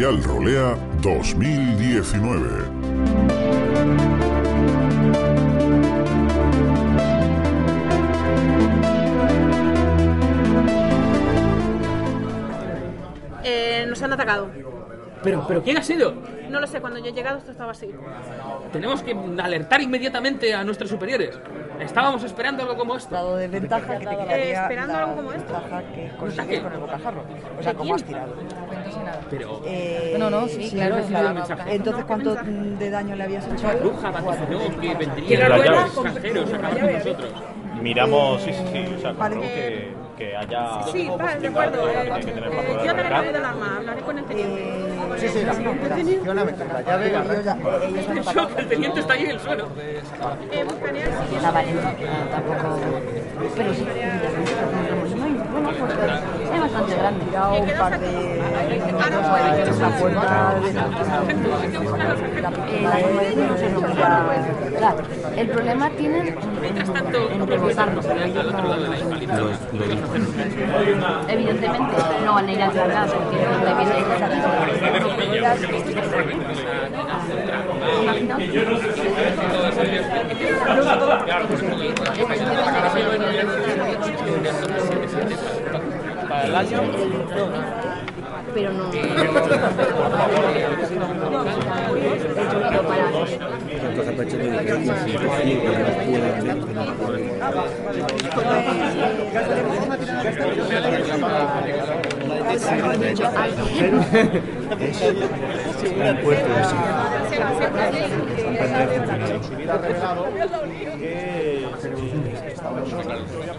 Especial Rolea 2019. Eh, nos han atacado. Pero, pero ¿quién ha sido? No lo sé, cuando yo he llegado esto estaba así. Tenemos que alertar inmediatamente a nuestros superiores. Estábamos esperando algo como esto. Dado de ventaja que te Eh, esperando algo como esto. ventaja que consigues con el bocajarro. O sea, ¿cómo has tirado? Pero... Eh, No, no, sí, claro, la-. Entonces, ¿cuánto de daño le habías hecho? Bruja Cuatro. vaticinó que vendrían Tiene la los llave. extranjeros a acabar con nosotros. Miramos, sí, sí, sí, o sea, Vale. que, que haya... Sí, vale, de tenga- acuerdo. tenga- Eh, tiene que tener eh, yo de del arma, hablaré con el teniente. Sí, sí, la la llave. El teniente está ahí en el suelo. Tampoco. Pero sí, es bastante grande. Un par de la de la el problema tienen en al la. Evidentemente no van a ir a tirar porque viene Para el año, pero no.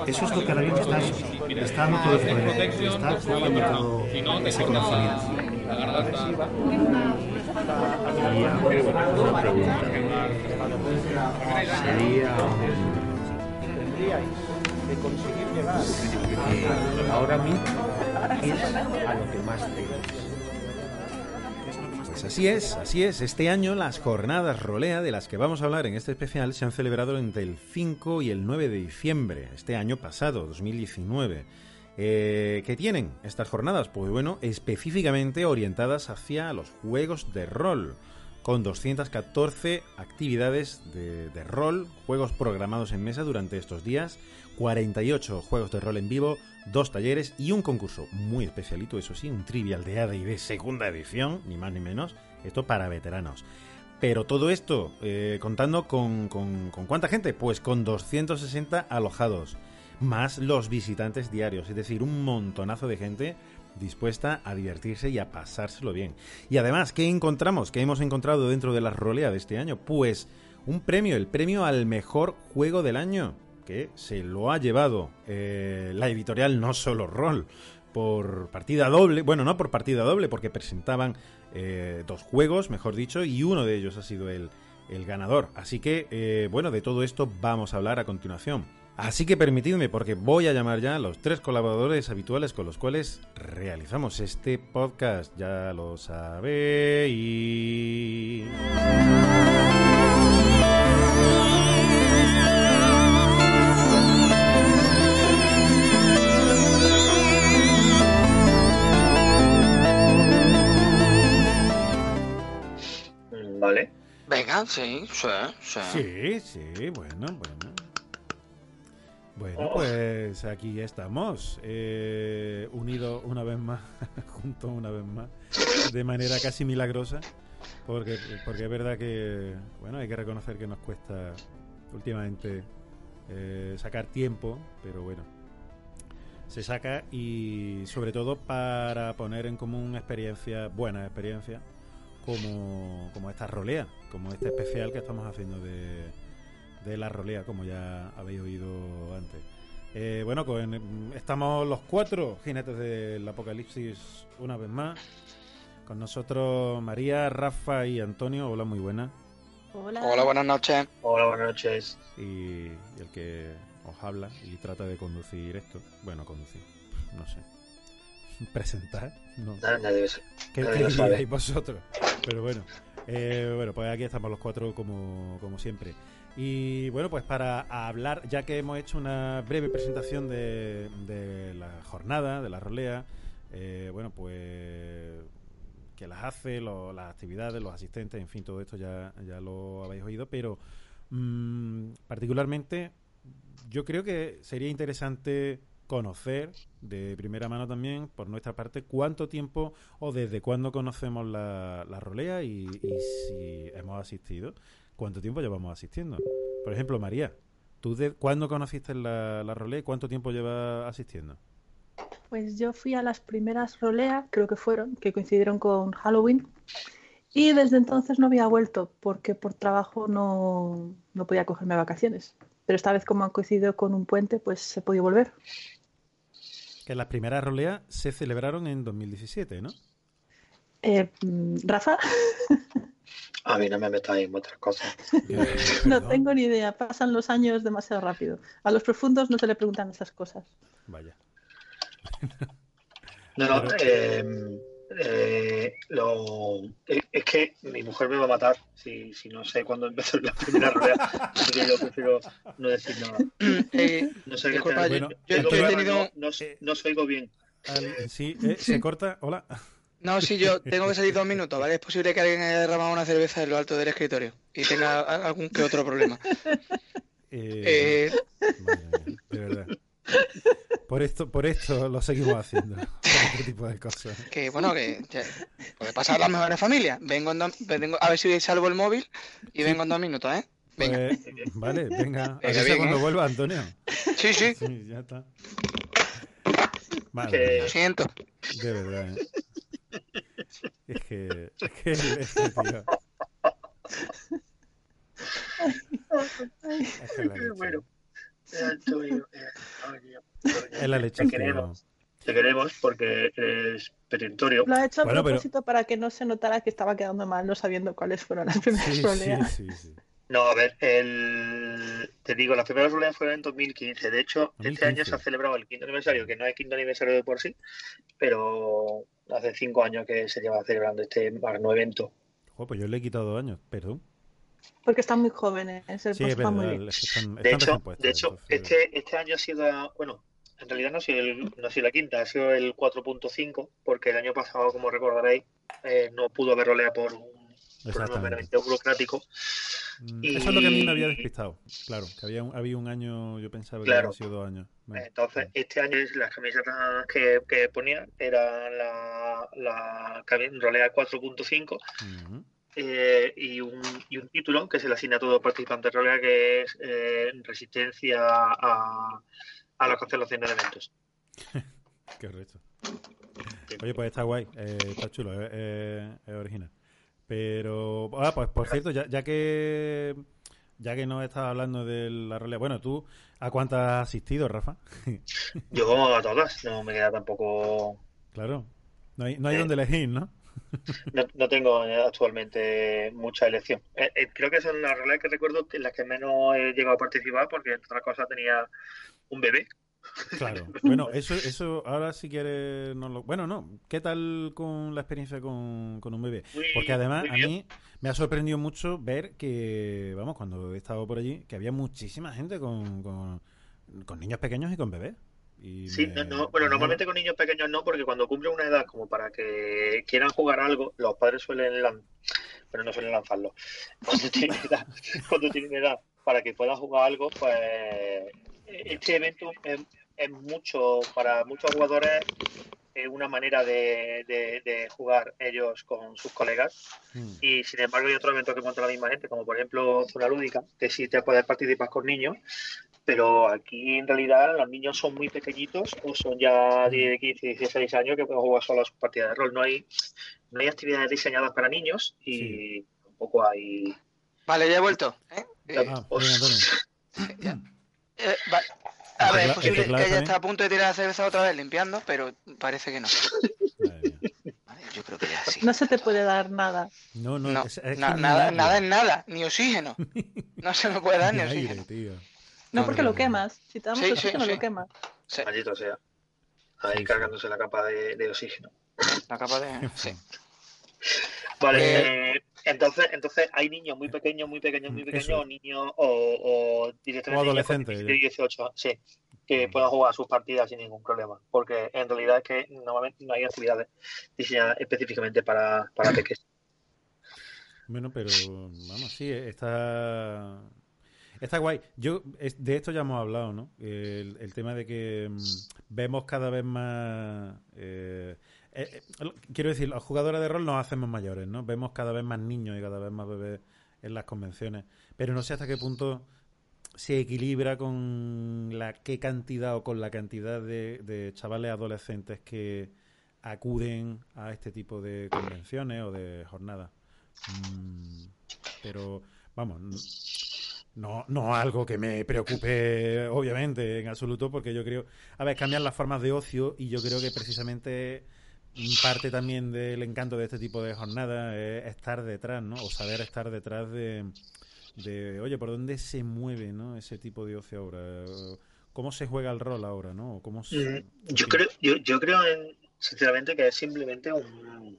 Eso es lo que ahora mismo estás, está dando todo el poder, está todo ese conocimiento. Y ahora una pregunta. Sería tendríais que conseguir llegar eh, ahora mismo es a lo que más tenéis. Pues así es, así es. Este año las jornadas rolea de las que vamos a hablar en este especial se han celebrado entre el 5 y el 9 de diciembre, este año pasado, 2019. Eh, ¿Qué tienen estas jornadas? Pues bueno, específicamente orientadas hacia los juegos de rol, con 214 actividades de, de rol, juegos programados en mesa durante estos días, 48 juegos de rol en vivo, dos talleres y un concurso muy especialito, eso sí, un trivial de AD y de segunda edición, ni más ni menos, esto para veteranos. Pero todo esto eh, contando con, con, con cuánta gente, pues con 260 alojados, más los visitantes diarios, es decir, un montonazo de gente dispuesta a divertirse y a pasárselo bien. Y además, ¿qué encontramos? ¿Qué hemos encontrado dentro de la rolea de este año? Pues un premio, el premio al mejor juego del año, se lo ha llevado eh, la editorial No Solo Roll por partida doble, bueno, no por partida doble, porque presentaban eh, dos juegos, mejor dicho, y uno de ellos ha sido el, el ganador. Así que, eh, bueno, de todo esto vamos a hablar a continuación. Así que permitidme, porque voy a llamar ya a los tres colaboradores habituales con los cuales realizamos este podcast. Ya lo sabéis. Venga, sí, sí, sí. Sí, sí, bueno, bueno. Bueno, pues aquí estamos, eh, unidos una vez más, juntos una vez más, de manera casi milagrosa, porque, porque es verdad que, bueno, hay que reconocer que nos cuesta últimamente eh, sacar tiempo, pero bueno, se saca y sobre todo para poner en común experiencias, buenas experiencias, como, como esta rolea, como este especial que estamos haciendo de, de la rolea, como ya habéis oído antes. Eh, bueno, con- estamos los cuatro jinetes del apocalipsis una vez más. Con nosotros María, Rafa y Antonio. Hola, muy buena. Hola. Hola, buenas noches. Hola, buenas noches. Y, y el que os habla y trata de conducir esto. Bueno, conducir, no sé. Presentar, no. Nadie, ¿Qué, nadie qué diríais vosotros? Pero bueno, eh, bueno, pues aquí estamos los cuatro como, como siempre. Y bueno, pues para hablar, ya que hemos hecho una breve presentación de, de la jornada, de la rolea, eh, bueno, pues que las hace, lo- las actividades, los asistentes, en fin, todo esto ya, ya lo habéis oído, pero mm, particularmente yo creo que sería interesante conocer de primera mano también, por nuestra parte, cuánto tiempo o desde cuándo conocemos la, la rolea y, si hemos asistido, cuánto tiempo llevamos asistiendo. Por ejemplo, María, ¿tú de cuándo conociste la, la rolea y cuánto tiempo llevas asistiendo? Pues yo fui a las primeras roleas, creo que fueron, que coincidieron con Halloween. Y desde entonces no había vuelto porque por trabajo no, no podía cogerme vacaciones. Pero esta vez como han coincidido con un puente, pues he podido volver. Que las primeras roleas se celebraron en 2017, ¿no? Eh, mm, Rafa, A mí no me metáis en vuestras cosas. no tengo ni idea. Pasan los años demasiado rápido. A los profundos no se le preguntan esas cosas. Vaya. No, no, Pero- eh, eh, lo, eh, es que mi mujer me va a matar si, si no sé cuándo empezó la primera rueda. Así que yo prefiero no decir nada. Eh, No sé qué disculpa, te- yo- yo- yo he tenido- no, no, no os oigo bien. Al- sí, eh, se corta. Hola. No, si yo tengo que salir dos minutos, ¿vale? Es posible que alguien haya derramado una cerveza en lo alto del escritorio y tenga algún que otro problema. Eh, Eh, madre mía, de verdad. Por esto, por esto lo seguimos haciendo. Por este tipo de cosas. que bueno, que ya- puede pasar las mejores familias. Vengo, en dos- vengo a ver si salvo el móvil y vengo en dos minutos, ¿eh? Venga. Pues, vale, venga. Venga, Avisa bien, cuando ¿eh? vuelva, Antonio. Sí, sí. Sí, ya está. Madre Que- Lo siento. de verdad. ¿eh? Es que, es que, es que, tío, es que la eh, Antonio, eh, Antonio, Es la leche, Te queremos, te queremos porque eres perentorio. Lo ha hecho a Bueno, pero- propósito para que no se notara que estaba quedando mal, no sabiendo cuáles fueron las primeras Sí, sí, roleas. sí, sí. No, a ver, el... te digo, las primeras roleas fueron en 2015. De hecho, este 2015. año se ha celebrado el quinto aniversario, que no es quinto aniversario de por sí, pero hace cinco años que se lleva celebrando este magno evento. Jo, pues yo le he quitado dos años, perdón. Porque están muy jóvenes, el Sí, es muy verdad. bien. están, De hecho, de hecho entonces- este, este año ha sido, bueno, en realidad no ha sido, el, no ha sido la quinta, ha sido el 4.5, porque el año pasado, como recordaréis, eh, no pudo haber rolea por un problema meramente burocrático. Mm, Y- Eso es lo que a mí me había despistado. Claro, que había un, había un año, yo pensaba que Claro. habían sido dos años. Bueno, Entonces, este año las camisetas que, que ponía eran la, rolea 4.5 ujú. eh, y, un, y un título que se le asigna a todo participante de rolea que es eh, resistencia a, a la cancelación de eventos. Qué recho. Oye, pues está guay, eh, está chulo, eh, eh, es original. Pero, ah, pues por cierto, ya, ya que ya que nos estás hablando de la rolea, bueno, tú, ¿a cuántas has asistido, Rafa? Yo a todas, no me queda tampoco. claro, no hay, no hay donde elegir, ¿no? No, no tengo actualmente mucha elección. Eh, eh, creo que son las roleas que recuerdo en las que menos he llegado a participar porque entre otras cosas tenía un bebé. Claro. Bueno, eso, eso ahora si quieres no lo... Bueno, no. ¿Qué tal con la experiencia con, con un bebé? Muy- Porque además a mí me ha sorprendido mucho ver que, vamos, cuando he estado por allí, que había muchísima gente con, con, con niños pequeños y con bebés. Y Sí, me- no, no, bueno, me normalmente con niños pequeños no, porque cuando cumplen una edad como para que quieran jugar algo, los padres suelen lanzar, pero no suelen lanzarlo. Cuando tienen edad, cuando tienen edad para que puedan jugar algo, pues este evento es, es mucho, para muchos jugadores, es una manera de, de- de jugar ellos con sus colegas. Mm. Y sin embargo hay otros eventos que monta la misma gente, como por ejemplo Zona Lúdica, que sí te puedes participar con niños, pero aquí en realidad los niños son muy pequeñitos o son ya de 15, 16 años que pueden jugar solo a sus partidas de rol. No hay, no hay actividades diseñadas para niños y tampoco hay... Vale, ya he vuelto. ¿eh? Ah, bien, Antonio. Eh, va- A ver, es posible que ella está a punto de tirar la cerveza otra vez limpiando, pero parece que no. Vale, yo creo que ya sí. No se te puede dar nada. No, no, No, es- es na- que ni nada, nada es nada, ni oxígeno. No se me puede dar ni aire, oxígeno. tío. No, porque lo quemas. Si te damos Sí, sí, oxígeno, sí. lo quemas. Maldito sea. Ahí cargándose la capa de, de oxígeno. La capa de... Sí. Vale, eh, entonces, entonces hay niños muy pequeños, muy pequeños, muy pequeños, Eso. o niños o, o directamente adolescentes, 17 y 18, sí. que puedan jugar sus partidas sin ningún problema. Porque en realidad es que normalmente no hay actividades diseñadas específicamente para, para peques. Bueno, pero vamos, sí, está. Está guay. Yo, de esto ya hemos hablado, ¿no? El, el tema de que mm, vemos cada vez más. eh, eh, eh, quiero decir, los jugadores de rol nos hacemos mayores, ¿no? Vemos cada vez más niños y cada vez más bebés en las convenciones. Pero no sé hasta qué punto se equilibra con la qué cantidad o con la cantidad de, chavales adolescentes que acuden a este tipo de convenciones o de jornadas. Mm, pero, vamos, no, no algo que me preocupe, obviamente, en absoluto, porque yo creo, a ver, cambian las formas de ocio y yo creo que precisamente parte también del encanto de este tipo de jornadas es estar detrás, ¿no? O saber estar detrás de, de oye, ¿por dónde se mueve, ¿no? Ese tipo de ocio ahora. ¿Cómo se juega el rol ahora, ¿no? ¿Cómo se- Mm, Yo creo, yo, yo creo en, sinceramente que es simplemente un,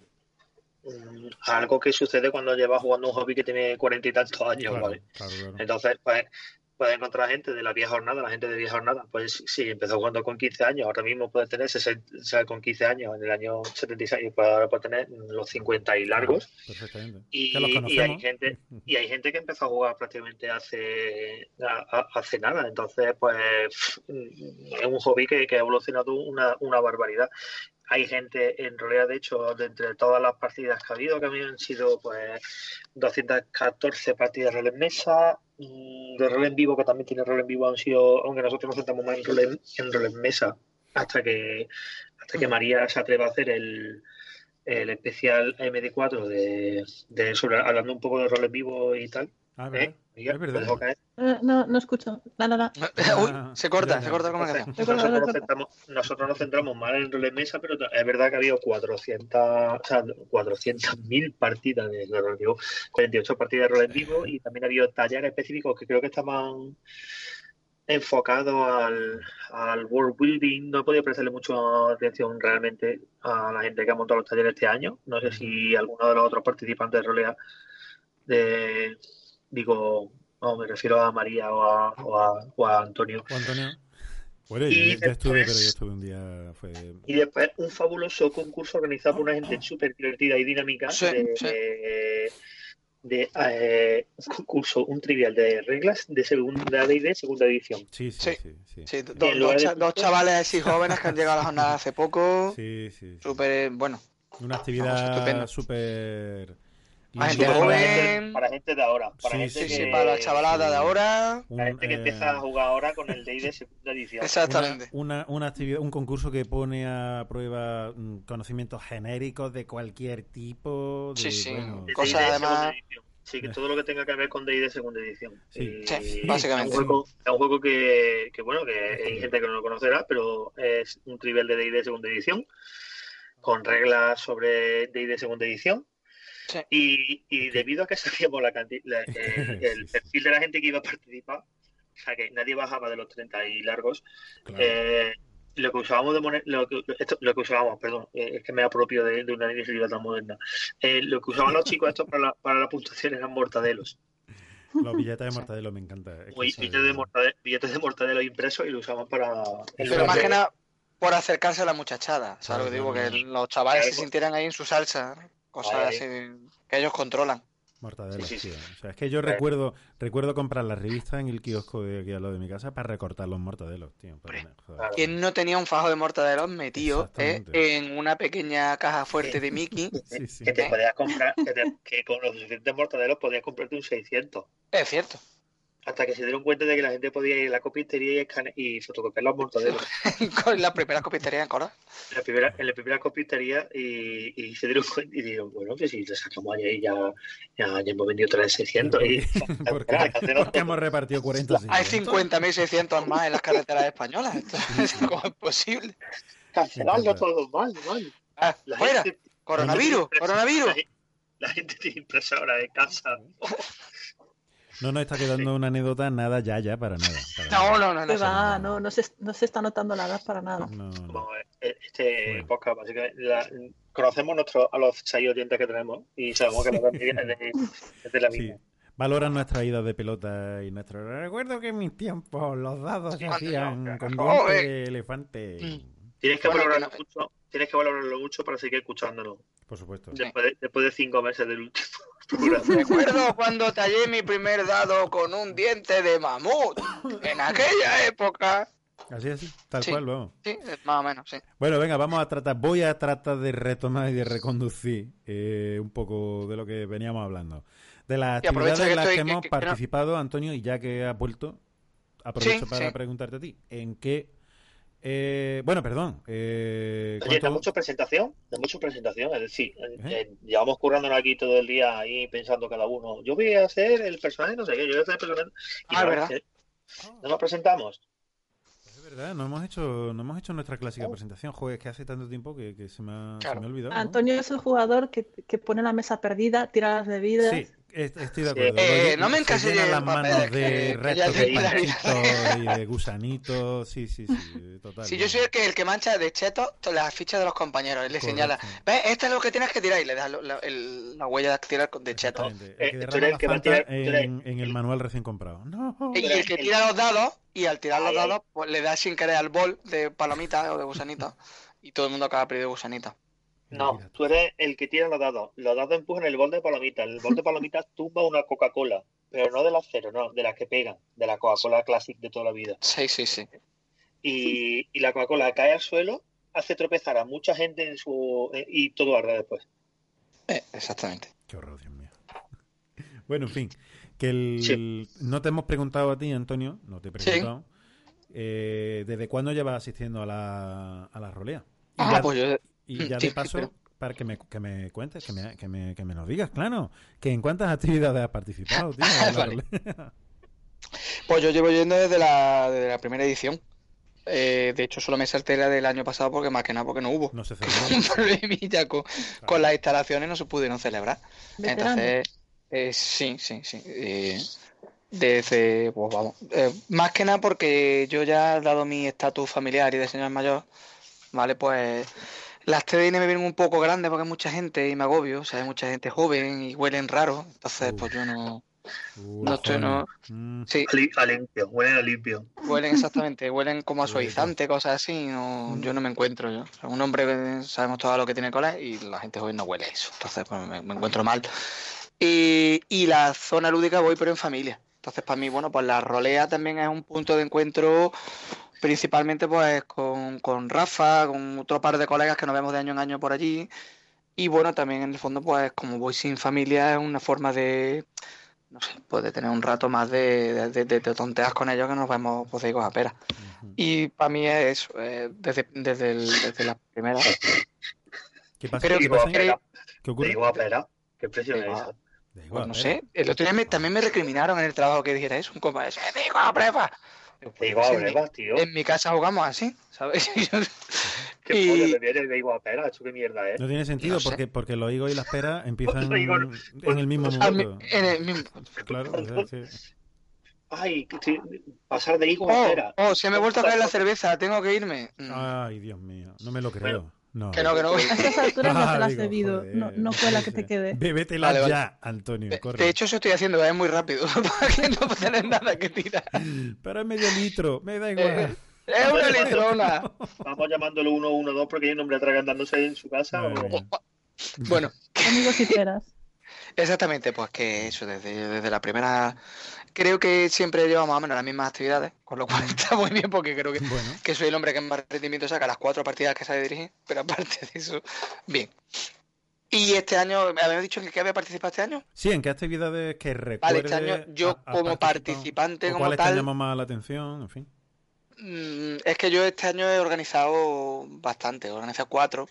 un- algo que sucede cuando llevas jugando un hobby que tiene cuarenta y tantos años, Claro, ¿vale? claro, claro. Entonces, pues, puedes encontrar gente de la vieja jornada, la gente de vieja jornada, pues sí, empezó jugando con 15 años, ahora mismo puede tener 60, o sea, con 15 años en el año 76, pues ahora puede tener los 50 y largos. Perfectamente. Y, que los y hay gente y hay gente que empezó a jugar prácticamente hace a- a- hace nada entonces pues es un hobby que, que ha evolucionado una, una barbaridad hay gente en realidad de hecho de entre todas las partidas que ha habido que habían sido pues 214 partidas de rol en mesa de rol en vivo que también tiene rol en vivo han sido aunque nosotros nos centramos más en rol en, en rol en mesa hasta que hasta que María se atreva a hacer el el especial MD4 de, de sobre, hablando un poco de rol en vivo y tal. Ah, ¿Eh? Miguel, Es verdad. ¿me dejo caer? Eh, no, no escucho. La, la, la. Uy, se corta, se corta como canción. nosotros, nos centramos, nosotros nos centramos más en rol en mesa, pero es verdad que ha habido 400, o sea, 400.000 partidas de rol en vivo, 48 partidas de rol en vivo y también ha habido talleres específicos que creo que estaban enfocados al, al world building. No he podido prestarle mucha atención realmente a la gente que ha montado los talleres este año. No sé si alguno de los otros participantes de rolea de digo no me refiero a María o a, o a, o a Antonio O Antonio. Bueno, Y yo, yo estuve, después- pero yo estuve un día. Fue... y después un fabuloso concurso organizado por una gente súper divertida y dinámica Sí, de, sí. de, eh, un concurso, un trivial de reglas de segunda de de segunda edición. Sí, sí, Sí. sí. sí. Sí, do- en dos, cha- chavales así jóvenes que han llegado a la jornada hace poco. Sí, sí, sí. Súper, bueno. Una actividad súper. Para gente joven. para de ahora, para Sí, gente Sí, que, sí, para la chavalada de ahora. Para gente que eh, empieza a jugar ahora con el D&D segunda edición. Exactamente. Una, una, una actividad, un concurso que pone a prueba mm, conocimientos genéricos de cualquier tipo. De, Sí, sí. bueno, De Cosas además-. Sí, que todo lo que tenga que ver con D&D segunda edición. Sí. Y Sí, básicamente. Es un juego, es un juego que, que, bueno, que hay gente que no lo conocerá, pero es un trivial de D&D segunda edición, con reglas sobre D&D segunda edición. Sí. Y, y debido a que sabíamos la canti- la- eh, el perfil de la gente que iba a participar, o sea que nadie bajaba de los 30 y largos, claro. eh, lo que usábamos de moneda, lo que, esto- lo que usábamos, perdón, eh, es que me apropio de, de una iniciativa tan moderna. Eh, lo que usaban los chicos estos para la, para la puntuación eran mortadelos. Los billetes de mortadelo me encanta. es que Uy, billetes, de mortadelo, billetes de mortadelo impresos y lo usamos para. Pero más que nada por acercarse a la muchachada. ¿Sabes lo que digo? Que los chavales se sintieran ahí en su salsa. Cosas así que ellos controlan. Mortadelo, Sí, sí, tío. sí. O sea, es que yo Claro. recuerdo recuerdo comprar las revistas en el kiosco de aquí al lado de mi casa para recortar los mortadelos, tío. ¿Quién no tenía un fajo de mortadelos metido eh, en una pequeña caja fuerte de Mickey? Sí, sí. Que te podías comprar, que, te- que con los suficientes mortadelos podías comprarte un 600. Es cierto. Hasta que se dieron cuenta de que la gente podía ir a la copistería y, y fotocopiar los mortadelos. Con la primera copistería en Cora. En la primera, en la primera copistería y, y se dieron cuenta y dijeron, bueno, que si le sacamos ahí ya, ya, ya hemos vendido 3.600. Y, porque, porque hemos repartido 40 Hay sillas. 50.600 más en las carreteras españolas. ¿Cómo es posible? Cancelarlo todo mal, mal. Ah, La fuera. gente- Coronavirus, coronavirus. La, gente- la gente tiene impresora de casa. No nos está quedando una anécdota nada ya, ya, para nada. para No, nada. no, no, no. va, no, no, se, no se está notando la edad para nada. No, eh, este Bueno. podcast, básicamente, la- conocemos nuestro, a los seis oyentes que tenemos y sabemos que la es de, la Sí. misma. valoran nuestra ida de pelota y nuestro... Recuerdo que en mis tiempos los dados se hacían con Oh, dientes eh. de elefante. Tienes que valorarlo que mucho. Tienes que valorarlo mucho para seguir escuchándonos. Por supuesto. Después de, después de cinco meses del último. Recuerdo cuando tallé mi primer dado con un diente de mamut. En aquella época. Así, así, tal Sí. cual, vamos. Sí, más o menos, sí. Bueno, venga, vamos a tratar, voy a tratar de retomar y de reconducir eh, un poco de lo que veníamos hablando. De las actividades en las que, estoy- que- hemos que- que no- participado, Antonio, y ya que has vuelto, aprovecho Sí, para preguntarte a ti, ¿en qué... eh, bueno, perdón. Eh, Oye, ¿cuánto- mucha presentación, da mucha presentación. Es decir, eh, llevamos currándonos aquí todo el día ahí pensando cada uno. Yo voy a hacer el personaje, no sé qué, yo voy a hacer el personaje. Y Ah, no, ¿verdad? eh, no nos presentamos. Es verdad, no hemos hecho, no hemos hecho nuestra clásica presentación. Joder, es que hace tanto tiempo que, que se, me ha, se me ha olvidado. ¿no? Antonio es el jugador que, que pone la mesa perdida, tira las bebidas. Sí, estoy de acuerdo. Eh, no me se encasille llenan en las manos de restos de panchitos y de gusanitos. Sí, sí, sí, total. Si yo soy el que, el que mancha de cheto las fichas de los compañeros, él le Correcto. señala, ¿ves? Esto es lo que tienes que tirar y le das lo- la, el- la huella dactilar de cheto. El que Eh, el que va a tirar- en, en el manual recién comprado. No. Y el que tira los dados, y al tirar los dados, pues le da sin querer al bol de palomita o de gusanita. Y todo el mundo acaba perdiendo gusanita. No, tú eres el que tira los dados. Los dados empujan el bol de palomitas. El bol de palomitas tumba una Coca-Cola. Pero no de las cero, no, de las que pegan. De la Coca-Cola Classic de toda la vida. Sí, sí, sí. Y, y la Coca-Cola cae al suelo, hace tropezar a mucha gente en su eh, y todo arde después. Eh, exactamente. Qué horror, Dios mío. Bueno, en fin, que el... no te hemos preguntado a ti, Antonio, no te he Sí. preguntado, eh, ¿desde cuándo llevas asistiendo a la, a la rolea? Ah, ya, pues yo- y ya Sí, de paso, pero- para que me, que me cuentes, que me, que, me, que me lo digas, claro, que en cuántas actividades has participado, tío, Vale. Pues yo llevo yendo desde la, desde la primera edición. Eh, de hecho, solo me salté la del año pasado porque más que nada porque no hubo. No se Un problemilla con, con las instalaciones no se pudieron celebrar. Entonces, eh, sí, sí, sí. eh, desde, pues vamos. eh, más que nada porque yo ya, dado mi estatus familiar y de señor mayor, ¿vale? Pues las TDN me vienen un poco grandes porque hay mucha gente y me agobio. O sea, hay mucha gente joven y huelen raro. Entonces, pues yo no. No estoy, no. Mm. Sí. A limpio, huelen a limpio. Huelen exactamente, huelen como a suavizante, cosas así. No, yo no me encuentro yo. O sea, un hombre que sabemos todo lo que tiene cola y la gente joven no huele eso. Entonces, pues me, me encuentro mal. Y, y la zona lúdica voy, pero en familia. Entonces, para mí, bueno, pues la rolea también es un punto de encuentro principalmente pues con, con Rafa, con otro par de colegas que nos vemos de año en año por allí. Y bueno, también en el fondo, pues como voy sin familia, es una forma de, no sé, pues de tener un rato más de, de, de- de tonteas con ellos que nos vemos, pues digo, a pera. Y para mí es eso, eh, desde, desde, el- desde la primera. ¿Qué pasa? Creo ¿Qué que pasa? creo- ¿Qué ocurre? Digo, espera, ¿qué precio es esa? Pues no sé, el otro día me- también me recriminaron en el trabajo que dijera eso, un compa, "Eh, digo, a prepa. Digo, pues, Digo, en, a tío. en mi casa jugamos así, ¿sabes? ¿Qué y- pollo te vienes de igual pera? ¿Esto qué mierda es? No tiene sentido No sé. porque, porque los higos y las peras empiezan en el mismo momento. en el mismo. Claro, o sea, sí. Ay, pasar de higo a Oh, pera. oh, se me ha vuelto a caer la cerveza, tengo que irme. Mm, Ay, Dios mío, no me lo creo. No. Que no, que no. A estas alturas no te la has bebido. No, no fue la que te quede. Bébetela Vale, vale. ya, Antonio, corre. De hecho, eso estoy haciendo, es muy rápido, para que no tener nada que tirar. Pero es medio litro, me da igual. Es una litrona. Vamos llamándolo 112 porque hay un hombre atragandándose en su casa. O-. Bueno, Amigos y peras. exactamente, pues que eso, desde, desde la primera. Creo que siempre llevamos más o menos las mismas actividades, con lo cual está muy bien porque creo que, Bueno, que soy el hombre que más rendimiento saca las cuatro partidas que sabe dirigir, pero aparte de eso, bien. Y este año, ¿habíamos dicho en qué había participado este año? sí, ¿en qué actividades que Vale, recuerdes este año yo como participante, ¿O como cuáles te tal, llaman más la atención? En fin. mm, es que yo este año he organizado bastante, he organizado cuatro.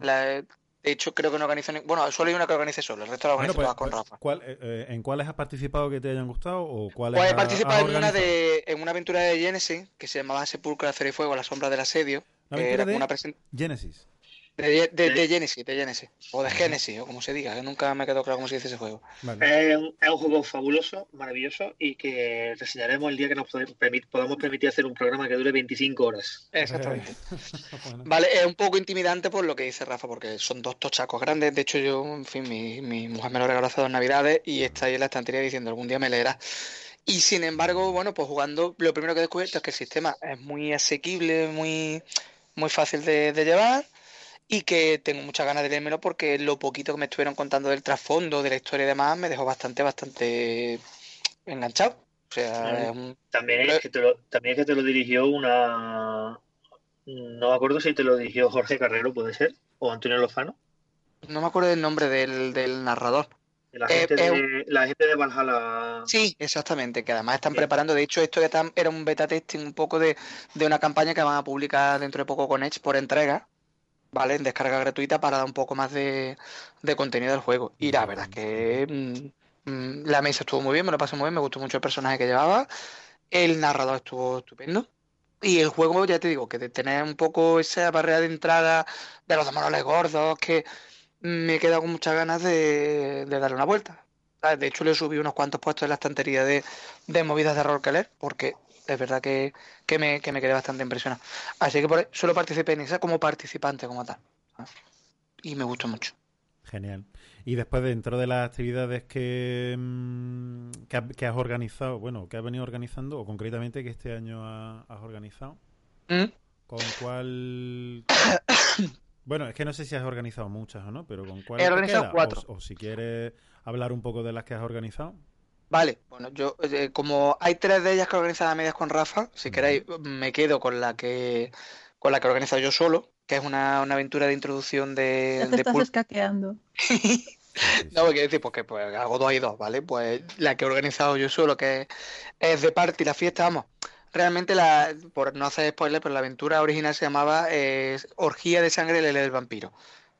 La he- de hecho, creo que no organizo ni... Bueno, solo hay una que organicé solo, el resto la Bueno, organizo pues, con pues, Rafa. ¿cuál- eh, eh, ¿En cuáles has participado que te hayan gustado? ¿O cuáles Pues he participado en una de en una aventura de Genesis que se llamaba Sepulcro de Acero y Fuego, la sombra del asedio. ¿Una que era de una presen- Genesis. De, de, de Genesis, de Genesis. O de Genesis, o como se diga, que nunca me quedó claro cómo se dice ese juego. Es, un, es un juego fabuloso, maravilloso y que reseñaremos el día que nos permit- podamos permitir hacer un programa que dure 25 horas. Exactamente. Vale, es un poco intimidante por lo que dice Rafa, porque son dos tochacos grandes. De hecho, yo, en fin, mi, mi mujer me lo regaló hace dos navidades y está ahí en la estantería diciendo algún día me leerá. Y sin embargo, bueno, pues jugando, lo primero que he descubierto es que el sistema es muy asequible, muy, muy fácil de, de llevar y que tengo muchas ganas de leérmelo porque lo poquito que me estuvieron contando del trasfondo, de la historia y demás, me dejó bastante, bastante enganchado. O sea, es un- También es que te lo, también es que te lo dirigió una. No me acuerdo si te lo dirigió Jorge Carrero, puede ser, o Antonio Lozano. no me acuerdo del nombre del, del narrador. La gente, eh, de, la gente de Valhalla. Sí, exactamente, que además están preparando, de hecho esto ya era un beta testing un poco de, de una campaña que van a publicar dentro de poco con Edge por entrega, ¿vale? En descarga gratuita para dar un poco más de, de contenido del juego. Y la verdad es que mm, mm, la mesa estuvo muy bien, me lo pasé muy bien, me gustó mucho el personaje que llevaba, el narrador estuvo estupendo. Y el juego, ya te digo, que de tener un poco esa barrera de entrada de los demonios gordos, que me he quedado con muchas ganas de, de darle una vuelta. ¿sabes? De hecho, le subí unos cuantos puestos en la estantería de, de movidas de rol que leer, porque es verdad que, que me, que me quedé bastante impresionado. Así que por solo participé en esa como participante, como tal. Y me gustó mucho. Genial. Y después, dentro de las actividades que, mm, que, ha- que has organizado, bueno, que has venido organizando, o concretamente que este año ha- has organizado, ¿Mm? ¿con cuál...? Bueno, es que no sé si has organizado muchas o no, pero ¿con cuál He organizado queda? cuatro. O, o si quieres hablar un poco de las que has organizado. Vale, bueno, yo eh, como hay tres de ellas que organizan a medias con Rafa, si queréis me quedo con la que con la que he organizado yo solo, que es una, una aventura de introducción de, Ya te de estás escaqueando. No, quiero decir, porque pues hago dos y dos, ¿vale? Pues la que he organizado yo solo, que es de party, la fiesta, vamos. Realmente, la, por no hacer spoiler, pero la aventura original se llamaba eh, Orgía de Sangre del del Vampiro.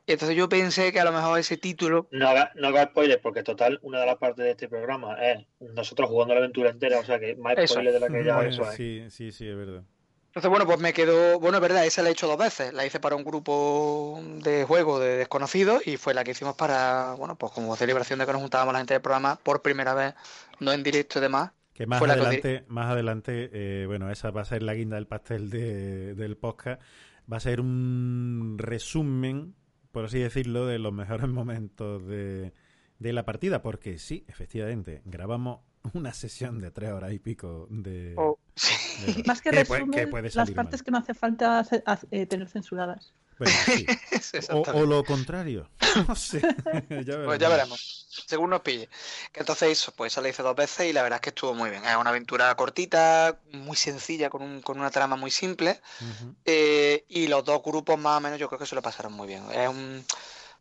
Y entonces yo pensé que a lo mejor ese título No haga, no haga spoilers, porque total, una de las partes de este programa es nosotros jugando la aventura entera, o sea que más Eso. spoilers de la que ya Bueno, eso es. sí, sí, sí, es verdad. Entonces, bueno, pues me quedó, bueno, es verdad, esa la he hecho dos veces. La hice para un grupo de juego de desconocidos y fue la que hicimos para, bueno, pues como celebración de que nos juntábamos la gente del programa por primera vez, no en directo y demás. Que más Fue la que os adelante, más adelante eh, bueno, esa va a ser la guinda del pastel de- del podcast. Va a ser un resumen, por así decirlo, de los mejores momentos de, de la partida. Porque sí, efectivamente, grabamos una sesión de tres horas y pico de... Oh, de- Más que puede- resumen, que puede las salir mal. partes que no hace falta hace- haz- eh, tener censuradas. Bueno, sí. o, o lo contrario. No sé. ya Pues ya veremos, según nos pille. Que entonces eso, pues esa la hice dos veces y la verdad es que estuvo muy bien. Es una aventura cortita, muy sencilla, con, un, con una trama muy simple. Eh, y los dos grupos más o menos yo creo que se lo pasaron muy bien. Es un,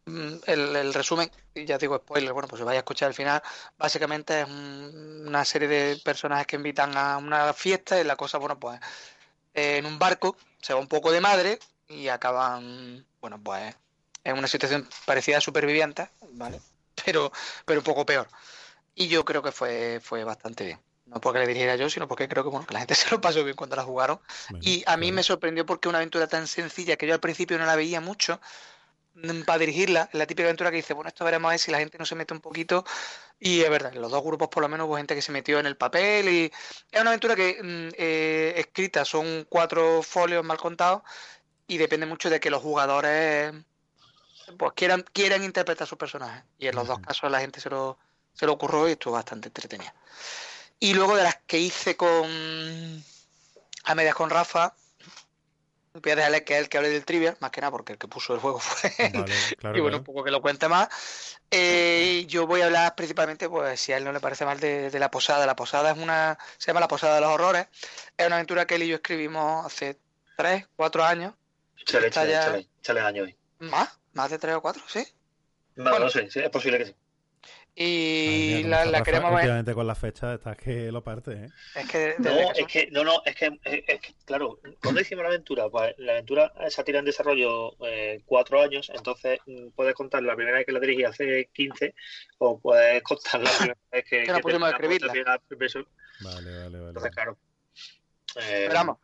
mm, el, el resumen, y ya digo spoiler, bueno, pues si vais a escuchar al final, básicamente es un- una serie de personajes que invitan a una fiesta y la cosa, bueno, pues eh, en un barco se va un poco de madre y acaban, bueno, pues en una situación parecida a supervivientes, ¿vale? Pero, pero un poco peor. Y yo creo que fue, fue bastante bien. No porque le dirigiera yo, sino porque creo que, bueno, que la gente se lo pasó bien cuando la jugaron. y a mí me sorprendió porque una aventura tan sencilla que yo al principio no la veía mucho mm, para dirigirla, la típica aventura que dice, bueno, esto veremos a ver si la gente no se mete un poquito. Y es verdad, en los dos grupos por lo menos hubo gente que se metió en el papel y es una aventura que mm, eh, escrita son cuatro folios mal contados y depende mucho de que los jugadores pues quieran, quieran interpretar sus personajes. Y en los dos casos la gente se lo, se lo ocurrió y estuvo bastante entretenida. Y luego de las que hice con a medias con Rafa, voy a dejarle que él que hable del trivia, más que nada porque el que puso el juego fue él. Vale, claro, y bueno, un poco que lo cuente más. Eh, yo voy a hablar principalmente, pues si a él no le parece mal, de, de La Posada. La Posada es una, se llama La Posada de los Horrores. Es una aventura que él y yo escribimos hace tres, cuatro años. Échale, Está échale, ya- échale, échale año hoy. ¿Más? ¿Más de tres o cuatro? Sí. No, no sé, sí, es posible que sí. Y la, la queremos ver. Con la fecha estás que lo parte, ¿eh? Es que No, es que, no, no, es que, es, es que, claro, cuando hicimos la aventura, pues la aventura se tira en desarrollo eh, cuatro años, entonces mm, puedes contar la primera vez que la dirigí hace 15, o puedes contar la primera vez que, Que nos pusimos a terminamos escribirla. también al primer- Vale, vale, vale. Entonces, claro. eh, Pero vamos,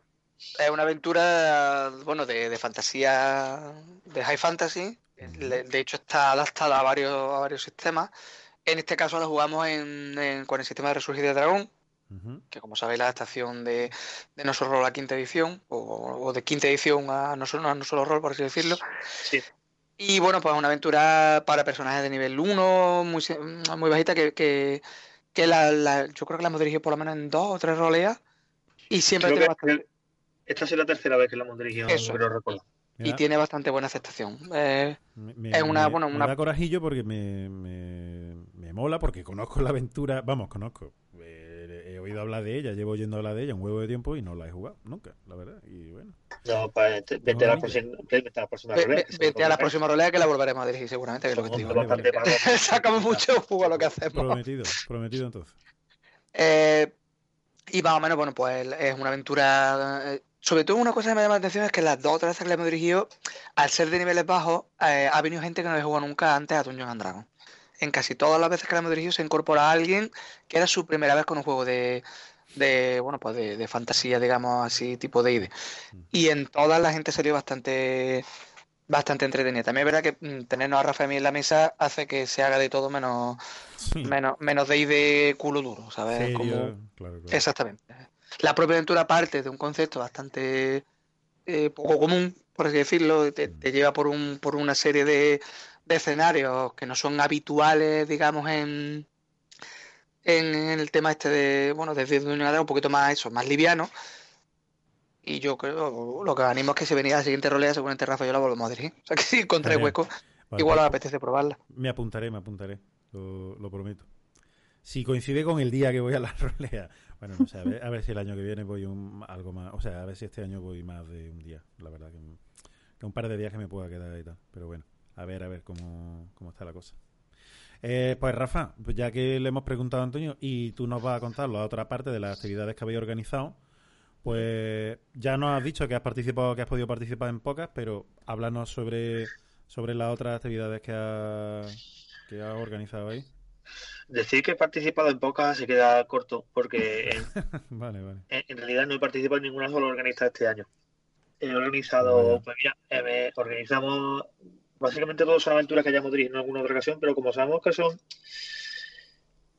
Es una aventura, bueno, de, de fantasía, de high fantasy. De hecho, está adaptada a varios, a varios sistemas. En este caso la jugamos en, en- con el sistema de Resurgir de Dragón, que como sabéis la adaptación de, de No Solo Rol a quinta edición, o, o de quinta edición a No Solo, a no solo Rol, por así decirlo. Y bueno, pues una aventura para personajes de nivel 1, muy, muy bajita, que, que, que la, la- yo creo que la hemos dirigido por lo menos en dos o tres roleas. Y siempre Creo que esta es la tercera vez que la hemos dirigido, Eso. creo recordar. y tiene bastante buena aceptación. Eh, Me- es una, me- bueno, me una da corajillo porque me, me, me mola, porque conozco la aventura, vamos, conozco. Eh, he oído hablar de ella, llevo oyendo hablar de ella un huevo de tiempo y no la he jugado nunca, la verdad. Y bueno. No, pues, te- vete, a la próxima, vete a la próxima rolea, ve- vete a la próxima rolea que la volveremos a dirigir seguramente, que es lo que te digo. Sacamos mucho jugo a lo que hacemos. Prometido, prometido entonces. Eh, y más o menos, bueno, pues es una aventura. Sobre todo una cosa que me llama la atención es que las dos o tres veces que la hemos dirigido, al ser de niveles bajos, eh, ha venido gente que no había jugado nunca antes a Dungeons and Dragons. En casi todas las veces que la hemos dirigido se incorpora a alguien que era su primera vez con un juego de, de bueno, pues de, de fantasía, digamos así, tipo de ID. Y en todas la gente salió bastante bastante entretenida. También es verdad que mm, tenernos a Rafa y a mí en la mesa hace que se haga de todo menos menos, menos de ID culo duro, ¿sabes? Como- claro, claro. Exactamente. La propia aventura parte de un concepto bastante eh, poco común, por así decirlo, te, te lleva por un por una serie de, de escenarios que no son habituales, digamos, en, en, en el tema este de, bueno, desde un poquito más eso, más liviano. Y yo creo, lo que animo es que si venía la siguiente rolea, seguramente Rafa yo la volvemos a dirigir. O sea que si Genial. hueco, Vale, igual os apetece probarla. Me apuntaré, me apuntaré, lo, lo prometo. Si coincide con el día que voy a la rolea, bueno, no sé, a ver, a ver si el año que viene voy un, algo más, o sea, a ver si este año voy más de un día, la verdad, que, un par de días que me pueda quedar y tal, pero bueno, a ver, a ver cómo, cómo está la cosa. Eh, pues Rafa, pues ya que le hemos preguntado a Antonio y tú nos vas a contar la otra parte de las actividades que habéis organizado, pues ya nos has dicho que has participado, que has podido participar en pocas, pero háblanos sobre, sobre las otras actividades que has, que has organizado ahí. Decir que he participado en pocas se queda corto, porque en, Vale, vale. en- en realidad no he participado en ninguna sola organizada este año. He organizado, pues mira, eh, organizamos, básicamente todas son aventuras que hayamos dirigido en alguna otra ocasión, pero como sabemos que son,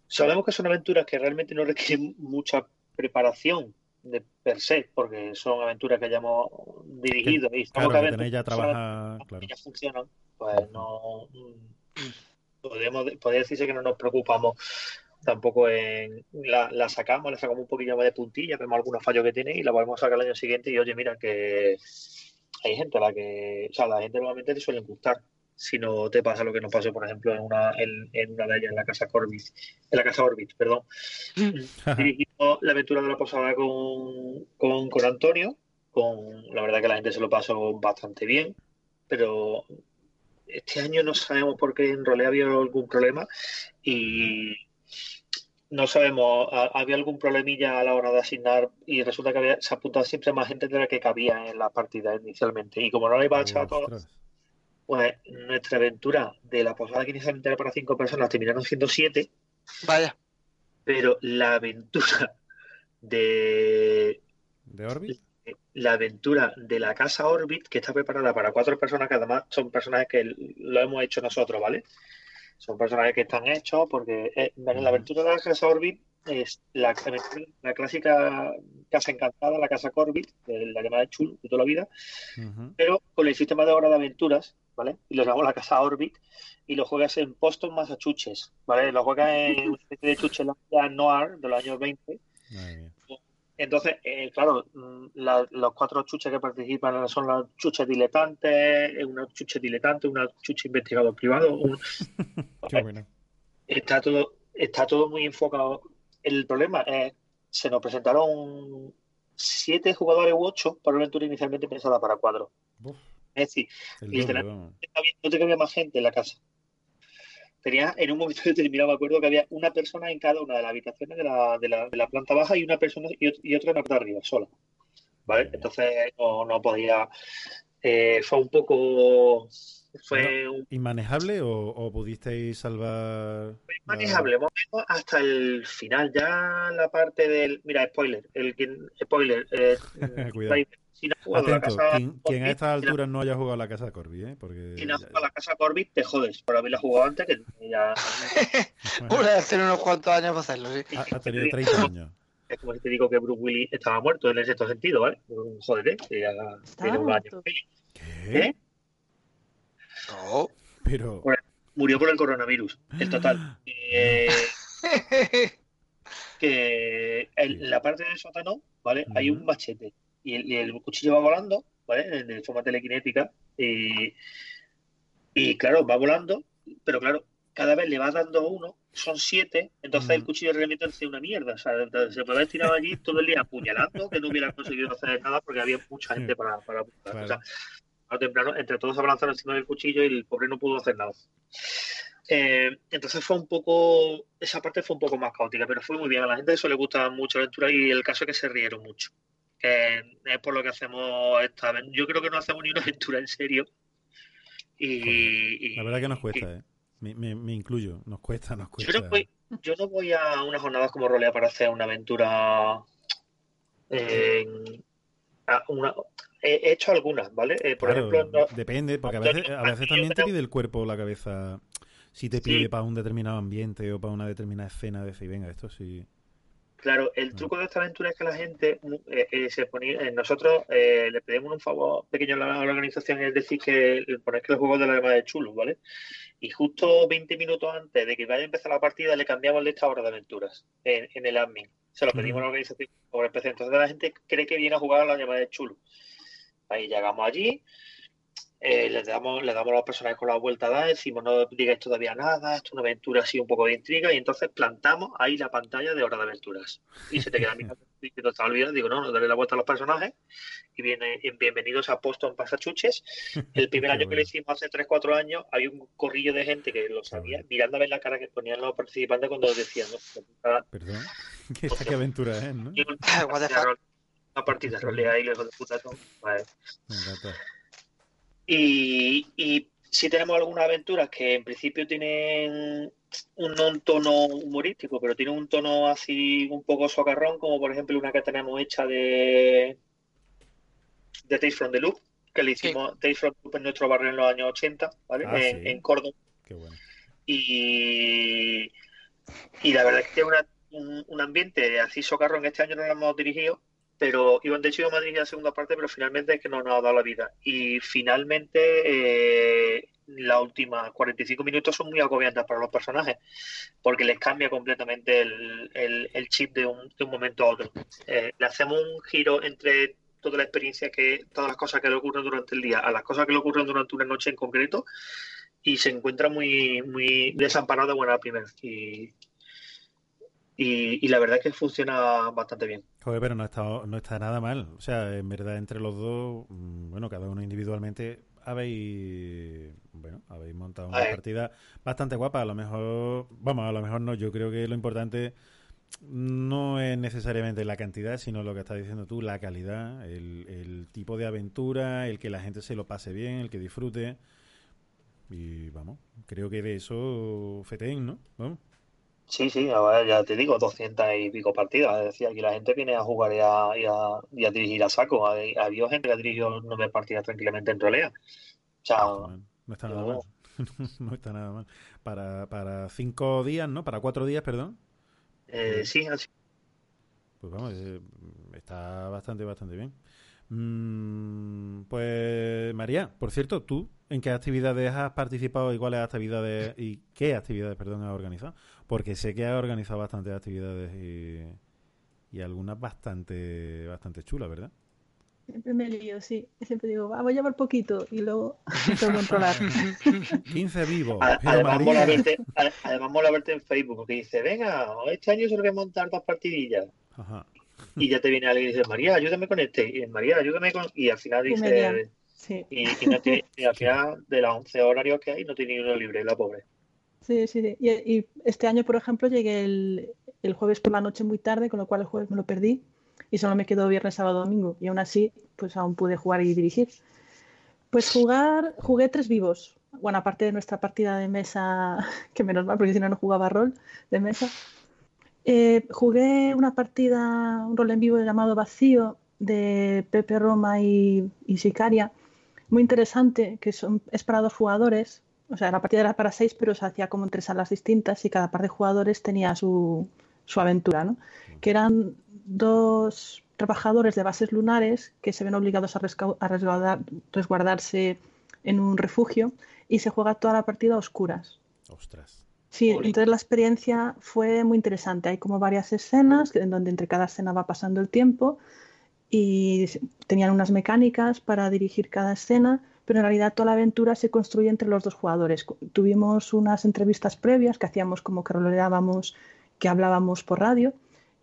sabemos que son aventuras que realmente no requieren mucha preparación de per se, porque son aventuras que hayamos dirigido y Claro, que tenéis ya trabajar, claro. ya funcionan, pues no mm, podemos podría decirse que no nos preocupamos tampoco en la, la sacamos, la sacamos un poquillo más de puntilla, vemos algunos fallos que tiene y la volvemos a sacar el año siguiente y oye, mira que hay gente a la que, o sea, a la gente normalmente le suelen gustar. Si no te pasa lo que nos pasó, por ejemplo, en una, en, en una de ellas, en la casa Corbit, en la casa Orbit, perdón. Dirigimos la aventura de la posada con, con, con Antonio, con la verdad que la gente se lo pasó bastante bien, pero este año no sabemos por qué en realidad había algún problema y no sabemos, ha- había algún problemilla a la hora de asignar y resulta que había, se apuntaba siempre más gente de la que cabía en la partida inicialmente y como no la iba a echar a todos, pues nuestra aventura de la posada que inicialmente era para cinco personas terminaron siendo siete. Vaya. Pero la aventura de ¿De Orbit? La aventura de la casa Orbit, que está preparada para cuatro personas, que además son personajes que lo hemos hecho nosotros, ¿vale? Son personajes que están hechos porque eh, bueno, la aventura de la casa Orbit es la, la clásica casa encantada, la casa Corbit, la llamada Chul de toda la vida, pero con el sistema de hora de aventuras, ¿vale? Y lo llamamos la casa Orbit y lo juegas en Boston, Massachusetts, ¿vale? Lo juegas en una especie de chuchelandia noir de los años 20. Entonces, eh, claro, mm, la- los cuatro chuches que participan son las chuches diletantes, una chuche diletante, una chuche investigador privado. un- Qué bueno. está todo está todo muy enfocado. El problema es se nos presentaron siete jugadores u ocho para una aventura inicialmente pensada para cuatro. Es decir, no te cabía más gente en la casa. Tenía en un momento determinado, me acuerdo que había una persona en cada una de las habitaciones de la, de la, de la planta baja y una persona y, ot- y otra en la planta arriba, sola. ¿Vale? Entonces no, no podía. eh, fue un poco Fue un ¿Inmanejable o, o pudisteis salvar? manejable, más o menos hasta el final. Ya la parte del. Mira, spoiler. El spoiler. eh, Cuidado. Si no has jugado la Atento, casa quien, quien a estas si no- alturas no haya jugado a la casa de Corby, ¿eh? Porque si no has jugado a la casa Corby, te jodes por haberla jugado antes. Que ya. Una vez tener unos cuantos años para hacerlo, sí. ha, ha tenido 30 años. Es como si te digo que Bruce Willis estaba muerto en ese sentido, ¿vale? Jódete, que ya tiene un año. ¿Eh? No. Pero. Murió por el coronavirus, en total. Eh, que en la parte del sótano, ¿vale? Hay un machete y el, cuchillo va volando, ¿vale? De forma telequinética y, y claro, va volando, pero claro, cada vez le va dando uno, son siete, entonces el cuchillo realmente hace una mierda, o sea, se puede haber tirado allí todo el día apuñalando, que no hubiera conseguido hacer nada porque había mucha gente para, para apuntar. O sea, o temprano, entre todos se abalanzaron encima del cuchillo y el pobre no pudo hacer nada. Eh, entonces fue un poco, esa parte fue un poco más caótica, pero fue muy bien. A la gente eso le gusta mucho la aventura y el caso es que se rieron mucho. Eh, es por lo que hacemos esta. Yo creo que no hacemos ni una aventura en serio. Y, y- La verdad que nos cuesta, ¿eh? Me, me- me incluyo, nos cuesta, nos yo, cuesta. no voy, yo no voy a unas jornadas como rolea para hacer una aventura. eh, una- he he hecho algunas, ¿vale? Eh, por Claro, ejemplo, no- depende, porque a veces, a veces también te pide el cuerpo o la cabeza. Si te pide para un determinado ambiente o para una determinada escena, decir, venga, esto sí. Claro, el truco de esta aventura es que la gente eh, eh, se ponía, eh, nosotros le pedimos un favor pequeño a la, a la organización, es decir, que poner que el juego de la llamada de chulo, ¿vale? Y justo 20 minutos antes de que vaya a empezar la partida, le cambiamos el listado de aventuras en, en el admin. Se lo pedimos a la organización por el PC. Entonces la gente cree que viene a jugar a la llamada de chulo. Ahí llegamos allí, eh, le damos, le damos a los personajes con la vuelta a dar, decimos no digáis todavía nada, esto es una aventura así un poco de intriga, y entonces plantamos ahí la pantalla de hora de aventuras. Y se te queda mirando diciendo, está olvidado, digo, no, no, darle la vuelta a los personajes, y viene en bienvenidos a Boston Pasachuches. El primer año que lo hicimos hace 3-4 años, había un corrillo de gente que lo sabía, mirando a ver la cara que ponían los participantes cuando decían, ¿no? Perdón. ¿Qué, esta qué aventura es, no? Una partida de rolea ahí, lejos de puta. todo. Vale. Me encanta. Y, y si tenemos algunas aventuras que en principio tienen un, no un tono humorístico, pero tienen un tono así un poco socarrón, como por ejemplo una que tenemos hecha de, de Tales from the Loop, que le hicimos Tales from the Loop en nuestro barrio en los años 80, ¿vale? Ah, en, sí. en Córdoba. Qué bueno. Y, y la verdad es que tiene una- un, un ambiente así socarrón. Este año no lo hemos dirigido, pero iban de hecho a dirigir la segunda parte, pero finalmente es que no nos ha dado la vida. Y finalmente eh, las últimas 45 minutos son muy agobiantes para los personajes, porque les cambia completamente el, el- el chip de un, de un momento a otro. Eh, le hacemos un giro entre toda la experiencia que, todas las cosas que le ocurren durante el día, a las cosas que le ocurren durante una noche en concreto, y se encuentra muy, muy desamparado de buena primera. Y, y, y la verdad es que funciona bastante bien. Joder, pero no está, no está nada mal. O sea, en verdad, entre los dos, mm, bueno, cada uno individualmente, habéis, bueno, habéis montado una partida bastante guapa. A lo mejor, vamos, a lo mejor no. Yo creo que lo importante no es necesariamente la cantidad, sino lo que estás diciendo tú, la calidad, el, el tipo de aventura, el que la gente se lo pase bien, el que disfrute. Y vamos, creo que de eso feten, ¿no? Vamos. Sí, sí, ya te digo, 200 y pico partidas. Es decir, aquí la gente viene a jugar y a, y a, y a dirigir a saco. Ha, ha habido gente que ha dirigido nueve partidas tranquilamente en rolea. O sea, No está nada mal. no está nada mal. Para, para cinco días, ¿no? Para cuatro días, perdón. eh, sí, así. Pues vamos, eh, está bastante, bastante bien. Mm, pues María, por cierto, ¿tú en qué actividades has participado y cuáles actividades y qué actividades, perdón, has organizado? Porque sé que has organizado bastantes actividades y, y algunas bastante, bastante chulas, ¿verdad? Siempre me lío, sí. Siempre digo, va, voy a llevar poquito y luego que controlar. 15 vivos. Además María- mola, verte, a- además mola verte en Facebook que dice, venga, este año solo voy a montar dos partidillas. Ajá. Y ya te viene alguien y dice, María, ayúdame con este. Y María, ayúdame con... Y al final dice... Sí. Y, y no tiene- y al final de las 11 horarios que hay, no tiene ni uno libre, la pobre. Sí, sí, sí. Y, y este año, por ejemplo, llegué el, el jueves por la noche muy tarde, con lo cual el jueves me lo perdí y solo me quedó viernes, sábado, domingo. Y aún así, pues aún pude jugar y dirigir. Pues jugar, jugué tres vivos, bueno, aparte de nuestra partida de mesa, que menos mal, porque si no, no jugaba rol de mesa, eh, jugué una partida, un rol en vivo llamado Vacío de Pepe Roma y, Sicaria, muy interesante, que son, es para dos jugadores. O sea, la partida era para seis, pero se hacía como en tres salas distintas y cada par de jugadores tenía su, su aventura, ¿no? Que eran dos trabajadores de bases lunares que se ven obligados a, resguardarse en un refugio y se juega toda la partida a oscuras. Ostras. Sí, entonces la experiencia fue muy interesante. Hay como varias escenas en donde entre cada escena va pasando el tiempo y tenían unas mecánicas para dirigir cada escena, pero en realidad toda la aventura se construye entre los dos jugadores. Tuvimos unas entrevistas previas que hacíamos como que roleábamos, que hablábamos por radio.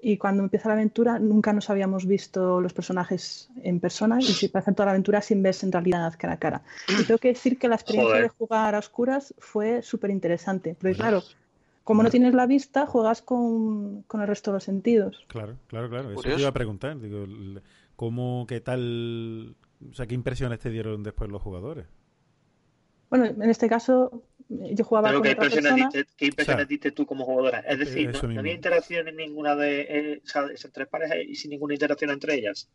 Y cuando empieza la aventura nunca nos habíamos visto los personajes en persona y se pasan toda la aventura sin verse en realidad cara a cara. Y tengo que decir que la experiencia Joder. de jugar a oscuras fue súper interesante. Porque claro, como no tienes la vista, juegas con, con el resto de los sentidos. Claro, claro, claro. Eso te iba a preguntar. Digo, ¿cómo, qué tal, o sea, qué impresiones te dieron después los jugadores? Bueno, en este caso yo jugaba Pero con ¿qué otra impresiones, persona. diste, qué impresiones O sea, diste tú como jugadora? Es decir, no, no había interacción en ninguna de eh, o sea, esas tres parejas y sin ninguna interacción entre ellas.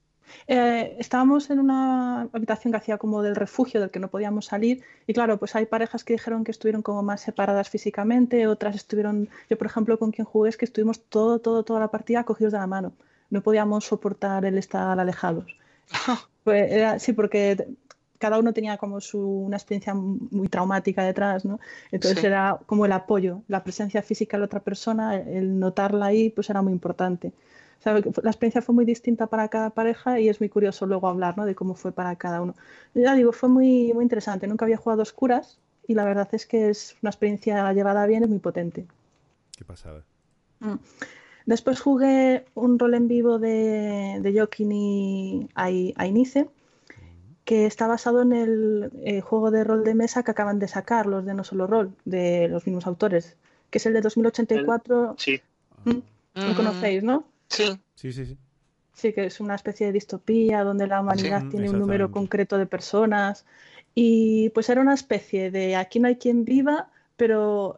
Eh, estábamos en una habitación que hacía como del refugio del que no podíamos salir y claro, pues hay parejas que dijeron que estuvieron como más separadas físicamente, otras estuvieron, yo por ejemplo con quien jugué es que estuvimos todo, todo, toda la partida cogidos de la mano, no podíamos soportar el estar alejados. Pues era, sí, porque cada uno tenía como su, una experiencia muy traumática detrás, ¿no? Entonces Sí. era como el apoyo, la presencia física de la otra persona, el notarla ahí, pues era muy importante. O sea, la experiencia fue muy distinta para cada pareja y es muy curioso luego hablar, ¿no? De cómo fue para cada uno. Ya digo, fue muy, muy interesante. Nunca había jugado a oscuras y la verdad es que es una experiencia llevada bien, es muy potente. Qué pasada. Mm. Después jugué un rol en vivo de, de Joaquín y Ainice, que está basado en el eh, juego de rol de mesa que acaban de sacar, los de No Solo Rol, de los mismos autores, que es el de 2084. Sí. Mm, Lo conocéis, ¿no? Sí. Sí, sí, sí. Sí, que es una especie de distopía donde la humanidad Sí, tiene un número concreto de personas. Y pues era una especie de aquí no hay quien viva, pero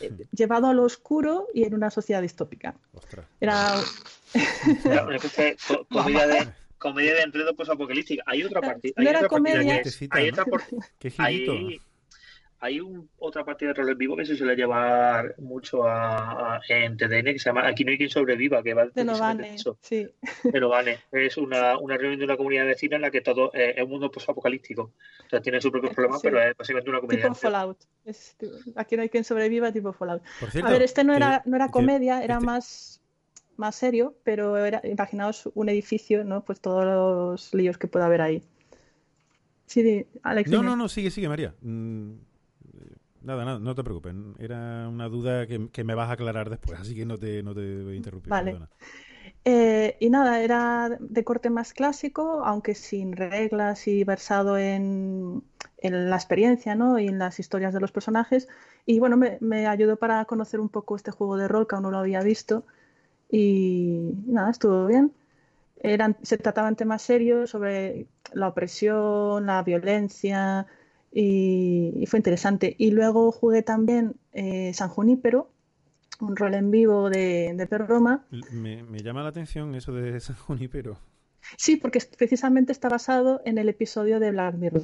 eh, llevado a lo oscuro y en una sociedad distópica. Era Era una especie de comedia de enredo posapocalíptica. Hay otra partida. No Hay era otra partida comedia. que es- hay otra por- Qué hay, hay un- otra partida de rol en vivo que se suele llevar mucho a, a- en TDN que se llama Aquí no hay quien sobreviva, que va de Novane, sí. de Novane. Es una, una reunión de una comunidad vecina en la que todo eh, es un mundo posapocalíptico. O sea, tiene sus propios problemas, Sí. pero es básicamente una comedia. Tipo Fallout. Es tipo- aquí no hay quien sobreviva, tipo Fallout. Por cierto, a ver, este no que- era, no era que comedia, era este- más, más serio, pero era, imaginaos un edificio, ¿no? Pues todos los líos que puede haber ahí. Sí, Alex. No, no, no, sigue, sigue, María. Mm, Nada, nada, no te preocupes. Era una duda que, que me vas a aclarar después, así que no te, no te voy a interrumpir. Vale. Eh, y nada, era de corte más clásico, aunque sin reglas y versado en, en la experiencia, ¿no? Y en las historias de los personajes. Y bueno, me, me ayudó para conocer un poco este juego de rol que aún no lo había visto. Y nada, estuvo bien. Eran, se trataban temas serios sobre la opresión, la violencia, y, y fue interesante. Y luego jugué también eh, San Junípero, un rol en vivo de, de Roma. Me, me llama la atención eso de San Junípero. Sí, porque precisamente está basado en el episodio de Black Mirror.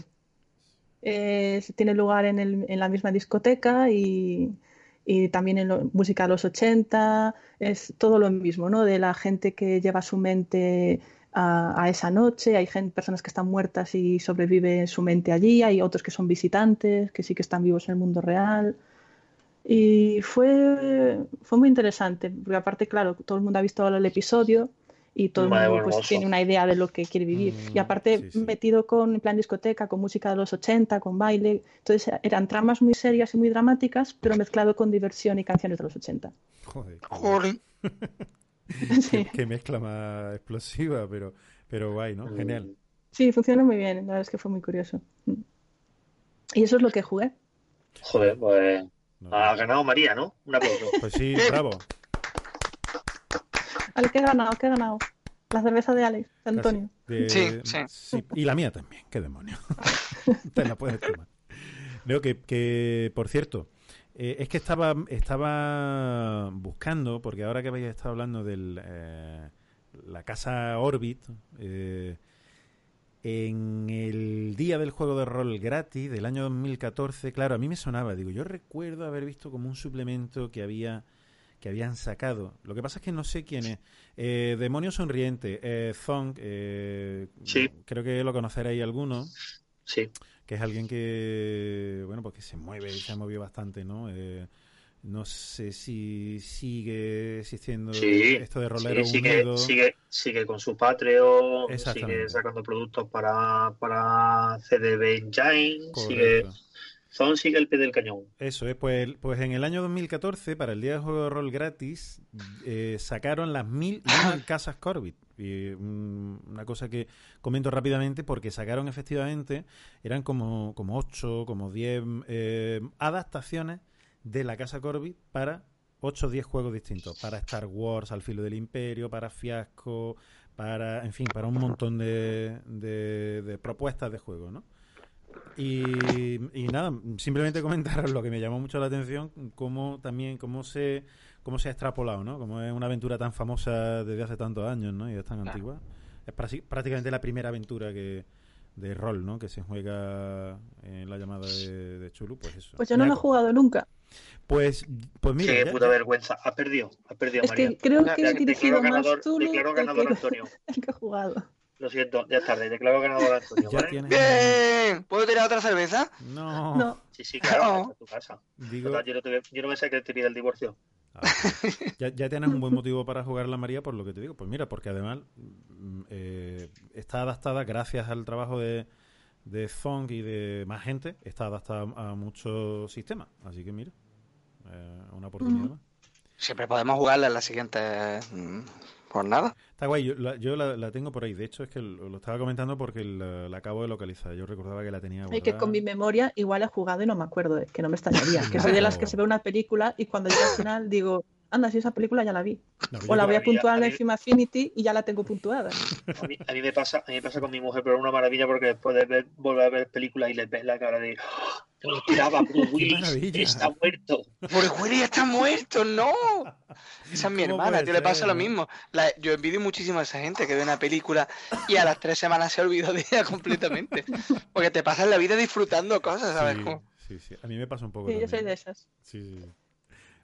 Eh, tiene lugar en, el- en la misma discoteca y, y también en lo- música de los 80, es todo lo mismo, ¿no? De la gente que lleva su mente a, esa noche, hay gente, personas que están muertas y sobrevive su mente allí, hay otros que son visitantes, que sí que están vivos en el mundo real. Y fue, fue muy interesante, porque aparte, claro, todo el mundo ha visto el episodio y todo el mundo pues, tiene una idea de lo que quiere vivir. y aparte, metido con en plan discoteca, con música de los 80, con baile. Entonces, eran tramas muy serias y muy dramáticas, pero mezclado con diversión y canciones de los 80. Joder. qué Joder. Qué, qué mezcla más explosiva, pero, pero guay, ¿no? Genial. Sí, funcionó muy bien, la verdad es que fue muy curioso. Mm. Y eso es lo que jugué. Joder, pues. Ha ganado María, ¿no? Un aplauso. Pues sí, bravo. Ale, ¿qué he ganado? ¿Qué he ganado? La cerveza de Alex, de Antonio. De- Sí, sí. sí, Y la mía también, qué demonio. Te la puedes tomar. Veo que, que, por cierto, eh, es que estaba, estaba buscando, porque ahora que habéis estado hablando de la casa Orbit, eh, en el día del juego de rol gratis del año 2014, claro, a mí me sonaba, digo, yo recuerdo haber visto como un suplemento que había que habían sacado. Lo que pasa es que no sé quién es. Eh, Demonio Sonriente, eh, Zong, eh, creo que lo conoceréis alguno. Sí. Que es alguien que, bueno, pues que se mueve y se ha movido bastante, ¿no? Eh, no sé si sigue existiendo esto de rolero sí, sigue. Sigue, sigue con su Patreon, sigue sacando productos para, para CDB Engine, sigue... Son sigue el pie del cañón. Eso es, pues, pues en el año 2014, para el día de juego de rol gratis, eh, sacaron las mil casas Corbit. Y mm, una cosa que comento rápidamente, porque sacaron efectivamente, eran como, como 8, como 10 eh, adaptaciones de la casa Corbit para 8 o 10 juegos distintos. Para Star Wars, Al filo del imperio, para Fiasco, para, en fin, para un montón de, de, de propuestas de juego, ¿no? Y, y, nada, simplemente comentaros lo que me llamó mucho la atención, cómo también, cómo se, cómo se ha extrapolado, ¿no? Como es una aventura tan famosa desde hace tantos años, ¿no? Y es tan antigua. Es prácticamente la primera aventura que de rol, ¿no? Que se juega en la llamada de, de Chulu, pues eso. Pues yo no lo he jugado nunca. Pues, pues mira. Qué ya- puta vergüenza. Ha perdido, ha perdido Es María. que creo que he dirigido más declaro que- ganador que- Antonio. el que he jugado. Lo siento, ya es tarde. Declaro ganador Antonio, ¿vale? Bien, ¿puedo tirar otra cerveza? No. No. Sí, sí, claro, No. tu casa. Digo- Total, yo, no te- yo no me sé que del divorcio. Ya, ya tienes un buen motivo para jugar la María por lo que te digo. Pues mira, porque además mm, eh, está adaptada gracias al trabajo de, de Zong y de más gente, está adaptada a muchos sistemas. Así que mira, eh, una oportunidad más. Siempre podemos jugarla en la siguiente mm, jornada. Está guay, yo, la, yo la, la tengo por ahí. De hecho, es que lo, lo estaba comentando porque la, la acabo de localizar. Yo recordaba que la tenía Es que con mi memoria igual he jugado y no me acuerdo, es que no me extrañaría. Que soy de las que se ve una película y cuando llega al final digo, anda, si esa película ya la vi. No, O la voy a puntuar en Film Affinity y ya la tengo puntuada. A mí, a mí me pasa, a mí me pasa con mi mujer, pero es una maravilla porque después de ver, volver a ver películas y les ves la cara de "Oh, no lo esperaba, Bruce Willis está muerto. Bruce Willis está muerto, no. Esa es mi ¿Cómo hermana, tío, le pasa lo mismo. La- yo envidio muchísimo a esa gente que ve una película y a las tres semanas se olvidó de ella completamente. Porque te pasas la vida disfrutando cosas, ¿sabes? Sí, sí, sí. A mí me pasa un poco Sí, yo soy de esas. Sí, sí, sí.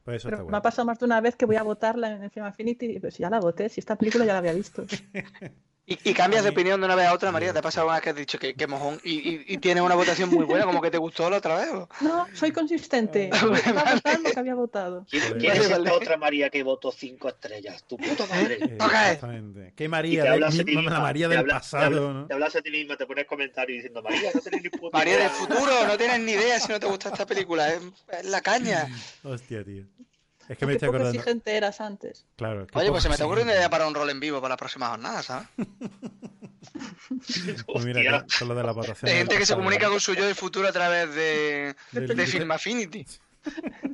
Pues eso Pero está me ha pasado más de una vez que voy a votarla en Film Affinity y pues ya la voté, si esta película ya la había visto. Y, y cambias de opinión de una vez a otra, María. ¿Te ha pasado alguna vez que has dicho que, que mojón y, y- y tienes una votación muy buena, como que te gustó la otra vez? o? No, soy consistente. Voy a votar lo que había votado. ¿Quién, es vale. otra María que votó cinco estrellas? Tu puta madre. Eh. Exactamente. ¿Qué María? te de- hablas a ti la misma, María te del hablas- te pasado, hablas- ¿no? Te hablas a ti misma, te pones comentarios diciendo María, no tenés ni puta María idea". del futuro, no tienes ni idea si no te gusta esta película. Es, es la caña. Hostia, tío. Es que me Qué estoy acordando. exigente eras antes. Claro. Oye, pues se me te ocurre una idea para un rol en vivo para la próxima jornada, ¿sabes? Pues mira, con, lo de la votación. Hay gente que se está comunica con su yo del futuro a través de, Del- de Film Affinity.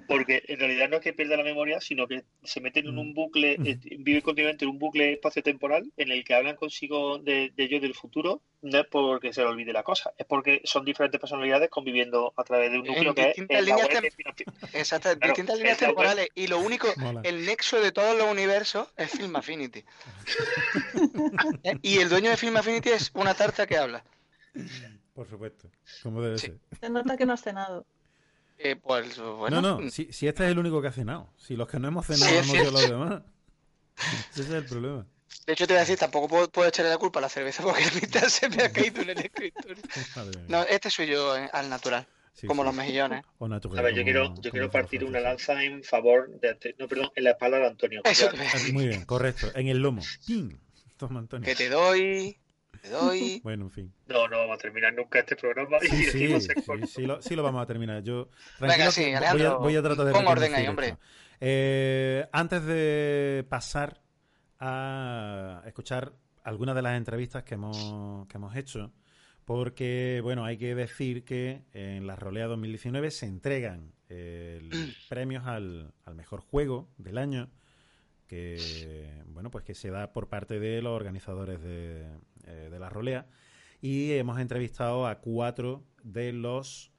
Porque en realidad no es que pierda la memoria, sino que se meten en Mm. un bucle, eh, vive continuamente en un bucle espacio-temporal en el que hablan consigo de, de yo del futuro. No es porque se le olvide la cosa, es porque son diferentes personalidades conviviendo a través de un núcleo En que es distintas líneas tem-. Exacto, Claro, distintas líneas temporales. Y lo único, Mola. el nexo de todos los universos es Film Affinity. ¿Eh? y el dueño de Film Affinity es una tarta que habla. Por supuesto. Como debe Sí. ser. Se nota que no has cenado. Eh, pues bueno. no, no. Si, si este es el único que ha cenado. Si los que no hemos cenado Sí, hemos sido cierto. los demás. Ese es el problema. De hecho, te voy a decir, tampoco puedo, puedo echarle la culpa a la cerveza porque la mitad se me ha caído en el escritorio. No, este soy yo eh, al natural, Sí, como sí. los mejillones. O natural, A ver, yo como- quiero, yo quiero partir una lanza en favor de, no, perdón, en la espalda de Antonio. Eso te voy a decir. Muy bien, correcto. En el lomo. ¡Pim! Toma, Antonio. Que te doy, te doy. Bueno, en fin. No, no vamos a terminar nunca este programa. y Sí, sí, sí, sí, lo, sí lo vamos a terminar. Yo, Venga, sí, que voy, a, Alejandro, voy a tratar de pon orden ahí, hombre. Eh, antes de pasar a escuchar algunas de las entrevistas que hemos, que hemos hecho, porque, bueno, hay que decir que en la Rolea 2019 se entregan eh, el- premios al, al mejor juego del año, que, bueno, pues que se da por parte de los organizadores de, eh, de la Rolea, y hemos entrevistado a cuatro de los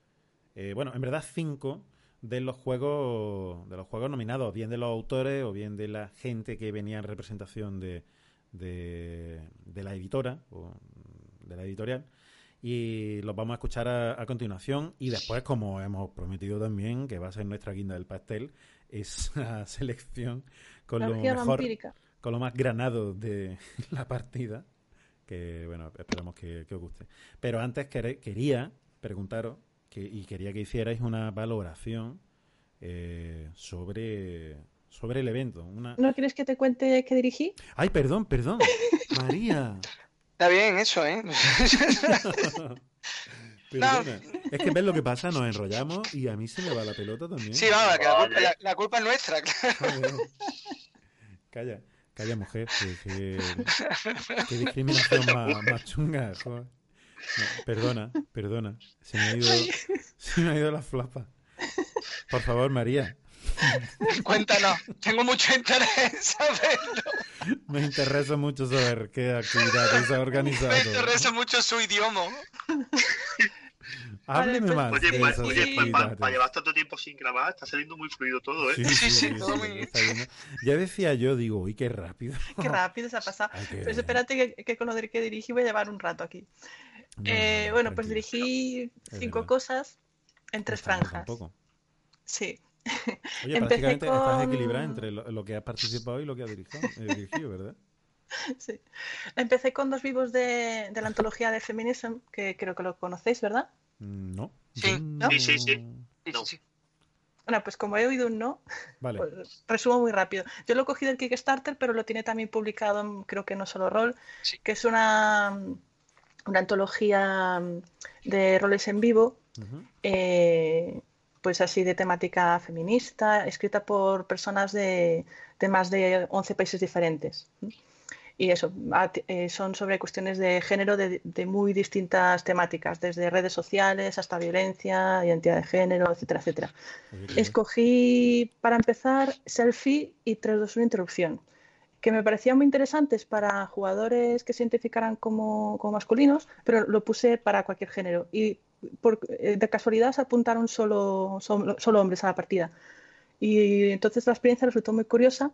eh, bueno, en verdad cinco de los juegos de los juegos nominados, bien de los autores o bien de la gente que venía en representación de, de, de la editora o de la editorial. Y los vamos a escuchar a, a continuación. Y después, como hemos prometido también, que va a ser nuestra guinda del pastel, esa selección con La lo mejor, vampírica. con lo más granado de la partida. Que bueno, esperamos que, que os guste. Pero antes quería preguntaros que, y quería que hicierais una valoración eh, sobre, sobre el evento. Una... ¿No quieres que te cuente qué dirigí? Ay, perdón, perdón. María. Está bien eso, ¿eh? Perdona. Es que ves lo que pasa, nos enrollamos y a mí se me va la pelota también. Sí, vamos, que la culpa, la- la culpa es nuestra, claro. Joder. Calla, calla mujer, que, que- qué discriminación más, más chunga, joder. No, perdona, perdona, se me ha ido, se me ha ido la flapa. Por favor, María, Cuéntanos, tengo mucho interés en saberlo. me interesa mucho saber qué actividades ha organizado. Me interesa mucho su idioma. Hábleme más Oye, pa- para llevar tanto tiempo sin grabar, está saliendo muy fluido todo, ¿eh? Sí, sí, sí, sí, está yendo. Ya decía yo, digo, uy, qué rápido. Qué rápido se ha pasado. Ay, Pues espérate que, que con lo de que dirigí voy a llevar un rato aquí. Eh, bueno, pues dirigí cinco cosas en tres franjas. Tampoco. Sí. Oye, Empecé prácticamente estás con- equilibrada entre lo, lo que has participado y lo que has dirigido, eh, dirigido, ¿verdad? Sí. Empecé con dos vivos de, de la antología de Feminism, que creo que lo conocéis, ¿verdad? Mm, No. Sí. ¿No? Sí, sí, sí. No. Bueno, pues como he oído un no, Vale. pues resumo muy rápido. Yo lo cogí del Kickstarter, pero lo tiene también publicado, en, creo que no solo rol, que es una, una antología de roles en vivo, eh, pues así de temática feminista, escrita por personas de, de más de 11 países diferentes. Y eso, eh, son sobre cuestiones de género de, de muy distintas temáticas, desde redes sociales hasta violencia, identidad de género, etcétera, etcétera. Escogí para empezar Selfie y 321 Interrupción, que me parecían muy interesantes para jugadores que se identificaran como, como masculinos, pero lo puse para cualquier género. Y por, eh, de casualidad se apuntaron solo, solo, solo hombres a la partida. Y entonces la experiencia resultó muy curiosa.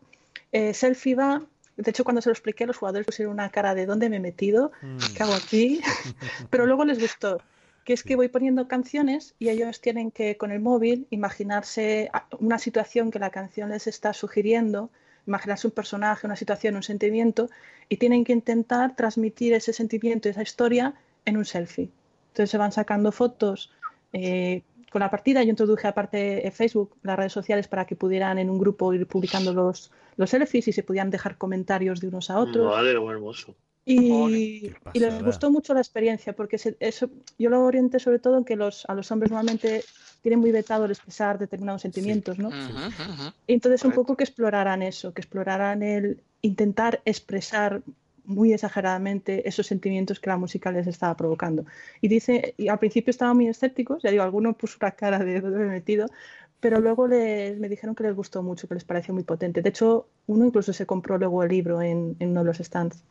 Eh, selfie va, de hecho cuando se lo expliqué los jugadores pusieron una cara de ¿dónde me he metido? ¿Qué hago aquí? Pero luego les gustó, que es que voy poniendo canciones y ellos tienen que con el móvil imaginarse una situación que la canción les está sugiriendo, imaginarse un personaje, una situación, un sentimiento y tienen que intentar transmitir ese sentimiento y esa historia en un selfie. Entonces se van sacando fotos eh, con la partida. Yo introduje aparte eh, Facebook, las redes sociales, para que pudieran en un grupo ir publicando los, los selfies y se pudieran dejar comentarios de unos a otros. Vale, lo hermoso. Y, y les gustó mucho la experiencia, porque se- eso, yo lo orienté sobre todo en que los, a los hombres normalmente tienen muy vetado el expresar determinados sentimientos, ¿no? Y entonces un poco que exploraran eso, que exploraran el intentar expresar muy exageradamente esos sentimientos que la música les estaba provocando. Y dice, y al principio estaban muy escépticos, ya digo, alguno puso una cara de he metido, pero luego les, me dijeron que les gustó mucho, que les pareció muy potente. De hecho, uno incluso se compró luego el libro en, en uno de los stands.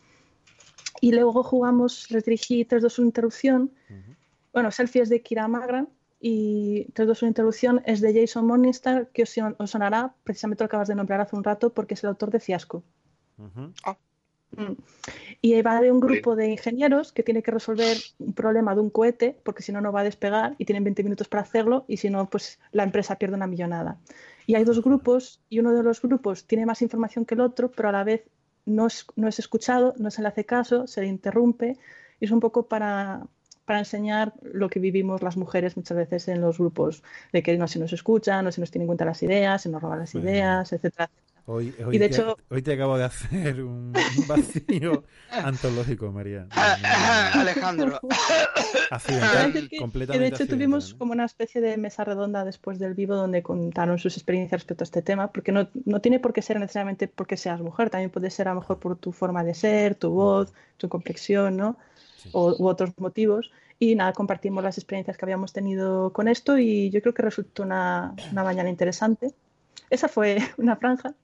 Y luego jugamos, les dirigí 3, 2, 1 interrupción. Bueno, Selfie es de Kira Magran y 3, 2, 1 interrupción es de Jason Morningstar, que os, os sonará, precisamente lo acabas de nombrar hace un rato, porque es el autor de Fiasco. Mm. Y va de un grupo de ingenieros que tiene que resolver un problema de un cohete, porque si no, no va a despegar y tienen 20 minutos para hacerlo, y si no, pues la empresa pierde una millonada. Y hay dos grupos, y uno de los grupos tiene más información que el otro, pero a la vez no es, no es escuchado, no se le hace caso, se le interrumpe, y es un poco para, para enseñar lo que vivimos las mujeres muchas veces en los grupos, de que no se nos escucha, no se nos tiene en cuenta las ideas, se nos roban las ideas, etcétera. Hoy, hoy, Y de te, hecho- hoy te acabo de hacer un, un vacío antológico, María. Alejandro. Accidental, Que- que completamente de hecho accidental, tuvimos como una especie de mesa redonda después del vivo donde contaron sus experiencias respecto a este tema, porque no, no tiene por qué ser necesariamente porque seas mujer, también puede ser a lo mejor por tu forma de ser, tu voz, tu complexión, ¿no? O, u otros motivos. Y nada, compartimos las experiencias que habíamos tenido con esto y yo creo que resultó una, una mañana interesante. Esa fue una franja.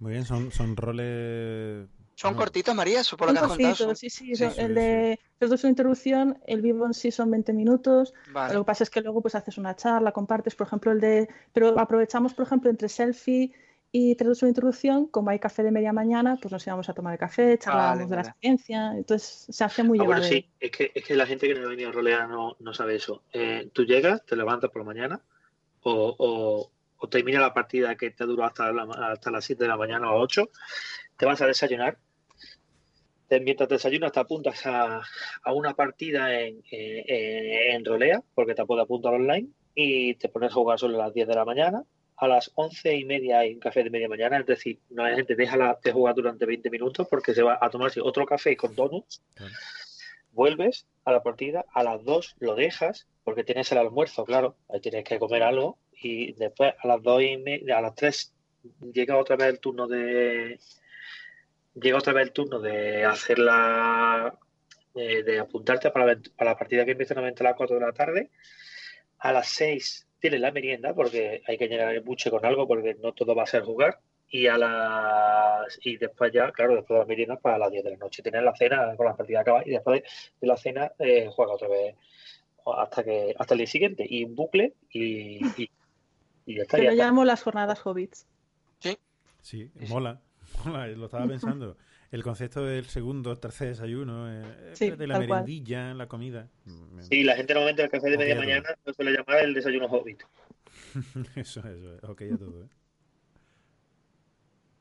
Muy bien, son, son roles Son cortitos, María, eso por Son lo que has contado. sí, sí, son- el de los dos una interrupción, el vivo en sí son 20 minutos. Vale. Lo que pasa es que luego pues haces una charla, compartes, por ejemplo, el de. Pero aprovechamos, por ejemplo, entre selfie y tres dos una interrupción, como hay café de media mañana, pues nos íbamos a tomar el café, charlábamos Vale, de la ciencia, entonces se hace muy Ah, bueno, sí, es que, es que la gente que no ha venido a rolear no, no sabe eso. Eh, tú llegas, te levantas por la mañana o, o, o termina la partida que te duró hasta, la- hasta las 7 de la mañana o 8, te vas a desayunar. Mientras te desayunas te apuntas a, a una partida en, eh, en rolea, porque te puedes apuntar online, y te pones a jugar solo a las 10 de la mañana. A las once y media hay un café de media mañana, es decir, no hay gente deja la- de jugar durante 20 minutos porque se va a tomarse otro café con donuts vuelves a la partida, a las 2 lo dejas, porque tienes el almuerzo, claro, ahí tienes que comer algo, y después a las 2 y media, a las 3 llega otra vez el turno de llega otra vez el turno de hacer la de, apuntarte para la, para la partida que empieza normalmente a las 4 de la tarde. A las 6 tienes la merienda, porque hay que llenar el buche con algo, porque no todo va a ser jugar. Y a las y después ya, claro, después de la merienda, para las 10 de la noche tienes la cena con la partida acabada y después de, la cena eh, juega otra vez hasta que hasta el día siguiente y un bucle y, y ya está. Que ya lo está. llamo las jornadas hobbits. Sí, mola. mola, Lo estaba pensando. El concepto del segundo, tercer desayuno, eh, Sí, de la tal cual. merendilla, la comida. Mm, Sí, la gente normalmente el café de media mañana lo suele llamar el desayuno hobbit. eso, eso. Ok a todo, ¿eh?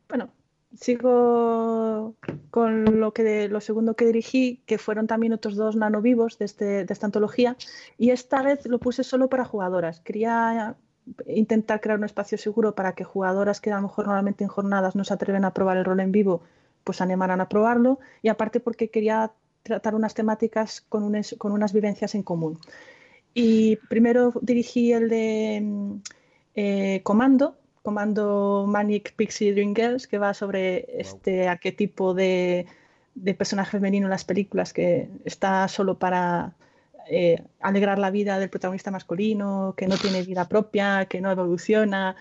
Bueno, sigo con lo que lo segundo que dirigí, que fueron también otros dos nanovivos de, este, de esta antología, y esta vez lo puse solo para jugadoras. Quería intentar crear un espacio seguro para que jugadoras que a lo mejor normalmente en jornadas no se atreven a probar el rol en vivo, pues animaran a probarlo, y aparte porque quería tratar unas temáticas con, con unas vivencias en común. Y primero dirigí el de mm, eh, Comando, Comando Manic Pixie Dream Girls, que va sobre este arquetipo de, de personaje femenino en las películas que está solo para eh, alegrar la vida del protagonista masculino, que no tiene vida propia, que no evoluciona,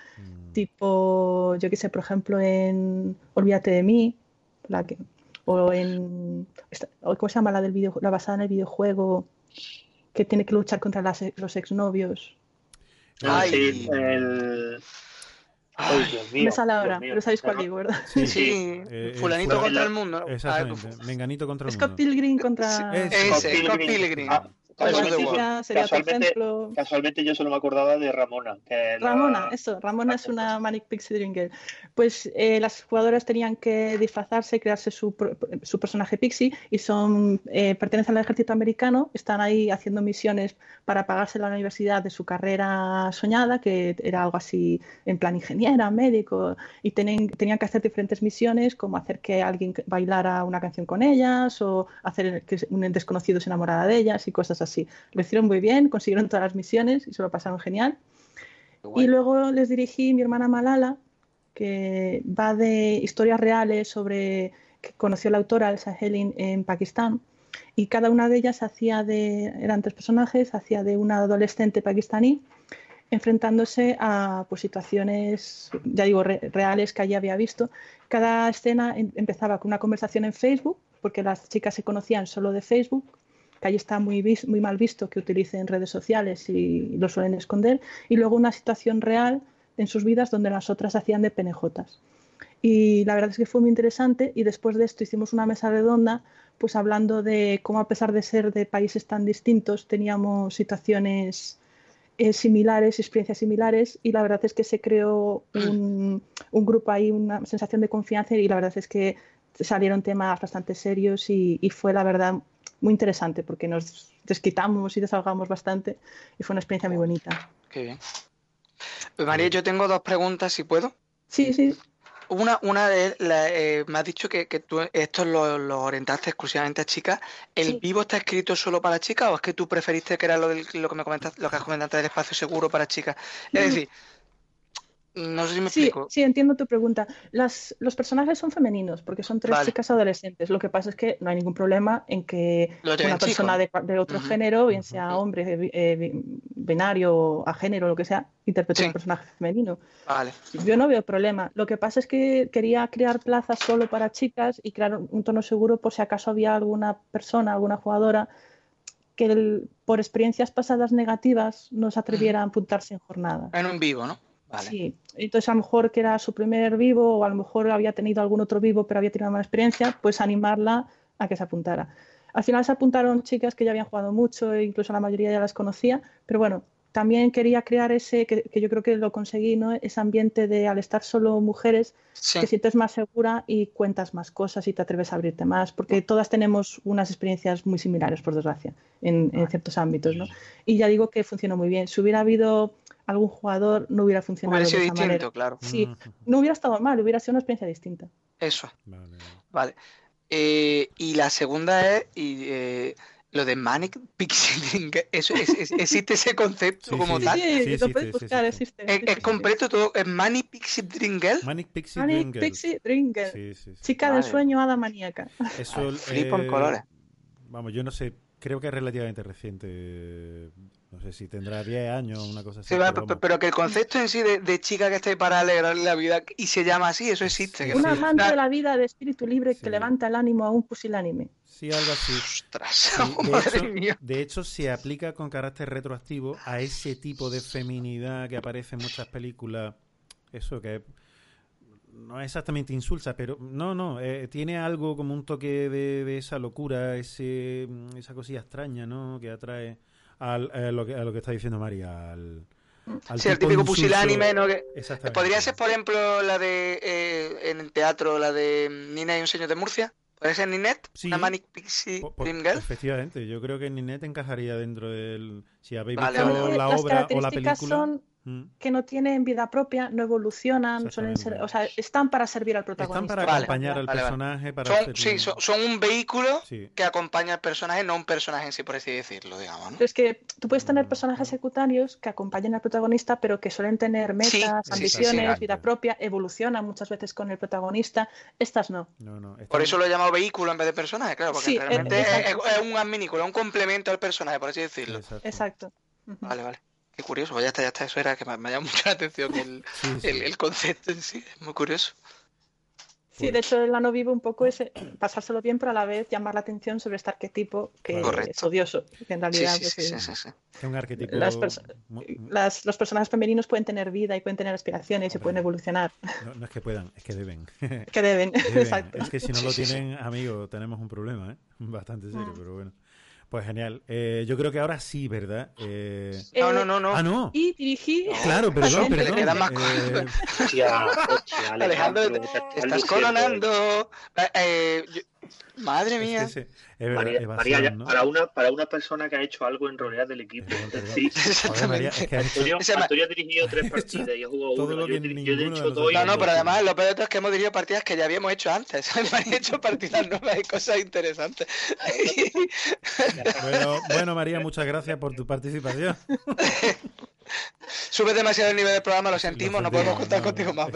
tipo, yo qué sé, por ejemplo, en Olvídate de mí, la que, o en, ¿cómo se llama la del video, la basada en el videojuego, que tiene que luchar contra las- los exnovios? Ah, Ay. sí, el... Ay, Dios mío. Me sale ahora, pero sabéis cuál digo, ¿verdad? Sí, Eh, fulanito contra el mundo. ¿no? Exactamente. Menganito contra el Scott mundo. Pilgrim contra... Scott Pilgrim. Ah, casualmente, sería, casualmente, ejemplo. casualmente yo solo me acordaba de Ramona. Que Ramona, eso, Ramona es una Manic Pixie Dream Girl. Pues eh, las jugadoras tenían que disfrazarse, crearse su, su personaje Pixie y son eh, pertenecen al ejército americano, están ahí haciendo misiones para pagarse la universidad de su carrera soñada, que era algo así en plan ingeniera, médico, y tenen- tenían que hacer diferentes misiones como hacer que alguien bailara una canción con ellas o hacer que un desconocido se enamorara de ellas y cosas así. Lo hicieron muy bien, consiguieron todas las misiones y se lo pasaron genial. Y luego les dirigí mi hermana Malala, que va de historias reales sobre que conoció la autora Elsa Helin en Pakistán. Y cada una de ellas hacía de, eran tres personajes, hacía de una adolescente pakistaní enfrentándose a pues, situaciones, ya digo, re- reales que allí había visto. Cada escena em- empezaba con una conversación en Facebook, porque las chicas se conocían solo de Facebook, que allí está muy, muy mal visto que utilicen redes sociales y lo suelen esconder, y luego una situación real en sus vidas donde las otras hacían de penejotas. Y la verdad es que fue muy interesante y después de esto hicimos una mesa redonda pues hablando de cómo a pesar de ser de países tan distintos teníamos situaciones eh, similares, experiencias similares y la verdad es que se creó un, un grupo ahí, una sensación de confianza y la verdad es que salieron temas bastante serios y, y fue la verdad muy interesante porque nos desquitamos y desahogamos bastante y fue una experiencia muy bonita. Qué bien. María, yo tengo dos preguntas, si puedo. Sí, sí. Una, una de la- eh, me has dicho que, que tú esto lo, lo orientaste exclusivamente a chicas. ¿El Sí. vivo está escrito solo para chicas o es que tú preferiste que era lo, del- lo que me comentaste, lo que has comentado del espacio seguro para chicas? Es Mm. decir, No sé si me Sí, explico. sí, entiendo tu pregunta. Las, los personajes son femeninos porque son tres Vale. chicas adolescentes. Lo que pasa es que no hay ningún problema en que una persona de, de otro género, bien sea hombre, eh, bi- binario, a género, lo que sea, interprete un personaje femenino. Vale. Yo no veo problema. Lo que pasa es que quería crear plazas solo para chicas y crear un tono seguro por si acaso había alguna persona, alguna jugadora que el- por experiencias pasadas negativas no se atreviera a apuntarse en jornada. En un vivo, ¿no? Sí, entonces a lo mejor que era su primer vivo o a lo mejor había tenido algún otro vivo pero había tenido mala experiencia, pues animarla a que se apuntara. Al final se apuntaron chicas que ya habían jugado mucho e incluso la mayoría ya las conocía, pero bueno, también quería crear ese, que, que yo creo que lo conseguí, ¿no? Ese ambiente de al estar solo mujeres, Sí. te sientes más segura y cuentas más cosas y te atreves a abrirte más, porque todas tenemos unas experiencias muy similares, por desgracia, en, en ciertos ámbitos, ¿no? Y ya digo que funcionó muy bien. Si hubiera habido algún jugador, no hubiera funcionado Hubiera de sido esa distinto, manera. claro. Sí, no hubiera estado mal, hubiera sido una experiencia distinta. Eso. Vale. Eh, y la segunda es y, eh, lo de Manic. Girl. Eso, es- es- ¿Existe ese concepto Sí, como sí, tal? Sí, sí, lo sí, puedes sí, buscar, sí, existe. ¿Es, es completo todo? ¿Es Manic Pixie Dream Girl? Manic Pixie Manic Dream Girl. Pixie Dream Girl. Sí, sí, sí. Chica del Vale. sueño, hada maníaca. Eso, Ay, flipo en eh, colores. Vamos, yo no sé, creo que es relativamente reciente. No sé si tendrá 10 años o una cosa así. Sí, pero que el concepto en sí de, de chica que está ahí para alegrarle la vida y se llama así, eso existe. que Un amante de la vida de espíritu libre Sí. que levanta el ánimo a un pusilánime. Sí, algo así. Ostras, Sí, de, madre hecho, mía. de hecho, se aplica con carácter retroactivo a ese tipo de feminidad que aparece en muchas películas. Eso que no es exactamente insulsa, pero no, no, eh, tiene algo como un toque de, de esa locura, ese, mm, esa cosilla extraña, ¿no? Que atrae al, a, lo que, a lo que está diciendo María, al, al Sí, el típico pusilánime, ¿no? Que-. ¿Podría ser, por ejemplo, la de eh, en el teatro, la de Nina y un señor de Murcia? ¿Podría ser Ninette? Sí. ¿Una Manic Pixie Po- po- Dream Girl? Efectivamente, yo creo que Ninette encajaría dentro del... Si habéis Vale, visto vale, vale. la Las obra o la película... son que no tienen vida propia, no evolucionan, suelen ser, o sea, están para servir al protagonista. Están para Vale, acompañar al vale, vale. personaje, para Son, sí, son, son un vehículo Sí. que acompaña al personaje, no un personaje en sí, por así decirlo, digamos, ¿no? Pero es que tú puedes tener personajes secundarios que acompañan al protagonista, pero que suelen tener metas, Sí, ambiciones, sí, sí. vida propia, evolucionan muchas veces con el protagonista. Estas no. No, no, están- Por eso lo he llamado vehículo en vez de personaje, claro, porque Sí, realmente es, exacto. es un adminículo, un complemento al personaje, por así decirlo. Exacto. Vale, vale. Qué curioso, pues ya está, ya está, eso era que me, me llama mucho la atención el, Sí, sí. el, el concepto en sí, es muy curioso. Sí, de hecho, el ano vivo un poco es eh, pasárselo bien, pero a la vez llamar la atención sobre este arquetipo que Correcto. es odioso. Que en realidad, sí, pues, sí, eh, sí, sí, sí. Es un arquetipo... Las perso- las- los personajes femeninos pueden tener vida y pueden tener aspiraciones y pueden evolucionar. No, no es que puedan, es que deben. Que deben, Deben. exacto. Es que si no lo tienen, amigo, tenemos un problema, ¿eh? Bastante serio, pero bueno. Pues genial. Eh, yo creo que ahora sí, ¿verdad? Eh, No, Eh, no, no, no. Ah, no. Y dirigí. Claro, perdón, Siempre le perdón. queda más Eh, Hostia, hostia, Alejandro, te, estás coronando. Eh, eh, yo- Madre es que mía. sí, es verdad, María, evasión, María, ya- ¿no? para, una, para una persona que ha hecho algo en realidad del equipo. Sí. Joder, María, es que has hecho- Antonio, ha dirigido tres partidas y ha jugado Todo una. lo Yo, he que diri- yo he ninguno hecho dos No, no, pero además lo peor de todo es que hemos dirigido partidas que ya habíamos hecho antes. Me han hecho partidas nuevas y cosas interesantes. Bueno, bueno, María, muchas gracias por tu participación. Sube demasiado el nivel del programa, lo sentimos, no podemos contar No, contigo no,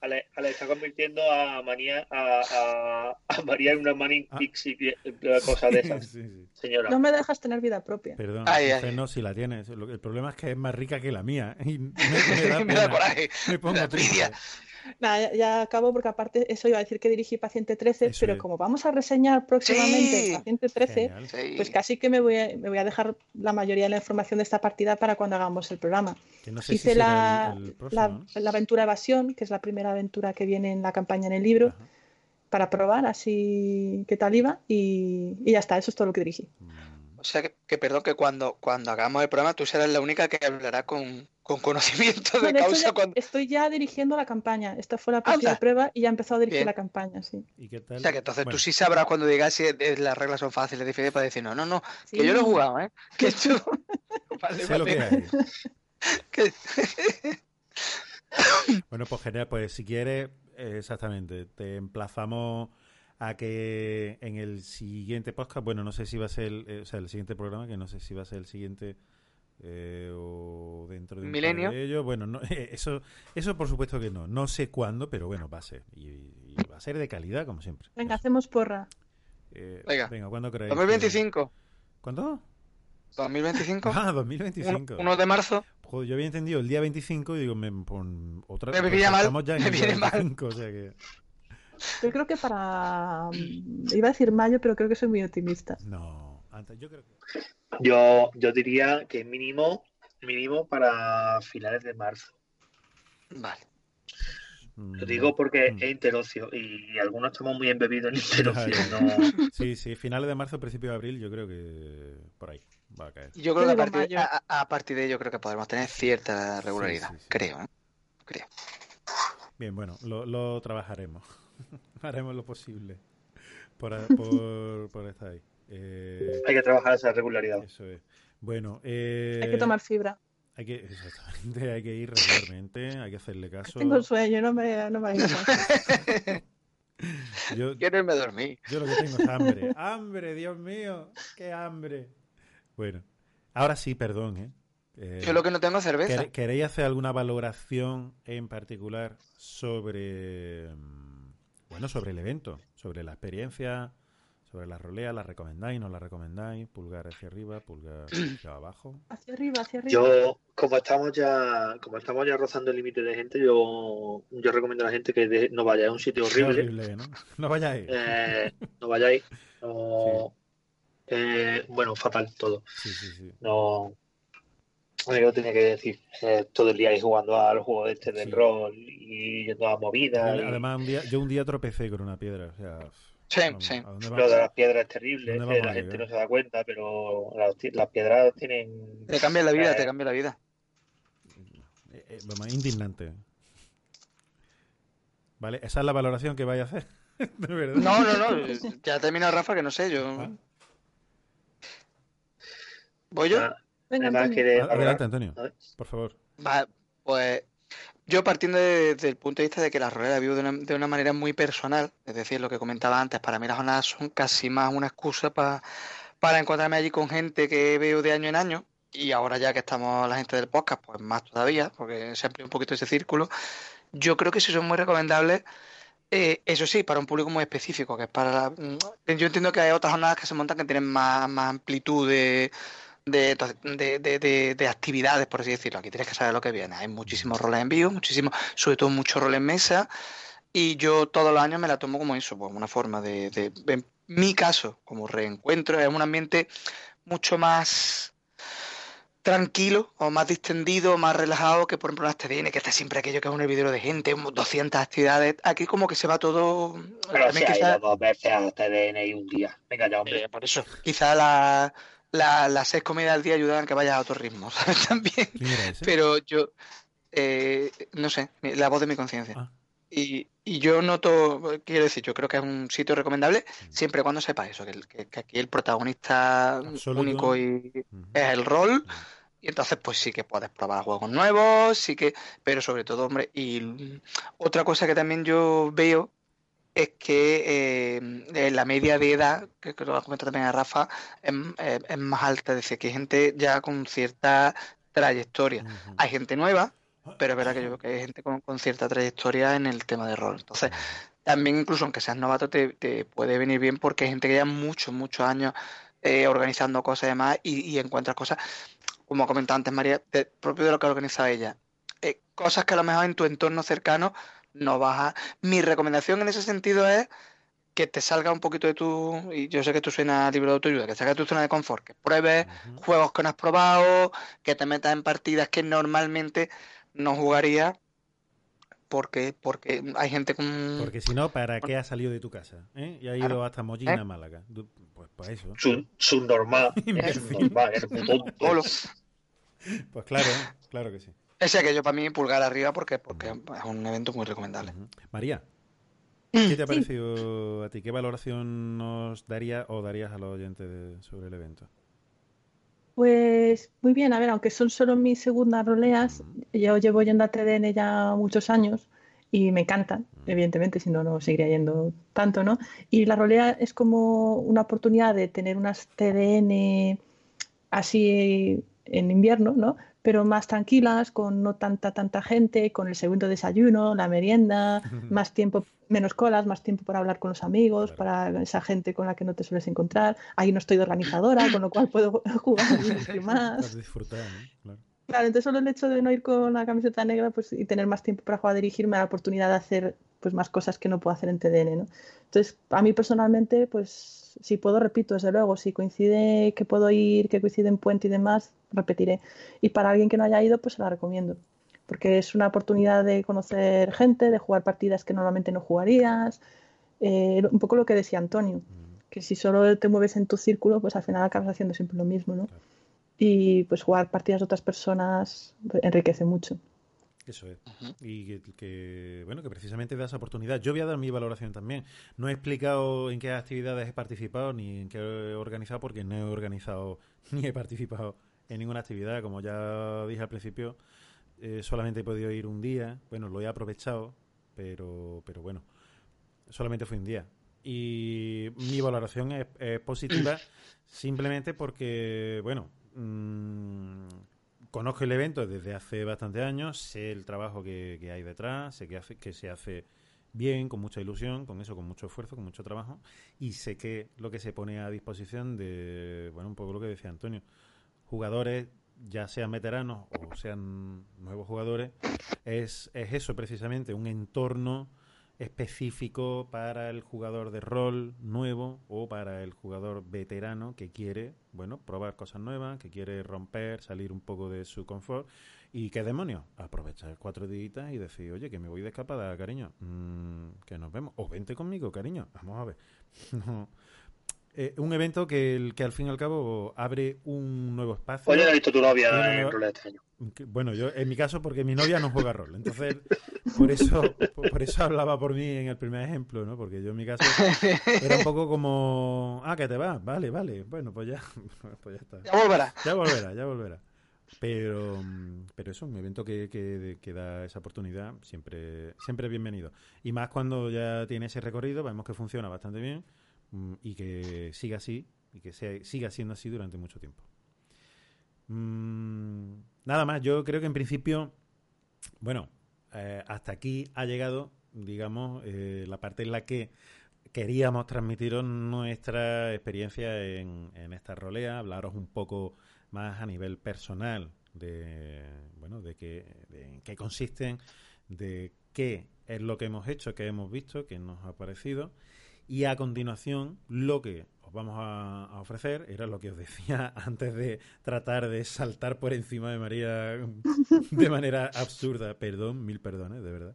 más. esto- Ale, Ale está convirtiendo a, Manía, a, a, a María en una Manning Ah. Pixie, eh, cosa de esas. Sí, sí. Señora. No me dejas tener vida propia. Perdón, Ay, ay. no, si la tienes. El problema es que es más rica que la mía. Y me, me da, Me da. Me pongo triste. Nada, ya, ya acabo porque aparte eso iba a decir que dirigí Paciente 13, Eso pero es. como vamos a reseñar próximamente Sí. Paciente 13, Genial. Sí. pues casi que me voy, a, me voy a dejar la mayoría de la información de esta partida para cuando hagamos el programa. No sé Hice la, el- el próximo, la- ¿no? la aventura Evasión, que es la primera aventura que viene en la campaña en el libro, Ajá. para probar así qué tal iba y, y ya está, eso es todo lo que dirigí. O sea que, que perdón, que cuando, cuando hagamos el programa tú serás la única que hablará con, con conocimiento No, de causa ya cuando. estoy ya dirigiendo la campaña. Esta fue la de prueba y ya he empezado a dirigir Bien. la campaña, sí. ¿Y qué tal? O sea que entonces Bueno, tú sí sabrás cuando digas si las reglas son fáciles, difíciles para decir, no, no, no, Sí. que yo lo he jugado, ¿eh? Que tú... Vale, sé lo que hay. Que- Bueno, pues genial, pues si quieres, exactamente, te emplazamos a que en el siguiente podcast, bueno, no sé si va a ser, el, eh, o sea, el siguiente programa, que no sé si va a ser el siguiente eh, o dentro de un Milenio. de ellos. Bueno, no, eso, eso por supuesto que no. No sé cuándo, pero bueno, va a ser. Y, y va a ser de calidad, como siempre. Venga, hacemos porra. Eh, Venga. ¿cuándo creéis? 2025. ¿Cuándo? 2025. Ah, 2025. 1 de marzo. Joder, yo había entendido el día 25 y digo, me pon otra Me pues pilla mal, Estamos ya en me viene mal. 25, o sea que... Yo creo que para. mm, Iba a decir mayo, pero creo que soy muy optimista. No, antes, yo creo que... Yo, yo diría que mínimo, mínimo para finales de marzo. Vale. Lo digo porque es interocio y algunos estamos muy embebidos en interocio. No... Sí, sí, finales de marzo, principio de abril, yo creo que por ahí va a caer. Yo creo que a partir, mayo. a, a partir de ello creo que podremos tener cierta regularidad. Sí, sí, sí. Creo, ¿eh? Creo. Bien, bueno, lo, lo trabajaremos. Haremos lo posible por, por, por estar ahí. Eh, Hay que trabajar esa regularidad. Eso es. Bueno, eh, Hay que tomar fibra. Hay que, exactamente, hay que ir regularmente, hay que hacerle caso. Tengo sueño, no me, no me. Yo, Quiero irme a dormir. yo lo que tengo es hambre. ¡Hambre, Dios mío! ¡Qué hambre! Bueno, ahora sí, perdón, ¿eh? Eh, Yo lo que no tengo es cerveza. ¿quere- ¿Queréis hacer alguna valoración en particular sobre, mm, bueno, sobre el evento, sobre la experiencia, sobre la rolea? ¿La recomendáis, no la recomendáis? Pulgar hacia arriba, pulgar hacia abajo. Hacia arriba, hacia arriba. Yo, como estamos ya, como estamos ya rozando el límite de gente, yo, yo recomiendo a la gente que de- no vaya a un sitio horrible. horrible, ¿no? No vayáis. Eh, no vayáis. No, eh, bueno, fatal todo. Sí, sí, sí. No. Yo tenía que decir, eh, todo el día ahí jugando al juego este del Sí. rol y yendo a movidas. y- Además, un día, yo un día tropecé con una piedra, o sea... Sí, vamos, sí. ¿a dónde Lo de las piedras es terrible, ¿Dónde es que vamos la gente no se da cuenta, pero las, piedras tienen. Te cambia la vida, Eh, te cambia la vida. Eh, eh, vamos, indignante. ¿Vale? ¿Esa es la valoración que vais a hacer? De verdad. No, no, no. Ya ha terminado Rafa, que no sé, yo. Ah. ¿Voy yo? Ah, Venga, Antonio. Adelante. Antonio, por favor. Va, pues yo partiendo de- del punto de vista de que la rolera vivo de una, de una manera muy personal, es decir, lo que comentaba antes, para mí las jornadas son casi más una excusa pa- para encontrarme allí con gente que veo de año en año y ahora ya que estamos la gente del podcast, pues más todavía, porque se amplía un poquito ese círculo, yo creo que sí son muy recomendables. eh, eso sí, para un público muy específico, que es para la- Yo entiendo que hay otras jornadas que se montan que tienen más, más amplitud de, de, de, de- de- de actividades, por así decirlo. Aquí tienes que saber lo que viene. Hay muchísimos roles en vivo, muchísimos, sobre todo muchos roles en mesa. Y yo todos los años me la tomo como eso, pues una forma de, de- en mi caso, como reencuentro, es un ambiente mucho más tranquilo o más distendido, más relajado que por ejemplo las TDN, que está siempre aquello que es un hervidero de gente, un- 200 actividades. Aquí como que se va todo... Pero si ha ido dos veces a TDN y un día. Venga ya, hombre. eh, por eso. Quizá la, la, las seis comidas al día ayudan a que vayas a otro ritmo, ¿sabes? También. Pero yo, eh, no sé, la voz de mi conciencia. Ah. Y, y yo noto, quiero decir, yo creo que es un sitio recomendable siempre y cuando sepa eso, que, que- que aquí el protagonista Absoluto. único y es el rol. Y entonces, pues sí que puedes probar juegos nuevos, sí que, pero sobre todo, hombre, y mm, otra cosa que también yo veo es que eh, eh, la media de edad, que creo que lo ha comentado también a Rafa, es, es- es más alta, es decir, que hay gente ya con cierta trayectoria. Hay gente nueva, pero es verdad que yo creo que hay gente con, con cierta trayectoria en el tema de rol. Entonces, también incluso aunque seas novato, te, te puede venir bien porque hay gente que lleva muchos, muchos años eh, organizando cosas y demás y, y encuentras cosas, como comentaba antes María, de- propio de lo que organiza ella. Eh, cosas que a lo mejor en tu entorno cercano no vas a... Mi recomendación en ese sentido es que te salga un poquito de tu, y yo sé que tú suena a libro de autoayuda, que salga de tu zona de confort, que pruebes juegos que no has probado, que te metas en partidas que normalmente no jugaría porque porque hay gente con Porque si no, ¿para qué has salido de tu casa? ¿Eh? Y ha ido Claro. hasta Mollina, ¿Eh? Málaga. Pues para eso. Su- Subnormal. Polo. Pues claro, claro que sí. Ese que yo para mí pulgar arriba porque porque es un evento muy recomendable. María, ¿qué te ha Sí. parecido a ti? ¿Qué valoración nos daría o darías a los oyentes de- sobre el evento? Pues muy bien, a ver, aunque son solo mis segundas roleas, yo llevo yendo a TDN ya muchos años y me encantan, evidentemente, si no, no seguiría yendo tanto, ¿no? Y la rolea es como una oportunidad de tener unas TDN así en invierno, ¿no? Pero más tranquilas, con no tanta, tanta gente, con el segundo desayuno, la merienda, más tiempo, menos colas, más tiempo para hablar con los amigos, para esa gente con la que no te sueles encontrar. Ahí no estoy de organizadora, con lo cual puedo jugar más. Claro. Claro, entonces solo el hecho de no ir con la camiseta negra pues, y tener más tiempo para jugar a dirigirme da la oportunidad de hacer pues, más cosas que no puedo hacer en TDN. ¿no? Entonces, a mí personalmente, pues si puedo, repito, desde luego, si coincide que puedo ir, que coincide en puente y demás, repetiré. Y para alguien que no haya ido, pues se la recomiendo. Porque es una oportunidad de conocer gente, de jugar partidas que normalmente no jugarías. Eh, un poco lo que decía Antonio, que si solo te mueves en tu círculo, pues al final acabas haciendo siempre lo mismo, ¿no? y pues jugar partidas de otras personas enriquece mucho. Eso es. Y que, que, bueno, que precisamente da esa oportunidad. Yo voy a dar mi valoración también. No he explicado en qué actividades he participado ni en qué he organizado porque no he organizado ni he participado en ninguna actividad. Como ya dije al principio, eh, solamente he podido ir un día. Bueno, lo he aprovechado, pero, pero bueno, solamente fue un día. Y mi valoración es, es positiva simplemente porque, bueno, mmm, conozco el evento desde hace bastante años, sé el trabajo que, que hay detrás, sé que, hace, que se hace bien, con mucha ilusión, con eso, con mucho esfuerzo, con mucho trabajo, y sé que lo que se pone a disposición de, bueno, un poco lo que decía Antonio, jugadores, ya sean veteranos o sean nuevos jugadores, es, es eso precisamente, un entorno específico para el jugador de rol nuevo o para el jugador veterano que quiere, bueno, probar cosas nuevas, que quiere romper, salir un poco de su confort. Y qué demonios, aprovechar cuatro días y decir, oye, que me voy de escapada, cariño, mm, que nos vemos, o vente conmigo, cariño, vamos a ver. Eh, un evento que, el, que al fin y al cabo abre un nuevo espacio. Oye, ¿has visto tu novia en rol este año? Bueno, yo en mi caso porque mi novia no juega rol, entonces por eso por eso hablaba por mí en el primer ejemplo, ¿no? Porque yo en mi caso era un poco como, ah, que te vas, vale, vale, bueno, pues ya, pues ya está. Ya volverá. Ya volverá, ya volverá. Pero, pero eso, un evento que, que, que da esa oportunidad siempre siempre bienvenido. Y más cuando ya tiene ese recorrido, vemos que funciona bastante bien y que siga así y que sea, siga siendo así durante mucho tiempo. Mm, nada más, yo creo que en principio, bueno, eh, hasta aquí ha llegado, digamos, eh, la parte en la que queríamos transmitiros nuestra experiencia en, en esta rolea, hablaros un poco más a nivel personal de, bueno, de, qué, en qué consisten, de qué es lo que hemos hecho, qué hemos visto, qué nos ha parecido. Y a continuación, lo que os vamos a, a, ofrecer era lo que os decía antes de tratar de saltar por encima de María de manera absurda. Perdón, mil perdones, de verdad.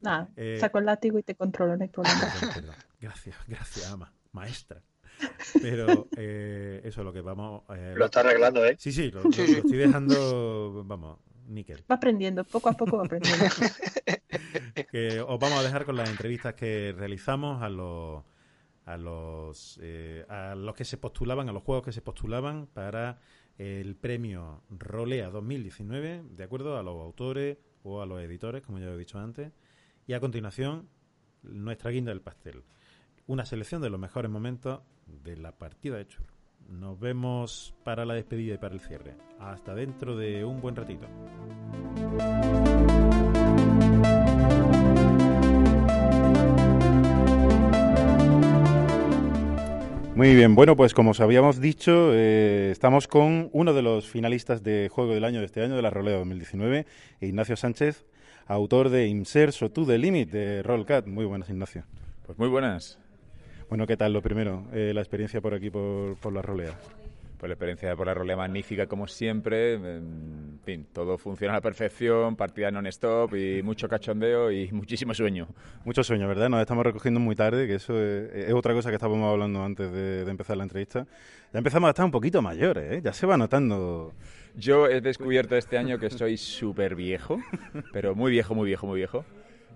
Nada, eh, saco el látigo y te controlo, no hay problema. Perdón, perdón. Gracias, gracias, ama, maestra. Pero eh, eso es lo que vamos. Eh, lo está arreglando, ¿eh? Sí, sí, lo, lo, lo estoy dejando, vamos, níquel. Va aprendiendo, poco a poco va aprendiendo. que os vamos a dejar con las entrevistas que realizamos a los a los eh, a los que se postulaban, a los juegos que se postulaban para el premio Rolea 2019, de acuerdo a los autores o a los editores, como ya he dicho antes, y a continuación nuestra guinda del pastel, una selección de los mejores momentos de la partida de Churro. Nos vemos para la despedida y para el cierre. Hasta dentro de un buen ratito. Muy bien, bueno, pues como os habíamos dicho, eh, estamos con uno de los finalistas de Juego del Año de este año, de la Rolea 2019, Ignacio Sánchez, autor de Inserso to the Limit de Rollcat. Muy buenas, Ignacio. Pues muy buenas. Bueno, ¿qué tal lo primero? Eh, la experiencia por aquí, por, por la rolea. Pues la experiencia por la rolea magnífica, como siempre. En fin, todo funciona a la perfección, partida non-stop y mucho cachondeo y muchísimo sueño. Mucho sueño, ¿verdad? Nos estamos recogiendo muy tarde, que eso es, es otra cosa que estábamos hablando antes de, de, empezar la entrevista. Ya empezamos a estar un poquito mayores, ¿eh? Ya se va notando. Yo he descubierto este año que soy súper viejo, pero muy viejo, muy viejo, muy viejo.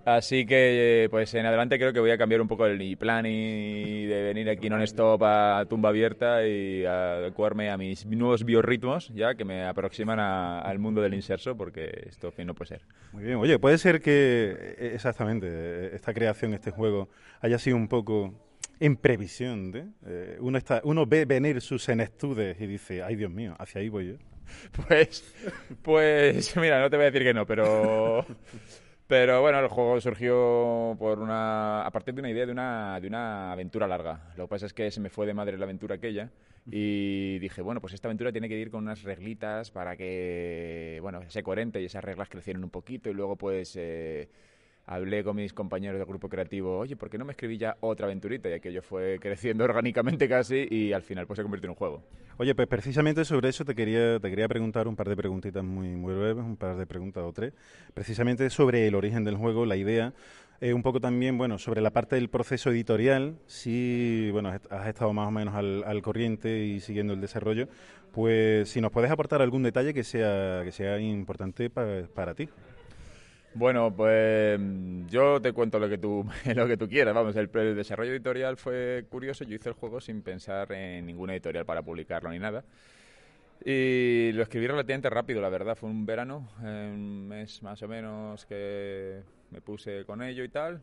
Así que, pues en adelante creo que voy a cambiar un poco el plan y de venir aquí non-stop a tumba abierta y adecuarme a mis nuevos biorritmos, ya que me aproximan a, al mundo del inserso, porque esto fin no puede ser. Muy bien, oye, puede ser que exactamente esta creación, este juego, haya sido un poco en previsión de. Eh, uno, está, uno ve venir sus enestudes y dice, ay Dios mío, hacia ahí voy yo. Pues, pues, mira, no te voy a decir que no, pero, pero bueno, el juego surgió por una, a partir de una idea de una, de una aventura larga. Lo que pasa es que se me fue de madre la aventura aquella y dije, bueno, pues esta aventura tiene que ir con unas reglitas para que, bueno, sea coherente y esas reglas crecieran un poquito y luego pues... eh, hablé con mis compañeros del grupo creativo, oye, ¿por qué no me escribí ya otra aventurita? Y aquello fue creciendo orgánicamente casi y al final pues se convirtió en un juego. Oye, pues precisamente sobre eso te quería, te quería preguntar un par de preguntitas muy, muy breves, un par de preguntas o tres. Precisamente sobre el origen del juego, la idea. eh, un poco también, bueno, sobre la parte del proceso editorial, si, bueno, has estado más o menos al, al corriente y siguiendo el desarrollo, pues si nos puedes aportar algún detalle que sea, que sea importante pa- para ti. Bueno, pues yo te cuento lo que tú, lo que tú quieras. Vamos, el, el desarrollo editorial fue curioso. Yo hice el juego sin pensar en ninguna editorial para publicarlo ni nada. Y lo escribí relativamente rápido, la verdad. Fue un verano, eh, un mes más o menos que me puse con ello y tal.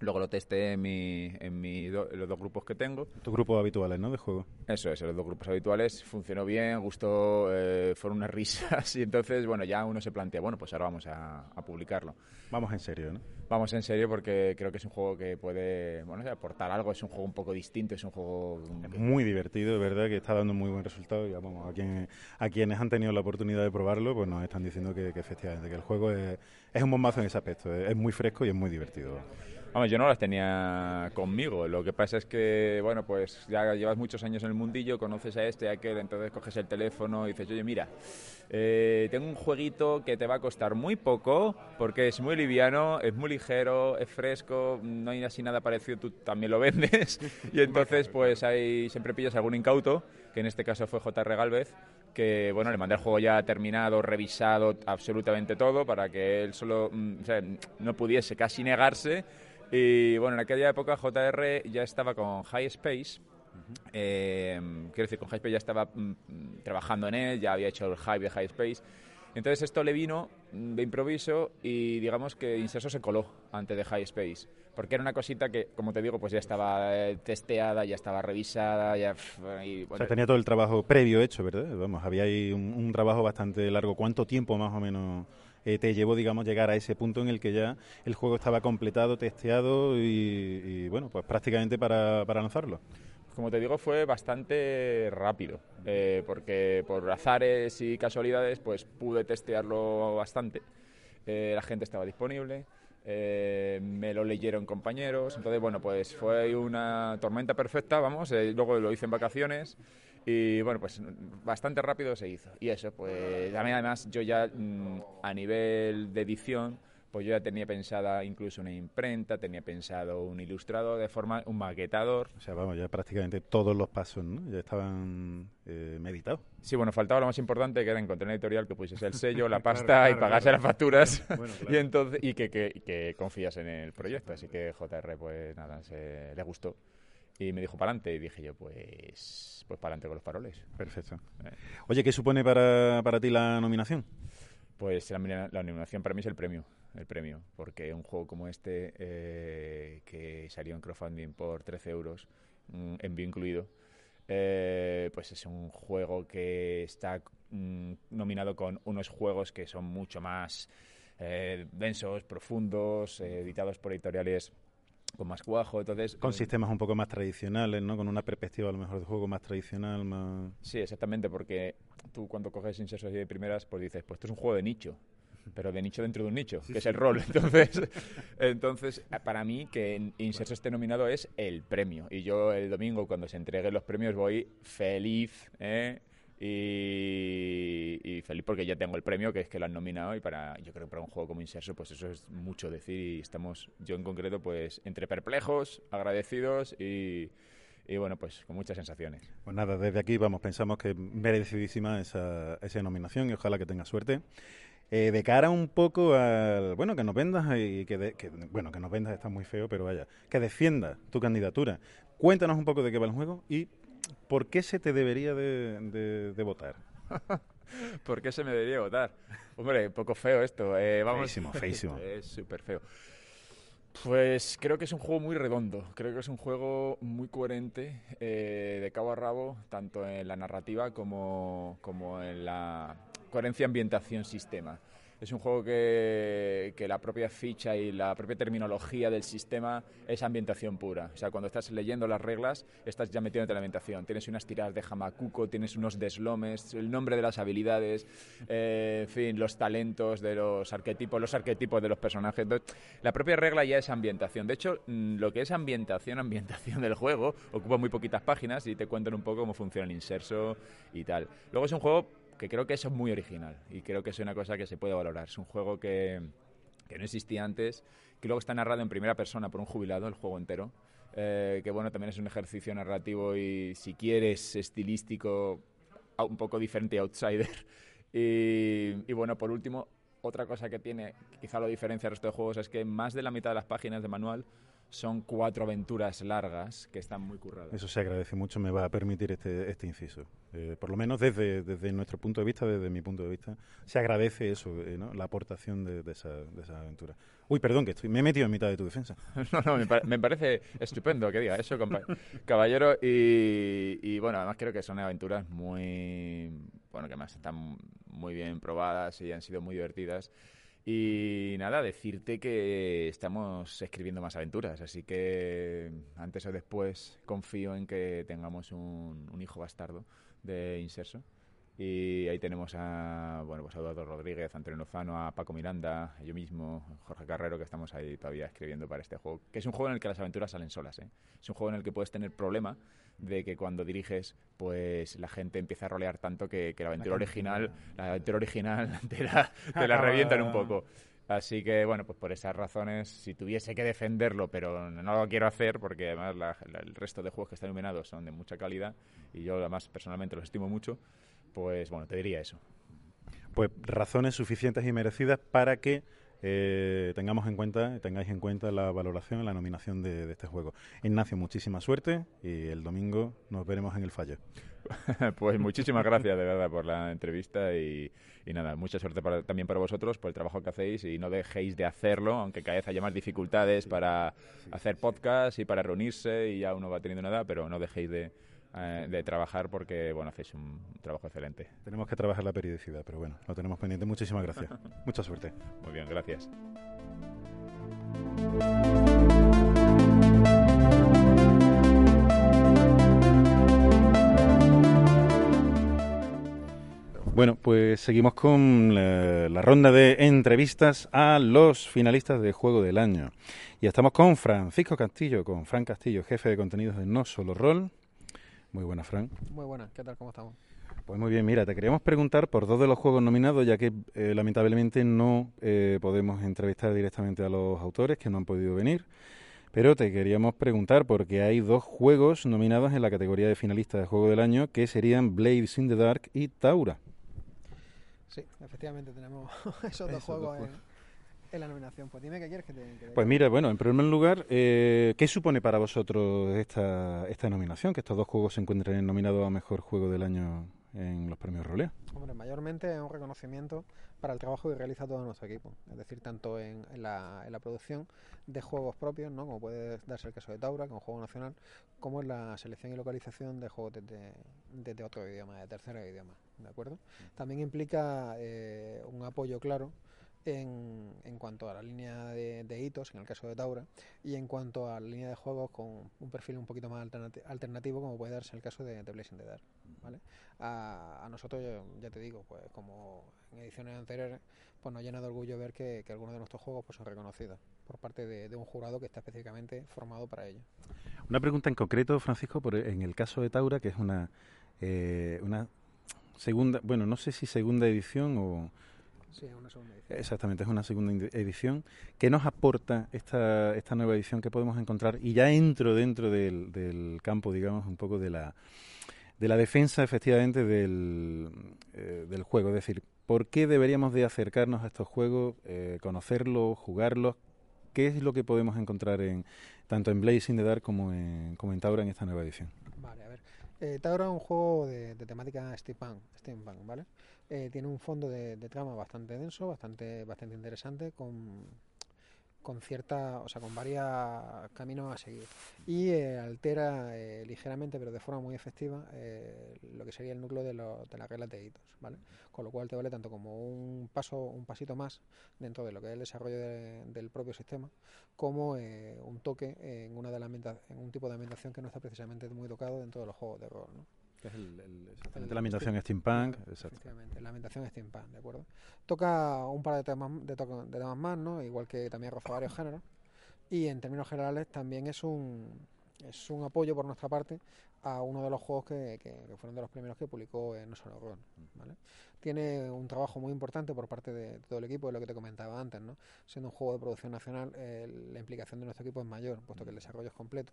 Luego lo testé en, mi, en, mi do- los dos grupos que tengo. Tus grupos habituales, ¿no? De juego. Eso es, los dos grupos habituales. Funcionó bien, gustó, eh, fueron unas risas. Y entonces, bueno, ya uno se plantea, bueno, pues ahora vamos a, a publicarlo. Vamos en serio, ¿no? Vamos en serio porque creo que es un juego que puede bueno, aportar algo. Es un juego un poco distinto, es un juego... Muy divertido, de verdad, que está dando muy buen resultado. Y vamos, a, quien- a quienes han tenido la oportunidad de probarlo, pues nos están diciendo que, que efectivamente, que el juego es, es un bombazo en ese aspecto. Es, es muy fresco y es muy divertido. Vamos, yo no las tenía conmigo. Lo que pasa es que, bueno, pues ya llevas muchos años en el mundillo, conoces a este, a aquel, entonces coges el teléfono y dices, oye, mira, eh, tengo un jueguito que te va a costar muy poco porque es muy liviano, es muy ligero, es fresco, no hay así nada parecido, tú también lo vendes. y entonces, pues ahí siempre pillas algún incauto, que en este caso fue J.R. Galvez, que bueno, le mandé el juego ya terminado, revisado, absolutamente todo, para que él solo mm, o sea, no pudiese casi negarse. Y bueno, en aquella época JR ya estaba con High Space. eh, quiero decir, con High Space ya estaba mm, mm, trabajando en él, ya había hecho el hype de High Space. Entonces esto le vino mm, de improviso y digamos que Inserso se coló antes de High Space. Porque era una cosita que, como te digo, pues ya estaba eh, testeada, ya estaba revisada, ya... y, O bueno, sea, tenía todo el trabajo previo hecho, ¿verdad? Vamos, había ahí un, un trabajo bastante largo. ¿Cuánto tiempo más o menos eh, te llevó, digamos, llegar a ese punto en el que ya el juego estaba completado, testeado y, y, bueno, pues prácticamente para, para lanzarlo? Como te digo, fue bastante rápido, eh, porque por azares y casualidades, pues pude testearlo bastante. Eh, la gente estaba disponible, eh, me lo leyeron compañeros, entonces bueno, pues fue una tormenta perfecta, vamos, eh, luego lo hice en vacaciones y bueno, pues bastante rápido se hizo. Y eso, pues a mí además yo ya mm, a nivel de edición, pues yo ya tenía pensada incluso una imprenta, tenía pensado un ilustrador de forma, un maquetador. O sea, vamos, ya prácticamente todos los pasos, ¿no? Ya estaban eh, meditados. Sí, bueno, faltaba lo más importante que era encontrar una editorial que pusiese el sello, la pasta Claro, y pagase claro. las facturas Bueno, y entonces y que, que, que confías en el proyecto. Así que JR, pues nada, se, le gustó. Y me dijo para adelante y dije yo, pues, pues para adelante con los faroles. Perfecto. Eh, Oye, ¿qué supone para, para ti la nominación? Pues la, nomina- la nominación para mí es el premio, el premio, porque un juego como este, eh, que salió en crowdfunding por 13 euros, mm, envío incluido, eh, pues es un juego que está mm, nominado con unos juegos que son mucho más eh, densos, profundos, eh, editados por editoriales con más cuajo, entonces... Con mm, sistemas un poco más tradicionales, ¿no? Con una perspectiva a lo mejor de juego más tradicional, más... Sí, exactamente, porque tú cuando coges Inserso así de primeras, pues dices, pues esto es un juego de nicho, pero de nicho dentro de un nicho, Sí, que es el rol. Entonces, entonces, para mí que Inserso esté nominado es el premio. Y yo el domingo, cuando se entreguen los premios, voy feliz, ¿eh? Y, feliz porque ya tengo el premio, que es que lo han nominado, y para yo creo que para un juego como Inserso, pues eso es mucho decir, y estamos, yo en concreto, pues entre perplejos, agradecidos y... Y bueno, pues con muchas sensaciones. Pues nada, desde aquí, vamos, pensamos que merecidísima esa, esa nominación y ojalá que tenga suerte. Eh, de cara un poco al. Bueno, que nos vendas y que, de- que- Bueno, que nos vendas está muy feo, pero vaya. Que defienda tu candidatura. Cuéntanos un poco de qué va el juego y por qué se te debería de, de- de votar. ¿Por qué se me debería votar? Hombre, un poco feo esto. eh, vamos... Feísimo, feísimo. es súper feo. Pues creo que es un juego muy redondo, creo que es un juego muy coherente eh, de cabo a rabo, tanto en la narrativa como, como en la coherencia ambientación-sistema. Es un juego que, la propia ficha y la propia terminología del sistema es ambientación pura. O sea, cuando estás leyendo las reglas, estás ya metiéndote en la ambientación. Tienes unas tiradas de jamacuco, tienes unos deslomes, el nombre de las habilidades, eh, en fin, los talentos de los arquetipos, los arquetipos de los personajes. Entonces, la propia regla ya es ambientación. De hecho, mm, lo que es ambientación, ambientación del juego, ocupa muy poquitas páginas y te cuentan un poco cómo funciona el inserso y tal. Luego es un juego que creo que eso es muy original y creo que es una cosa que se puede valorar. Es un juego que, que no existía antes, que luego está narrado en primera persona por un jubilado, el juego entero. Eh, que bueno, también es un ejercicio narrativo y si quieres estilístico, un poco diferente outsider. Y, y bueno, por último, otra cosa que tiene, quizá lo diferencia del resto de juegos, es que más de la mitad de las páginas de manual son cuatro aventuras largas que están muy curradas. Eso se agradece mucho, me va a permitir este, este inciso. Eh, por lo menos desde, desde nuestro punto de vista, desde mi punto de vista, se agradece eso, eh, ¿no? la aportación de, de, esa, de esa aventura. Uy, perdón, que estoy, me he metido en mitad de tu defensa. no, no, me, pa me, parece estupendo que diga eso, caballero. Y, y, bueno, además creo que son aventuras muy, bueno, que además están muy bien probadas y han sido muy divertidas. Y nada, decirte que estamos escribiendo más aventuras, así que antes o después confío en que tengamos un, hijo bastardo de Inserso. Y ahí tenemos a, bueno, pues a Eduardo Rodríguez, a Antonio Lozano, a Paco Miranda, yo mismo, Jorge Carrero, que estamos ahí todavía escribiendo para este juego. Que es un juego en el que las aventuras salen solas, ¿eh? Es un juego en el que puedes tener problema de que cuando diriges, pues la gente empieza a rolear tanto que, que la aventura original, la aventura original te la, te la revientan un poco. Así que, bueno, pues por esas razones, si tuviese que defenderlo, pero no lo quiero hacer porque además la, la, el resto de juegos que están nominados son de mucha calidad y yo además personalmente los estimo mucho, pues bueno, te diría eso. Pues razones suficientes y merecidas para que eh, tengamos en cuenta, tengáis en cuenta la valoración, la nominación de, de, este juego. Ignacio, muchísima suerte y el domingo nos veremos en el fallo. pues muchísimas gracias de verdad por la entrevista y, y nada, mucha suerte para, también para vosotros por el trabajo que hacéis y no dejéis de hacerlo, aunque cada vez haya más dificultades para hacer podcast y para reunirse y ya uno va teniendo una edad, pero no dejéis de, eh, de trabajar porque bueno hacéis un trabajo excelente. Tenemos que trabajar la periodicidad, pero bueno, lo tenemos pendiente. Muchísimas gracias. Mucha suerte. Muy bien, gracias. Bueno, pues seguimos con la, la, ronda de entrevistas a los finalistas de Juego del Año. Y estamos con Francisco Castillo, con Fran Castillo, jefe de contenidos de No Solo Rol. Muy buenas, Fran. Muy buenas, ¿qué tal? ¿Cómo estamos? Pues muy bien, mira, te queríamos preguntar por dos de los juegos nominados, ya que eh, lamentablemente no eh, podemos entrevistar directamente a los autores que no han podido venir. Pero te queríamos preguntar porque hay dos juegos nominados en la categoría de finalistas de Juego del Año, que serían Blades in the Dark y Taura. Sí, efectivamente tenemos esos dos juegos en, en, la nominación. Pues dime qué quieres que te... Que te pues mira, bueno, en primer lugar, eh, ¿qué supone para vosotros esta, esta nominación? Que estos dos juegos se encuentren nominados a Mejor Juego del Año en los premios Rolea. Hombre, mayormente es un reconocimiento para el trabajo que realiza todo nuestro equipo. Es decir, tanto en, en, la, en la, producción de juegos propios, ¿no? como puede darse el caso de Taura, con juego nacional, como en la selección y localización de juegos desde, desde otro idioma, de tercer idioma. ¿De acuerdo? También implica eh, un apoyo claro en, en, cuanto a la línea de, de, hitos, en el caso de Taura, y en cuanto a la línea de juegos con un perfil un poquito más alternati alternativo, como puede darse el caso de, de Blazing the Dark. ¿vale? A, a, nosotros, ya, te digo, pues como en ediciones anteriores, pues nos llena de orgullo ver que, que algunos de nuestros juegos pues, son reconocidos por parte de, de, un jurado que está específicamente formado para ello. Una pregunta en concreto, Francisco, por, en el caso de Taura, que es una, eh, una segunda, bueno, no sé si segunda edición o Sí, es una segunda edición. Exactamente, es una segunda edición. ¿Qué nos aporta esta, esta nueva edición que podemos encontrar? Y ya entro dentro del, del campo, digamos, un poco de la, de la defensa, efectivamente, del, eh, del juego. Es decir, ¿por qué deberíamos de acercarnos a estos juegos, eh, conocerlos, jugarlos? ¿Qué es lo que podemos encontrar en tanto en Blazing the Dark como en, como en Taura en esta nueva edición? Vale, a ver. Eh, Taura es un juego de, de temática steampunk, steampunk ¿vale? Eh, tiene un fondo de, trama bastante denso, bastante, bastante interesante, con, con cierta, o sea, con varios caminos a seguir. Y eh, altera eh, ligeramente, pero de forma muy efectiva, eh, lo que sería el núcleo de, lo- de las reglas de hitos, ¿vale? Con lo cual te vale tanto como un paso, un pasito más dentro de lo que es el desarrollo de- del propio sistema, como eh, un toque en una de las en un tipo de ambientación que no está precisamente muy tocado dentro de los juegos de rol, ¿no? Que es el- el- exactamente la ambientación steampunk, exacto. Efectivamente, la ambientación steampunk, ¿de acuerdo? Toca un par de temas, de, temas más, ¿no? Igual que también roza varios géneros. Y en términos generales también es un, es un apoyo por nuestra parte a uno de los juegos que, que- que fueron de los primeros que publicó en Run, ¿vale? Tiene un trabajo muy importante por parte de todo el equipo, de lo que te comentaba antes, ¿no? Siendo un juego de producción nacional, eh, la implicación de nuestro equipo es mayor, puesto que el desarrollo es completo,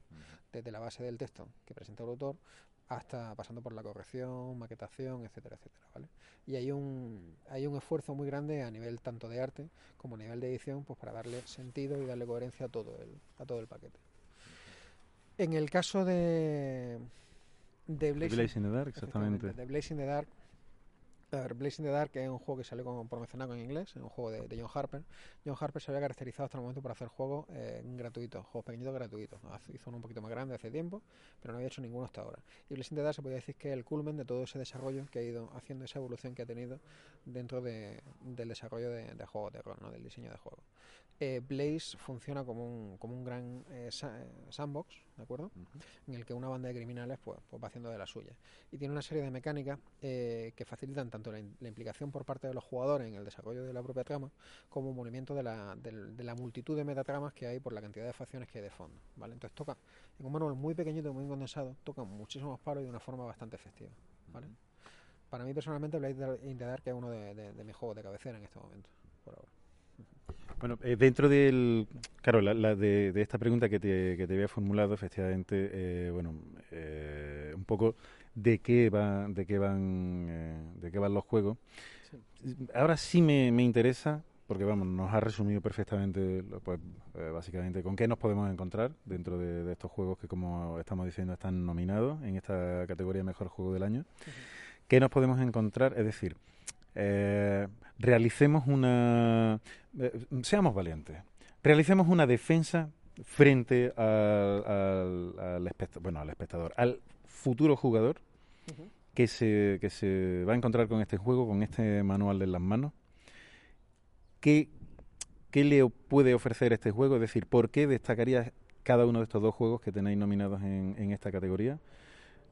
desde la base del texto que presenta el autor hasta pasando por la corrección, maquetación, etcétera, etcétera, ¿vale? Y hay un hay un esfuerzo muy grande a nivel tanto de arte como a nivel de edición, pues para darle sentido y darle coherencia a todo el a todo el paquete. En el caso de de in the Dark, exactamente. De Blaze in the Dark. A ver, the Dark es un juego que salió con, por en inglés, es un juego de, de John Harper. John Harper se había caracterizado hasta el momento por hacer juegos eh, gratuitos, juegos pequeñitos gratuitos. Hizo uno un poquito más grande hace tiempo, pero no había hecho ninguno hasta ahora. Y Blaze in the Dark se podría decir que es el culmen de todo ese desarrollo que ha ido haciendo, esa evolución que ha tenido dentro de- del desarrollo de, de juegos de rol, ¿no? del diseño de juegos. Eh, Blaze funciona como un, como un gran eh, eh, sandbox, ¿de acuerdo? En el que una banda de criminales pues, pues va haciendo de la suya. Y tiene una serie de mecánicas eh, que facilitan tanto la, implicación por parte de los jugadores en el desarrollo de la propia trama, como un movimiento de la, del- de la multitud de metatramas que hay por la cantidad de facciones que hay de fondo. ¿vale? Entonces toca, en un manual muy pequeñito, muy condensado, toca muchísimos palos y de una forma bastante efectiva. ¿vale? Para mí personalmente Blade in the Dark es uno de, de- de mis juegos de cabecera en este momento, por ahora. Bueno, eh, dentro del. Claro, la, la de, de esta pregunta que te, que te había formulado, efectivamente, eh, bueno, eh, un poco de qué va, de qué van, eh, de qué van los juegos. Ahora sí me, me interesa, porque vamos, nos ha resumido perfectamente, pues, básicamente, con qué nos podemos encontrar dentro de, de estos juegos que, como estamos diciendo, están nominados en esta categoría Mejor Juego del Año. ¿Qué nos podemos encontrar? Es decir, eh, realicemos una... eh, seamos valientes. Realicemos una defensa frente al, al, al espect- bueno, al espectador, al futuro jugador que se, que se va a encontrar con este juego, con este manual en las manos. ¿Qué, qué le puede ofrecer este juego? Es decir, ¿por qué destacarías cada uno de estos dos juegos que tenéis nominados en, en esta categoría?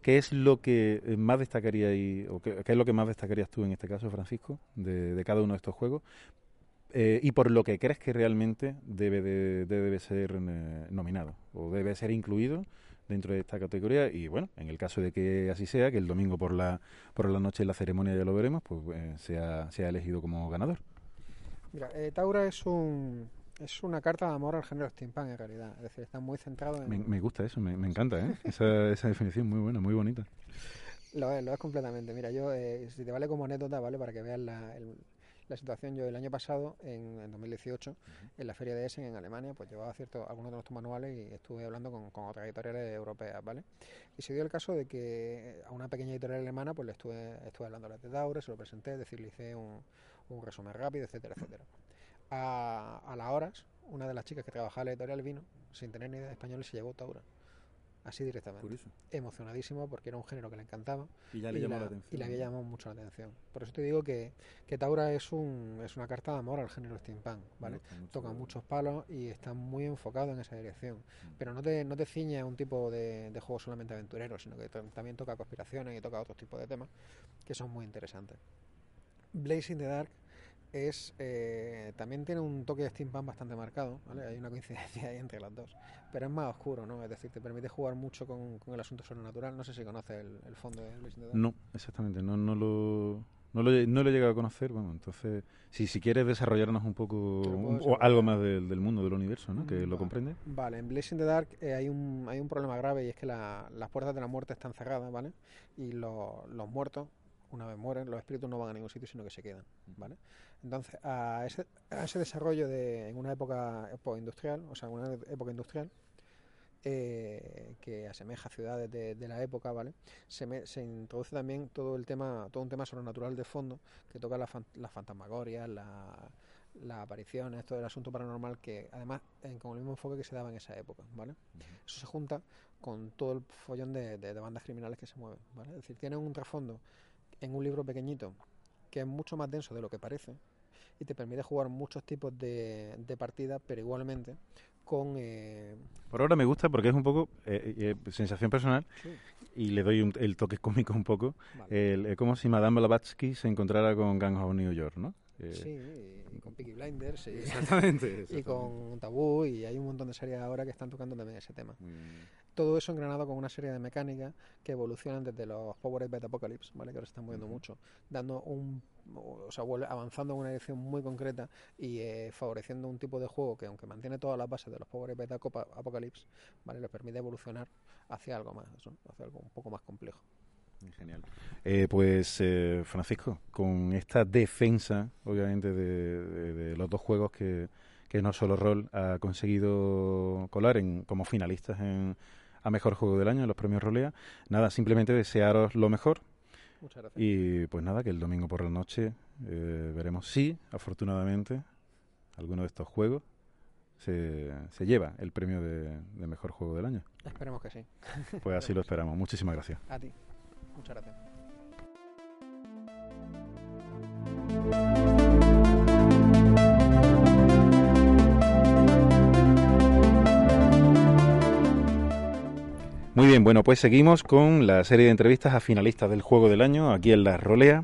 ¿Qué es lo que eh, más destacaría y, o qué, es lo que más destacarías tú en este caso, Francisco, de, cada uno de estos juegos? Eh, y por lo que crees que realmente debe, de- de- debe ser eh, nominado o debe ser incluido dentro de esta categoría y bueno, en el caso de que así sea, que el domingo por la por la noche en la ceremonia ya lo veremos, pues eh, sea, sea elegido como ganador. Mira, eh, Taura es un es una carta de amor al género steampunk en realidad, es decir, está muy centrado en Me, me gusta eso, me, me encanta, ¿eh? esa, esa definición muy buena, muy bonita. Lo es, lo es completamente. Mira, yo, eh, si te vale como anécdota, ¿vale? Para que veas la, el- la situación, yo el año pasado, en, en 2018, en la feria de Essen, en Alemania, pues llevaba cierto, algunos de nuestros manuales y estuve hablando con, con otras editoriales europeas, ¿vale? Y se dio el caso de que a una pequeña editorial alemana, pues le estuve, estuve hablando de Taure, se lo presenté, es decir, le hice un, un resumen rápido, etcétera, etcétera. A, a las horas, una de las chicas que trabajaba en la editorial vino, sin tener ni idea de español, y se llevó Taura. Así directamente. Curioso. Emocionadísimo porque era un género que le encantaba. Y ya le llamó la Y atención, le había llamado mucho la atención. Por eso te digo que, que Taura es, un, es una carta de amor al género steampunk, ¿vale? gusta mucho. Toca muchos palos y está muy enfocado en esa dirección. Pero no te, no te ciñe a un tipo de, de juego solamente aventurero, sino que también toca conspiraciones y toca otros tipos de temas que son muy interesantes. Blaze in the Dark es eh, también tiene un toque de steampunk bastante marcado, ¿vale? Hay una coincidencia ahí entre las dos, pero es más oscuro, ¿no? Es decir, te permite jugar mucho con, con el asunto sobrenatural. No sé si conoces el, el fondo de Dark. No, exactamente, no, no lo... No lo, he- no lo he llegado a conocer, bueno, entonces, si, si quieres desarrollarnos un poco, un- o algo más del, del mundo, del universo, ¿no? Que lo comprende. Vale, en Blaze in the Dark eh, hay, un, hay un problema grave y es que la- las puertas de la muerte están cerradas, ¿vale? Y lo- los muertos, una vez mueren, los espíritus no van a ningún sitio, sino que se quedan, ¿vale? Entonces, a ese, a ese desarrollo de, en una época industrial, o sea, en una época industrial, eh, que asemeja a ciudades de, de la época, ¿vale? Se, me- se introduce también todo el tema, todo un tema sobrenatural de fondo que toca la fan- las fantasmagorias, la- la aparición, esto del asunto paranormal, que además en, con el mismo enfoque que se daba en esa época, ¿vale? Eso se junta con todo el follón de, de- de bandas criminales que se mueven, ¿vale? Es decir, tienen un trasfondo en un libro pequeñito que es mucho más denso de lo que parece y te permite jugar muchos tipos de, de partidas, pero igualmente con... eh, Por ahora me gusta porque es un poco eh, eh, sensación personal Sí. y le doy un- el toque cómico un poco. Vale. El- eh, como si Madame Blavatsky se encontrara con Gang of New York, ¿no? Eh, Sí, y con Peaky Blinders y, Exactamente, y con Tabú y hay un montón de series ahora que están tocando también ese tema. Mm. Todo eso engranado con una serie de mecánicas que evolucionan desde los Power Beta Apocalypse, ¿vale? que ahora se están moviendo mucho, dando un, o sea, avanzando en una dirección muy concreta y eh, favoreciendo un tipo de juego que aunque mantiene todas las bases de los Power Beta Copa- Apocalypse, ¿vale? les permite evolucionar hacia algo más, ¿no? hacia algo un poco más complejo. Genial. Eh, pues, eh, Francisco, con esta defensa, obviamente, de, de- de los dos juegos que, que No Solo Roll ha conseguido colar en, como finalistas en, a Mejor Juego del Año en los premios Rolea, nada, simplemente desearos lo mejor. Muchas gracias. Y pues nada, que el domingo por la noche eh, veremos si, afortunadamente, alguno de estos juegos se, se lleva el premio de, de Mejor Juego del Año. Esperemos que sí. Pues así lo esperamos. Muchísimas gracias. A ti. Muchas gracias. Muy bien, bueno, pues seguimos con la serie de entrevistas a finalistas del Juego del Año aquí en La Rolea.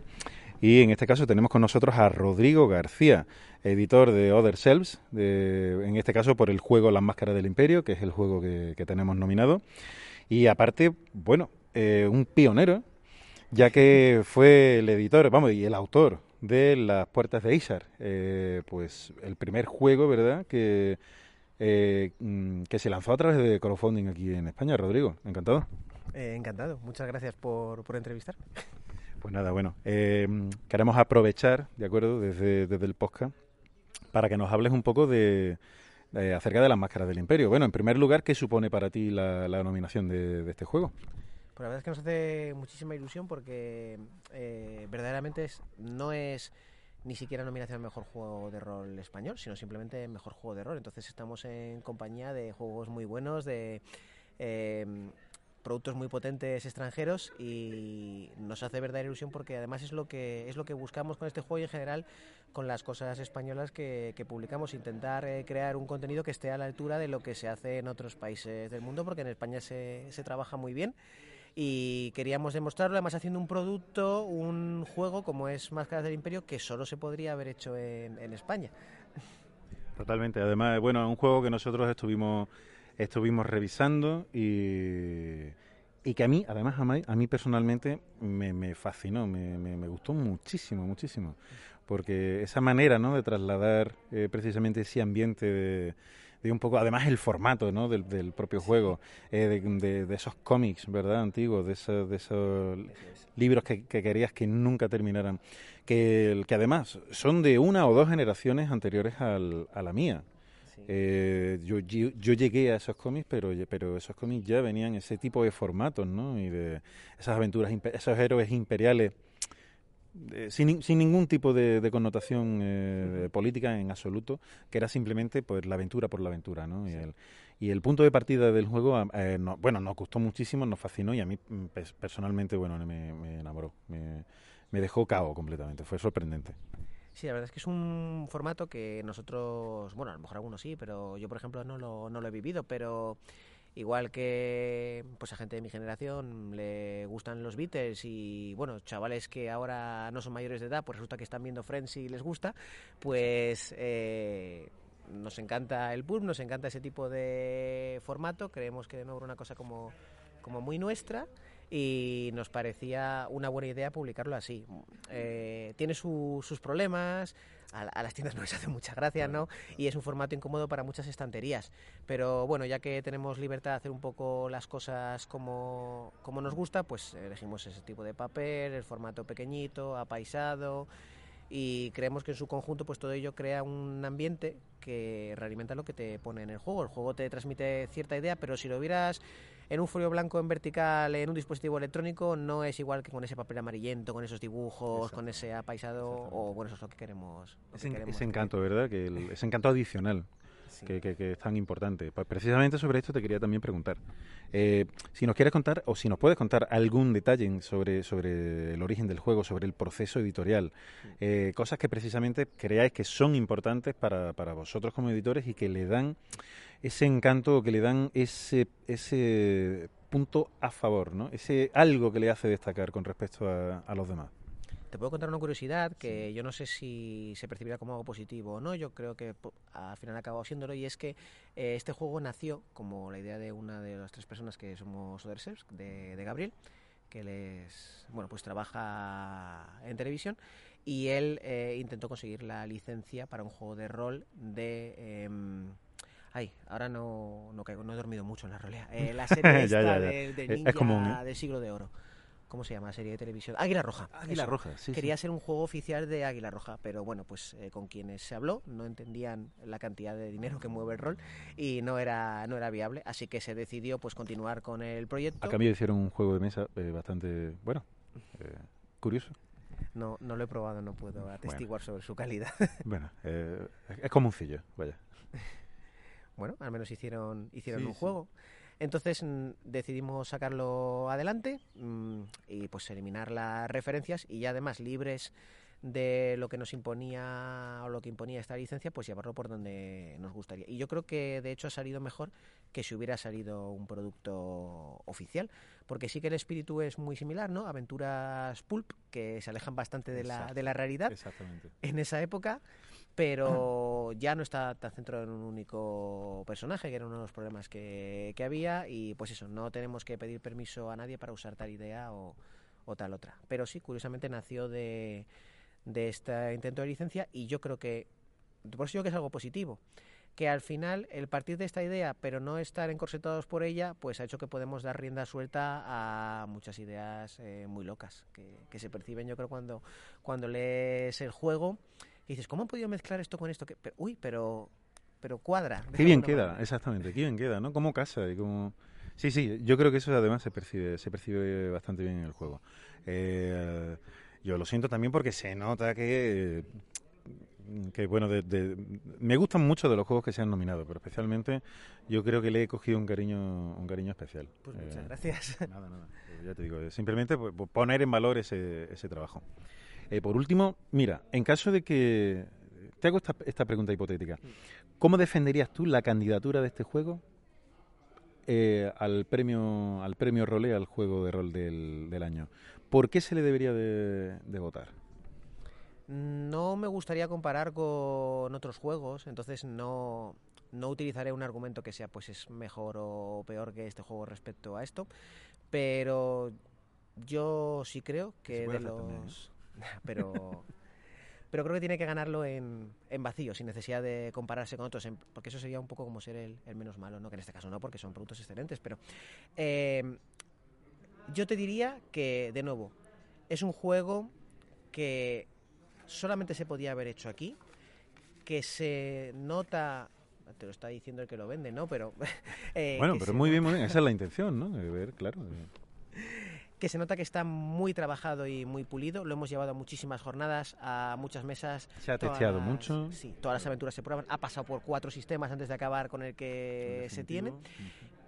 Y en este caso tenemos con nosotros a Rodrigo García, editor de Other Selves, en este caso por el juego Las Máscaras del Imperio, que es el juego que, que tenemos nominado. Y aparte, bueno, eh, un pionero, ya que fue el editor, vamos, y el autor de Las Puertas de Ishar, eh, pues el primer juego, ¿verdad?, que, eh, mm, que se lanzó a través de crowdfunding aquí en España. Rodrigo, encantado. Encantado, muchas gracias por, por entrevistar. Pues nada, bueno, queremos aprovechar, ¿de acuerdo?, desde, desde el podcast, para que nos hables un poco de, acerca de las máscaras del imperio. Bueno, en primer lugar, ¿qué supone para ti la, la nominación de, de este juego? Pues la verdad es que nos hace muchísima ilusión porque eh, verdaderamente es- no es ni siquiera nominación al mejor juego de rol español, sino simplemente mejor juego de rol. Entonces estamos en compañía de juegos muy buenos, de eh, productos muy potentes extranjeros y nos hace verdadera ilusión porque además es lo que es lo que buscamos con este juego y en general con las cosas españolas que, publicamos, intentar eh, crear un contenido que esté a la altura de lo que se hace en otros países del mundo, porque en España se, se trabaja muy bien y queríamos demostrarlo, además haciendo un producto, un juego como es Máscaras del Imperio, que solo se podría haber hecho en, en España. Totalmente. Además, bueno, un juego que nosotros estuvimos estuvimos revisando y, y que a mí, además a mí, personalmente me, me fascinó, me, me- me gustó muchísimo, muchísimo. Porque esa manera, ¿no?, de trasladar eh, precisamente ese ambiente de, de un poco, además el formato, ¿no?, del, del propio juego, eh, de, de- de esos cómics, ¿verdad?, antiguos, de esos, de esos libros que, que querías que nunca terminaran, que, que además son de una o dos generaciones anteriores al- a la mía. Eh, yo, yo, yo llegué a esos cómics, pero, pero esos cómics ya venían ese tipo de formatos, ¿no? Y de esas aventuras, esos héroes imperiales eh, sin, ni- sin ningún tipo de, de connotación eh, política en absoluto, que era simplemente pues la aventura por la aventura, ¿no? Y, el, y el punto de partida del juego, eh, no- bueno, nos gustó muchísimo, nos fascinó y a mí mm, personalmente, bueno, me, me enamoró, me, me dejó cao completamente, fue sorprendente. Sí, la verdad es que es un formato que nosotros, bueno, a lo mejor algunos sí, pero yo, por ejemplo, no lo, no lo he vivido, pero igual que pues a gente de mi generación le gustan los Beatles y, bueno, chavales que ahora no son mayores de edad, pues resulta que están viendo Friends y les gusta, pues... eh, nos encanta el pub, nos encanta ese tipo de formato, creemos que de nuevo una cosa como, como muy nuestra y nos parecía una buena idea publicarlo así. Eh, tiene su- sus problemas, a, a las tiendas no les hace mucha gracia, ¿no? Y es un formato incómodo para muchas estanterías. Pero bueno, ya que tenemos libertad de hacer un poco las cosas como, como nos gusta, pues elegimos ese tipo de papel, el formato pequeñito, apaisado y creemos que en su conjunto pues todo ello crea un ambiente que realimenta lo que te pone en el juego. El juego te transmite cierta idea, pero si lo hubieras en un folio blanco en vertical en un dispositivo electrónico no es igual que con ese papel amarillento, con esos dibujos, con ese apaisado, o bueno, eso es lo que queremos. lo que Ese, queremos ese encanto, ¿verdad? Que el- ese encanto adicional que, que- que es tan importante. Pues precisamente sobre esto te quería también preguntar. Eh, si nos quieres contar, o si nos puedes contar algún detalle sobre, sobre el origen del juego, sobre el proceso editorial, eh, cosas que precisamente creáis que son importantes para, para vosotros como editores y que le dan ese encanto, que le dan ese, ese punto a favor, ¿no? Ese algo que le hace destacar con respecto a, a los demás. Te puedo contar una curiosidad que yo no sé si se percibirá como algo positivo o no, yo creo que al final ha acabado siéndolo y es que eh, este juego nació como la idea de una de las tres personas que somos Odersers, de, de Gabriel, que él es, bueno, pues trabaja en televisión y él eh, intentó conseguir la licencia para un juego de rol de... em, Ay, ahora no, no caigo, no he dormido mucho en la rolea. Eh, la serie esta ya, ya. de, de es ninja del siglo de oro. ¿Cómo se llama la serie de televisión? Águila Roja. Águila eso. Roja, sí, Quería sí. ser un juego oficial de Águila Roja, pero bueno, pues eh, con quienes se habló no entendían la cantidad de dinero que mueve el rol y no era no era viable, así que se decidió pues continuar con el proyecto. A cambio hicieron un juego de mesa eh, bastante, bueno, eh, curioso. No no lo he probado, no puedo atestiguar sobre su calidad. Bueno, eh, es como un cillo, vaya. bueno, al menos hicieron hicieron Sí, un sí. juego. Entonces mm, decidimos sacarlo adelante mm, y pues eliminar las referencias y ya además libres de lo que nos imponía o lo que imponía esta licencia, pues llevarlo por donde nos gustaría. Y yo creo que de hecho ha salido mejor que si hubiera salido un producto oficial, porque sí que el espíritu es muy similar, ¿no? Aventuras pulp que se alejan bastante de la, de la realidad Exactamente. en esa época, pero ya no está tan centrado en un único personaje, que era uno de los problemas que, que había, y pues eso, no tenemos que pedir permiso a nadie para usar tal idea o, o tal otra. Pero sí, curiosamente nació de, de este intento de licencia y yo creo que, por eso digo que es algo positivo, que al final el partir de esta idea, pero no estar encorsetados por ella, pues ha hecho que podemos dar rienda suelta a muchas ideas eh, muy locas que, que se perciben, yo creo, cuando, cuando lees el juego y dices, ¿cómo han podido mezclar esto con esto? Que, uy, pero, pero cuadra. Qué bien queda, manera. exactamente, qué bien queda, ¿no? Cómo casa y cómo... Sí, sí, yo creo que eso además se percibe, se percibe bastante bien en el juego. Eh, yo lo siento también porque se nota que, que bueno, de- de- me gustan mucho de los juegos que se han nominado, pero especialmente yo creo que le he cogido un cariño, un cariño especial. Pues muchas Eh, gracias. Nada, nada. eh, Ya te digo, eh, simplemente pues, po- poner en valor ese, ese trabajo. Eh, por último, mira, en caso de que... Te hago esta, esta pregunta hipotética. ¿Cómo defenderías tú la candidatura de este juego eh, al premio al premio Role, al juego de rol del, del año? ¿Por qué se le debería de, de votar? No me gustaría comparar con otros juegos, entonces no, no utilizaré un argumento que sea pues es mejor o peor que este juego respecto a esto, pero yo sí creo que de también, ¿eh? los... Pero, pero creo que tiene que ganarlo en, en vacío, sin necesidad de compararse con otros, en- porque eso sería un poco como ser el, el menos malo, ¿no? que en este caso no, porque son productos excelentes, pero eh, yo te diría que, de nuevo, es un juego que solamente se podía haber hecho aquí, que se nota, te lo está diciendo el que lo vende, ¿no? Pero eh, bueno, pero muy bien, muy bien. Esa es la intención, ¿no? De ver, claro. de- que se nota que está muy trabajado y muy pulido. Lo hemos llevado a muchísimas jornadas, a muchas mesas. Se ha testeado las- mucho. Sí, todas las aventuras se prueban. Ha pasado por cuatro sistemas antes de acabar con el que se tiene.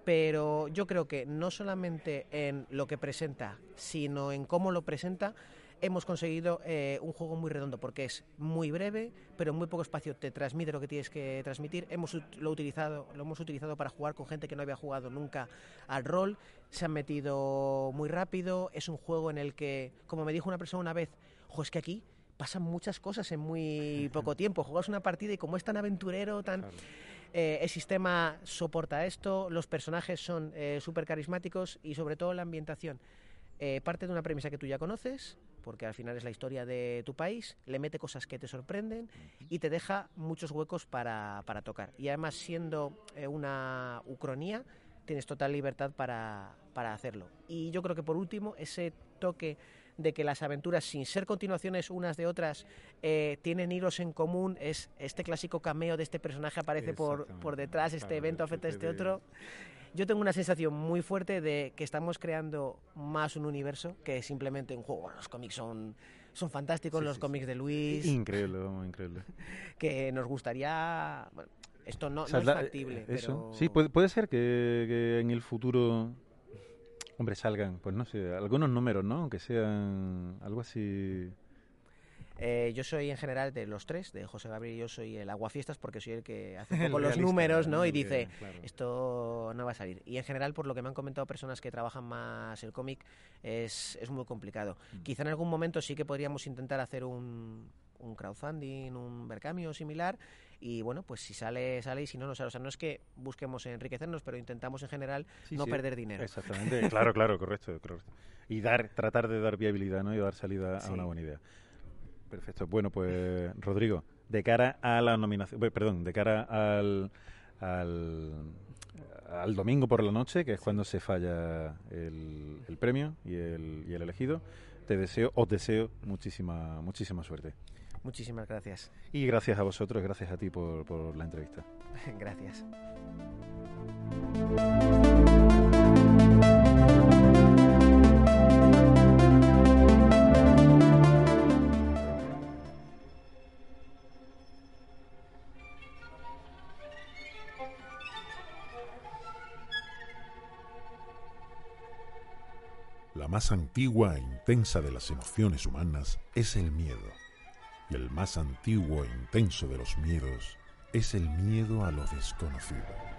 Pero yo creo que no solamente en lo que presenta, sino en cómo lo presenta, hemos conseguido eh, un juego muy redondo porque es muy breve, pero en muy poco espacio te transmite lo que tienes que transmitir. Hemos lo utilizado, lo hemos utilizado para jugar con gente que no había jugado nunca al rol. Se han metido muy rápido. Es un juego en el que, como me dijo una persona una vez, jo, es que aquí pasan muchas cosas en muy poco tiempo. Juegas una partida y como es tan aventurero, tan eh, el sistema soporta esto, los personajes son súper carismáticos y sobre todo la ambientación. Eh, parte de una premisa que tú ya conoces, porque al final es la historia de tu país, le mete cosas que te sorprenden y te deja muchos huecos para, para tocar. Y además siendo eh, una ucronía, tienes total libertad para, para hacerlo. Y yo creo que por último, ese toque de que las aventuras, sin ser continuaciones unas de otras, eh, tienen hilos en común, es este clásico cameo de este personaje aparece por, por detrás, este Claro, evento afecta a te este otro. yo tengo una sensación muy fuerte de que estamos creando más un universo que simplemente un juego. Los cómics son, son fantásticos, Sí, los sí, cómics de Luis, Increíble, increíble. que nos gustaría... Bueno, esto no, O sea, no es la- factible, eso. pero... Sí, puede, puede ser que, que en el futuro, hombre, salgan, pues no sé, algunos números, ¿no? Aunque sean algo así. Eh, yo soy en general de los tres, de José Gabriel, yo soy el aguafiestas porque soy el que hace un poco los números, ¿no? Y dice, bien, claro. esto no va a salir. Y en general, por lo que me han comentado personas que trabajan más el cómic, es, es muy complicado. Mm. Quizá en algún momento sí que podríamos intentar hacer un, un crowdfunding, un Berkami o similar. Y bueno, pues si sale, sale y si no, no sale. O sea, no es que busquemos enriquecernos, pero intentamos en general Sí, no sí, perder dinero. Exactamente, claro, claro, correcto, correcto. Y dar, tratar de dar viabilidad, ¿no? Y dar salida Sí. a una buena idea. Perfecto. Bueno, pues Rodrigo, de cara a la nominación, perdón, de cara al, al, al domingo por la noche, que es cuando se falla el, el premio y el, y el elegido, te deseo, os deseo muchísima, muchísima suerte. Muchísimas gracias. Y gracias a vosotros, gracias a ti por, por la entrevista. gracias. La más antigua e intensa de las emociones humanas es el miedo. Y el más antiguo e intenso de los miedos es el miedo a lo desconocido.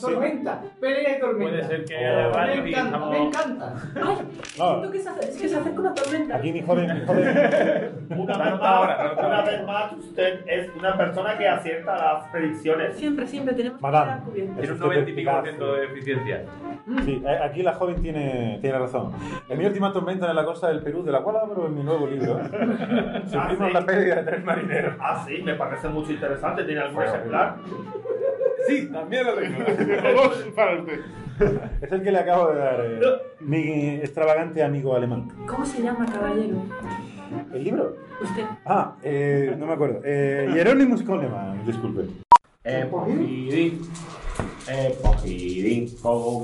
¡Tormenta! ¡Pelea y tormenta! Puede ser que me haya encanta, varios me encanta. Ay, siento que se, hace- es que se acerca una tormenta. Aquí mi joven, mi joven. Una vez, más, una vez más, usted es una persona que acierta las predicciones. Siempre, siempre tenemos que Madame. estar cubiertos. Tiene un 90 y pico por ciento de eficiencia. Sí, eh, aquí la joven tiene, tiene razón. En mi última tormenta en la costa del Perú, de la cual hablo en mi nuevo libro, sufrimos sí? la pérdida de tres marineros. Ah, sí, me parece mucho interesante. ¿Tiene algún Bueno, ejemplar? Sí, también lo tengo. Dos para usted. Es el que le acabo de dar, eh, mi extravagante amigo alemán. ¿Cómo se llama, caballero? ¿El libro? Usted. Ah, eh, no me acuerdo. Eh, Hieronymus Coleman, disculpe. Eh, Pojidín. Eh,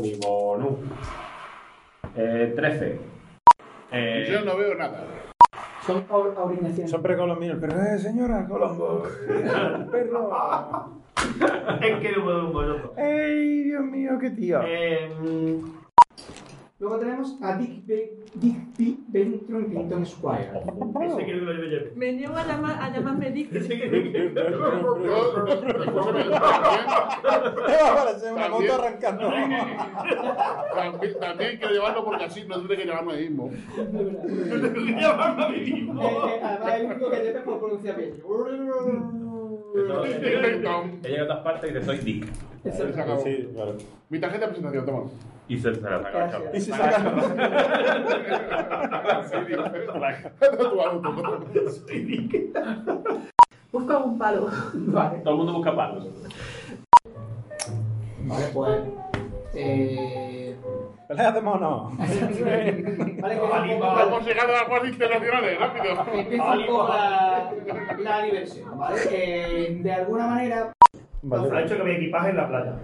mi bonus. Eh, 13. Eh, Yo no veo nada. Son aurinaciones. Son precolombinos, pero eh, señora Colombo. eh, perro. es que no puedo un bollo. ¡Ey, Dios mío, qué tío! Eh, Luego tenemos a Dick B. Dick B. Ben Trumpington Squire. ese quiero que lo lleve. Me niego a, llamar, a llamarme Dick. una moto arrancando. También, también hay que llevarlo porque así no tiene que llamarme a mí mismo. Llamarme a mí mismo. Eh, eh, además, el único que lleve por pronunciar bien. Eso, he llegado a otras partes y dice soy Dick. Se acabó. Sí, claro. Mi tarjeta de presentación, toma. Y se, se la saca. Y si saca. Busca un palo. Vale, Todo el mundo busca palos. vale, pues. Eh. Pelea de mono. Vale, que Hemos llegado a las guardias internacionales, rápido. Empieza un poco la, la diversión, ¿vale? Eh, de alguna manera, Ha dicho que mi equipaje en la playa.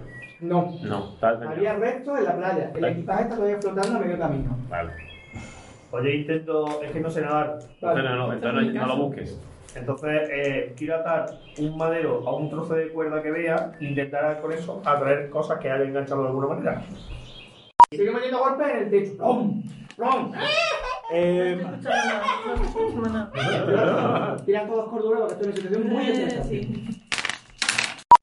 no. No, está Había restos en la playa. El equipaje está todavía flotando a medio camino. Vale. Oye, intento. Es que no sé nadar. Entonces no, no, entonces no, no lo busques. Entonces, eh, quiero atar un madero a un trozo de cuerda que vea e intentar con eso atraer cosas que haya enganchado de alguna manera. Sigue metiendo golpes en el techo. ¡Plom! ¡Plom! Eh, Tiran todos cordura porque estoy en una situación muy estresante. Sí.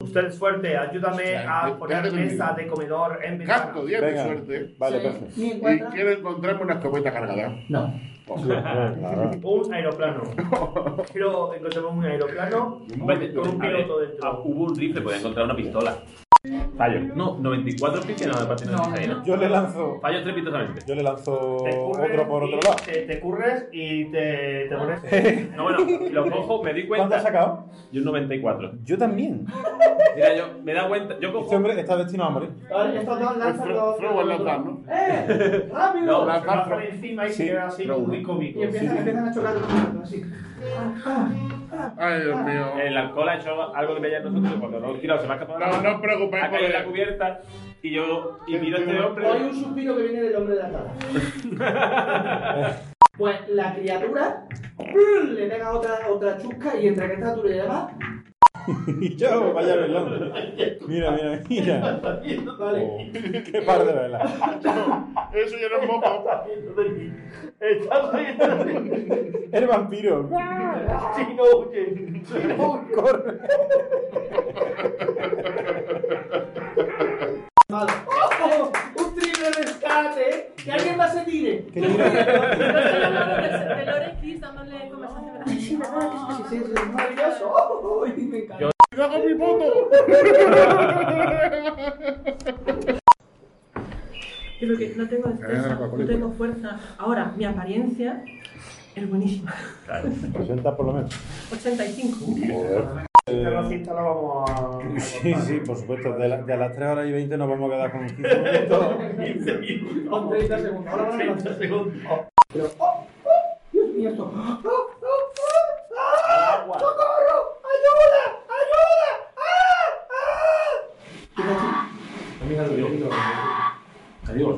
Usted es fuerte, ayúdame a poner mesa de comedor en ventana. Gasto 10 de Venga. suerte. Vale, perfecto. Ni Y encuentra. quiero encontrarme una escopeta cargada. No. Un aeroplano. Quiero encontrarme un aeroplano con un piloto dentro. hubo un rifle, podía encontrar una pistola. Fallo. No, 94 piques no, me parece No, no, no. Yo le lanzo. Fallo estrepitosamente. Yo le lanzo Te curres otro por otro y lado. Te, te curres y te, te pones. No, bueno, lo cojo, me di cuenta. ¿Cuánto has sacado? Yo un 94. Yo también. Mira, yo me da cuenta. Yo cojo. Este hombre está destinado a morir. Estos dos lanzan los. ¿no? ¡Eh! ¡Rápido! No, lanzan Fro- encima y Sí. se queda así Fro- muy cómico. Y empiezan, a chocar los así. Ay, Dios mío. El alcohol ha hecho algo que veía en nosotros cuando no he tirado se me ha escapado. No, no os preocupéis por la cubierta y yo. Y miro a este hombre. O hay un suspiro que viene del hombre de la cara. Pues la criatura le pega otra, otra chusca y entre que esta tú le llamas. Y yo, vaya velón. Mira, mira, mira. Oh, qué par de velas. Eso ya no es moco. El vampiro. Si no huye. Corre. Vale. ¡Oh! ¡Un triple rescate! ¡Que alguien más se tire! ¿Qué Del Lore X dándole conversación. Ay, sí, que es maravilloso. ¡Oh! ¡Uy, me encanta! ¡Yo hago mi foto! Yo creo que no tengo destreza, no tengo fuerza. Ahora, mi apariencia es buenísima. 80 por lo menos. 85. Joder. Este racista lo vamos a. Sí, sí, por supuesto. De, la- de a las 3 horas y 20 nos vamos a quedar con 15 minutos. Con 30 segundos. Ahora van a lanzar. Pero, ¡oh! ¡Oh! ¡Dios mío, esto! ¡Oh! ¡Oh! ¡Oh! ¡Ah! ¡Socorro! ¡Ayuda! ¡Ayuda! ¡Ah! ¡Ah! ¿Qué pasa? Adiós. Adiós.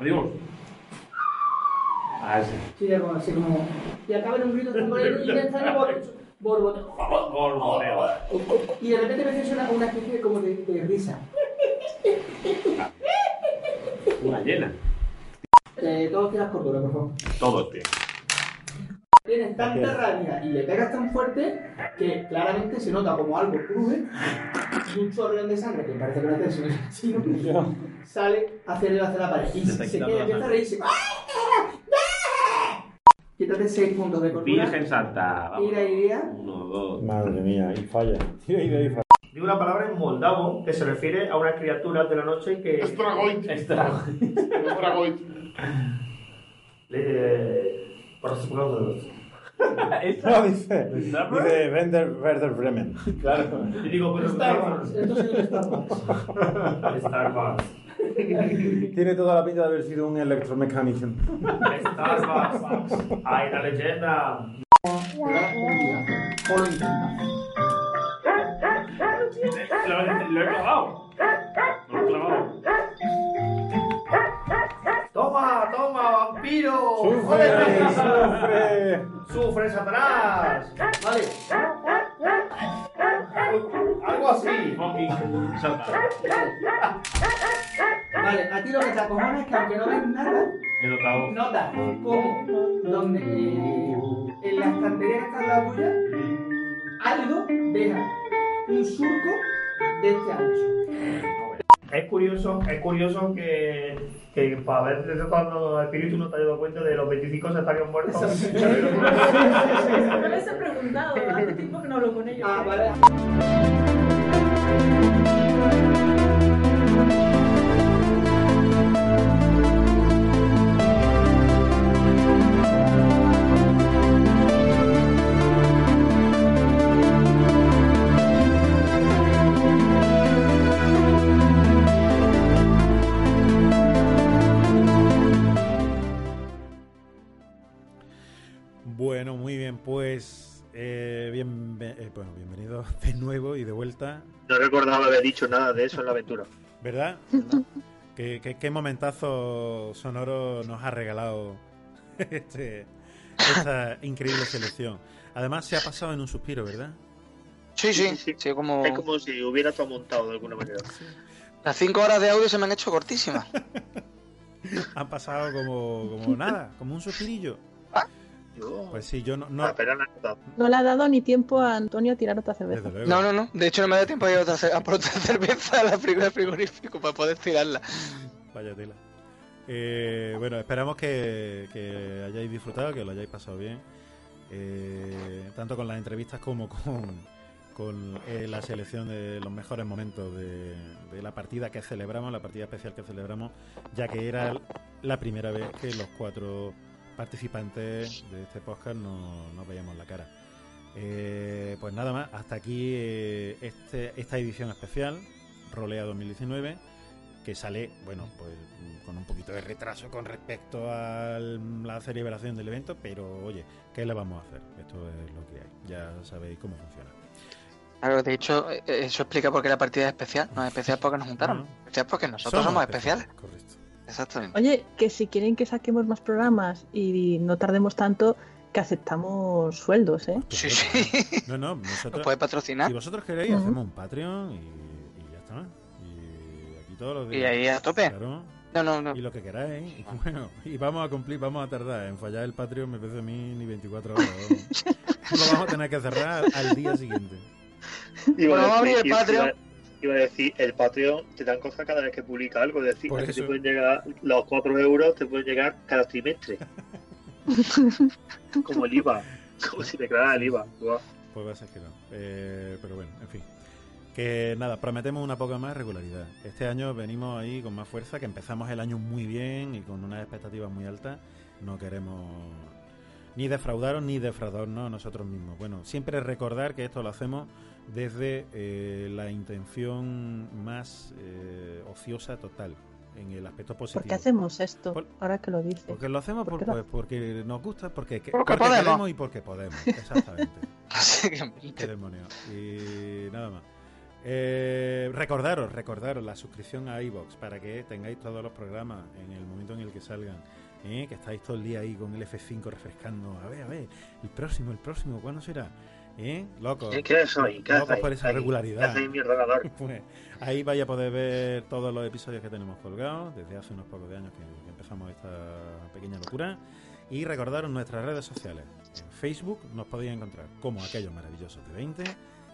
Adiós. Ah, sí. Sí, algo así como. Y acaba en un grito tremendo y ya está en bor- borboteo. Borboteo. Y de repente me hace una, una especie de, como de, de risa. Una llena. Eh, todos tiras cordura, por favor. Todos, tío. Tienes tanta rabia y le pegas tan fuerte que claramente se nota como algo cruje y un chorro de sangre que parece que no es el chino sale hacia hacia la pared y Se se, queda, la empieza a reírse. Quítate 6 puntos de cordura. Virgen Santa. Vamos. Tira y iría. Uno, dos. Madre mía, y falla. Tira y ahí falla. Digo una palabra en moldavo que se refiere a unas criaturas de la noche que. Estragoit. Estragoit. Estragoit. Le. Por supuesto. No, dice, dice Werder, Werder Bremen. Claro. Y digo, pero. Star Wars. Esto es Tiene toda la pinta de haber sido un electromecánico. Star Wars. Hay una leyenda. Lo he clavado. Lo he clavado. ¡Toma, toma, vampiro! ¡Sufre, sufre! ¡Sufre, Satanás! Vale. Algo así. Vale, a ti lo que te acojona es que aunque no ves nada, He notado. notas como donde en la estantería que está al lado tuya, algo deja un surco de este ancho. Es curioso, es curioso que, que para haber tratado los espíritus no te hayas dado cuenta de los 25 se estarían muertos. No les he preguntado, hace tiempo que no hablo con ellos. Ah, vale. Bienvenidos de nuevo y de vuelta, No recordaba haber dicho nada de eso en la aventura. ¿verdad? ¿Qué, qué, qué momentazo sonoro nos ha regalado este, esta increíble selección? Además se ha pasado en un suspiro, ¿verdad? Sí, sí, sí, como... Es como si hubiera todo montado de alguna manera. Las cinco horas de audio se me han hecho cortísimas. Han pasado como, como nada, como un suspirillo. Pues sí, yo no... no No le ha dado ni tiempo a Antonio a tirar otra cerveza. No, no, no. De hecho, no me da tiempo a ir a, otra a por otra cerveza a la primera frigorífico para poder tirarla. Vaya tela. Eh, bueno, esperamos que, que hayáis disfrutado, que lo hayáis pasado bien. Eh, tanto con las entrevistas como con, con eh, la selección de los mejores momentos de, de la partida que celebramos, la partida especial que celebramos, ya que era la primera vez que los cuatro participantes de este podcast no- nos veíamos la cara. Eh, pues nada más, hasta aquí eh, este, esta edición especial, Rolea 2019, que sale, bueno, pues con un poquito de retraso con respecto a la celebración del evento, pero oye, ¿qué le vamos a hacer? Esto es lo que hay, ya sabéis cómo funciona. Claro, de hecho, eh, eso explica por qué la partida es especial. No es especial porque nos juntaron. Especial porque nosotros somos, especiales. Exactamente. Oye, que si quieren que saquemos más programas y no tardemos tanto, que aceptamos sueldos, ¿eh? Sí, sí. No, no, nosotros. ¿Nos puede patrocinar? Si vosotros queréis, hacemos un Patreon y, y ya está. Y aquí todos los Y días. ahí a tope. Claro. No, no, no. Y lo que queráis. Y bueno, y vamos a cumplir, vamos a tardar en fallar el Patreon, me parece a mí ni 24 horas. vamos. lo vamos a tener que cerrar al día siguiente. Iba Bueno, vamos a abrir el Patreon. Iba, a decir, el Patreon te dan cosas cada vez que publica algo. Es decir, que te pueden llegar los 4 euros, te pueden llegar cada trimestre. Como el IVA. Como si declarara el IVA. Pues va a ser que no. Eh, pero bueno, en fin. Que nada, prometemos una poca más regularidad. Este año venimos ahí con más fuerza, que empezamos el año muy bien y con unas expectativas muy altas. No queremos ni defraudaros ni defraudarnos nosotros mismos. Bueno, siempre recordar que esto lo hacemos desde eh, la intención más eh, ociosa total, en el aspecto positivo. ¿Por qué hacemos esto? Ahora que lo dices. Porque lo hacemos ¿Por por- qué lo pues, porque nos gusta, porque, que- Porque porque podemos. queremos y porque podemos. Exactamente. Qué demonio. Y nada más. Eh, recordaros, recordaros la suscripción a iBox para que tengáis todos los programas en el momento en el que salgan. ¿eh? Que estáis todo el día ahí con el F5 refrescando. A ver, a ver, el próximo, el próximo, ¿cuándo será? ¿Eh? Locos. ¿Qué- qué soy? ¿Qué hacéis por esa ahí? regularidad. Pues, ahí vais a poder ver todos los episodios que tenemos colgados desde hace unos pocos de años que, que empezamos esta pequeña locura. Y recordaros nuestras redes sociales. En Facebook nos podéis encontrar como aquellos maravillosos de 20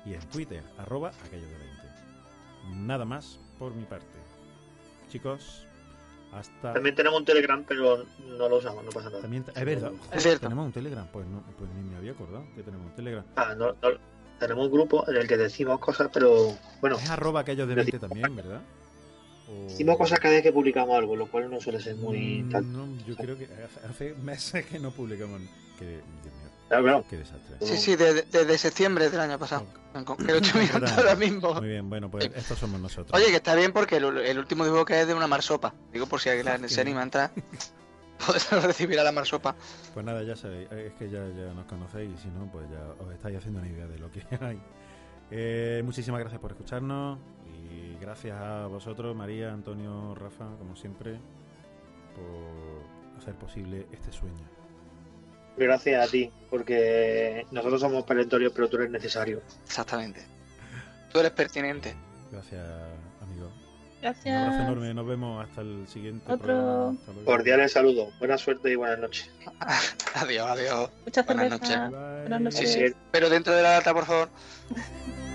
y en Twitter, arroba aquellos de 20. Nada más por mi parte. Chicos, hasta... También tenemos un Telegram, pero no lo usamos, no pasa nada. También es verdad. Es cierto. Tenemos un Telegram. Pues, no, pues ni me había acordado que tenemos un Telegram. Ah, no, no- tenemos un grupo en el que decimos cosas, pero bueno, Es arroba aquellos de 20 también, ¿verdad? O- decimos cosas cada vez que publicamos algo, lo cual no suele ser muy Mm. No, yo creo que hace, meses que no publicamos. Que, Claro, qué desastre. Sí, sí, desde, septiembre del año pasado. Que lo estoy mirando ahora mismo. Muy bien, bueno, pues estos somos nosotros. Oye, que está bien porque el, el último dibujo que es de una marsopa. Digo por si alguien se anima a entrar. Recibir a la marsopa. Pues nada, ya sabéis, es que ya, ya nos conocéis y si no, pues ya os estáis haciendo una idea de lo que hay. Eh, muchísimas gracias por escucharnos y gracias a vosotros, María, Antonio, Rafa, como siempre, por hacer posible este sueño. Gracias a ti, porque nosotros somos perentorios, pero tú eres necesario. Exactamente. Tú eres pertinente. Gracias, amigo. Gracias. Un abrazo enorme, nos vemos hasta el siguiente Otro. Cordiales saludos, buena suerte y buenas noches. Adiós, adiós. Mucha Buenas cerveza. noches. Buenas noches. Sí, sí. Pero dentro de la lata, por favor.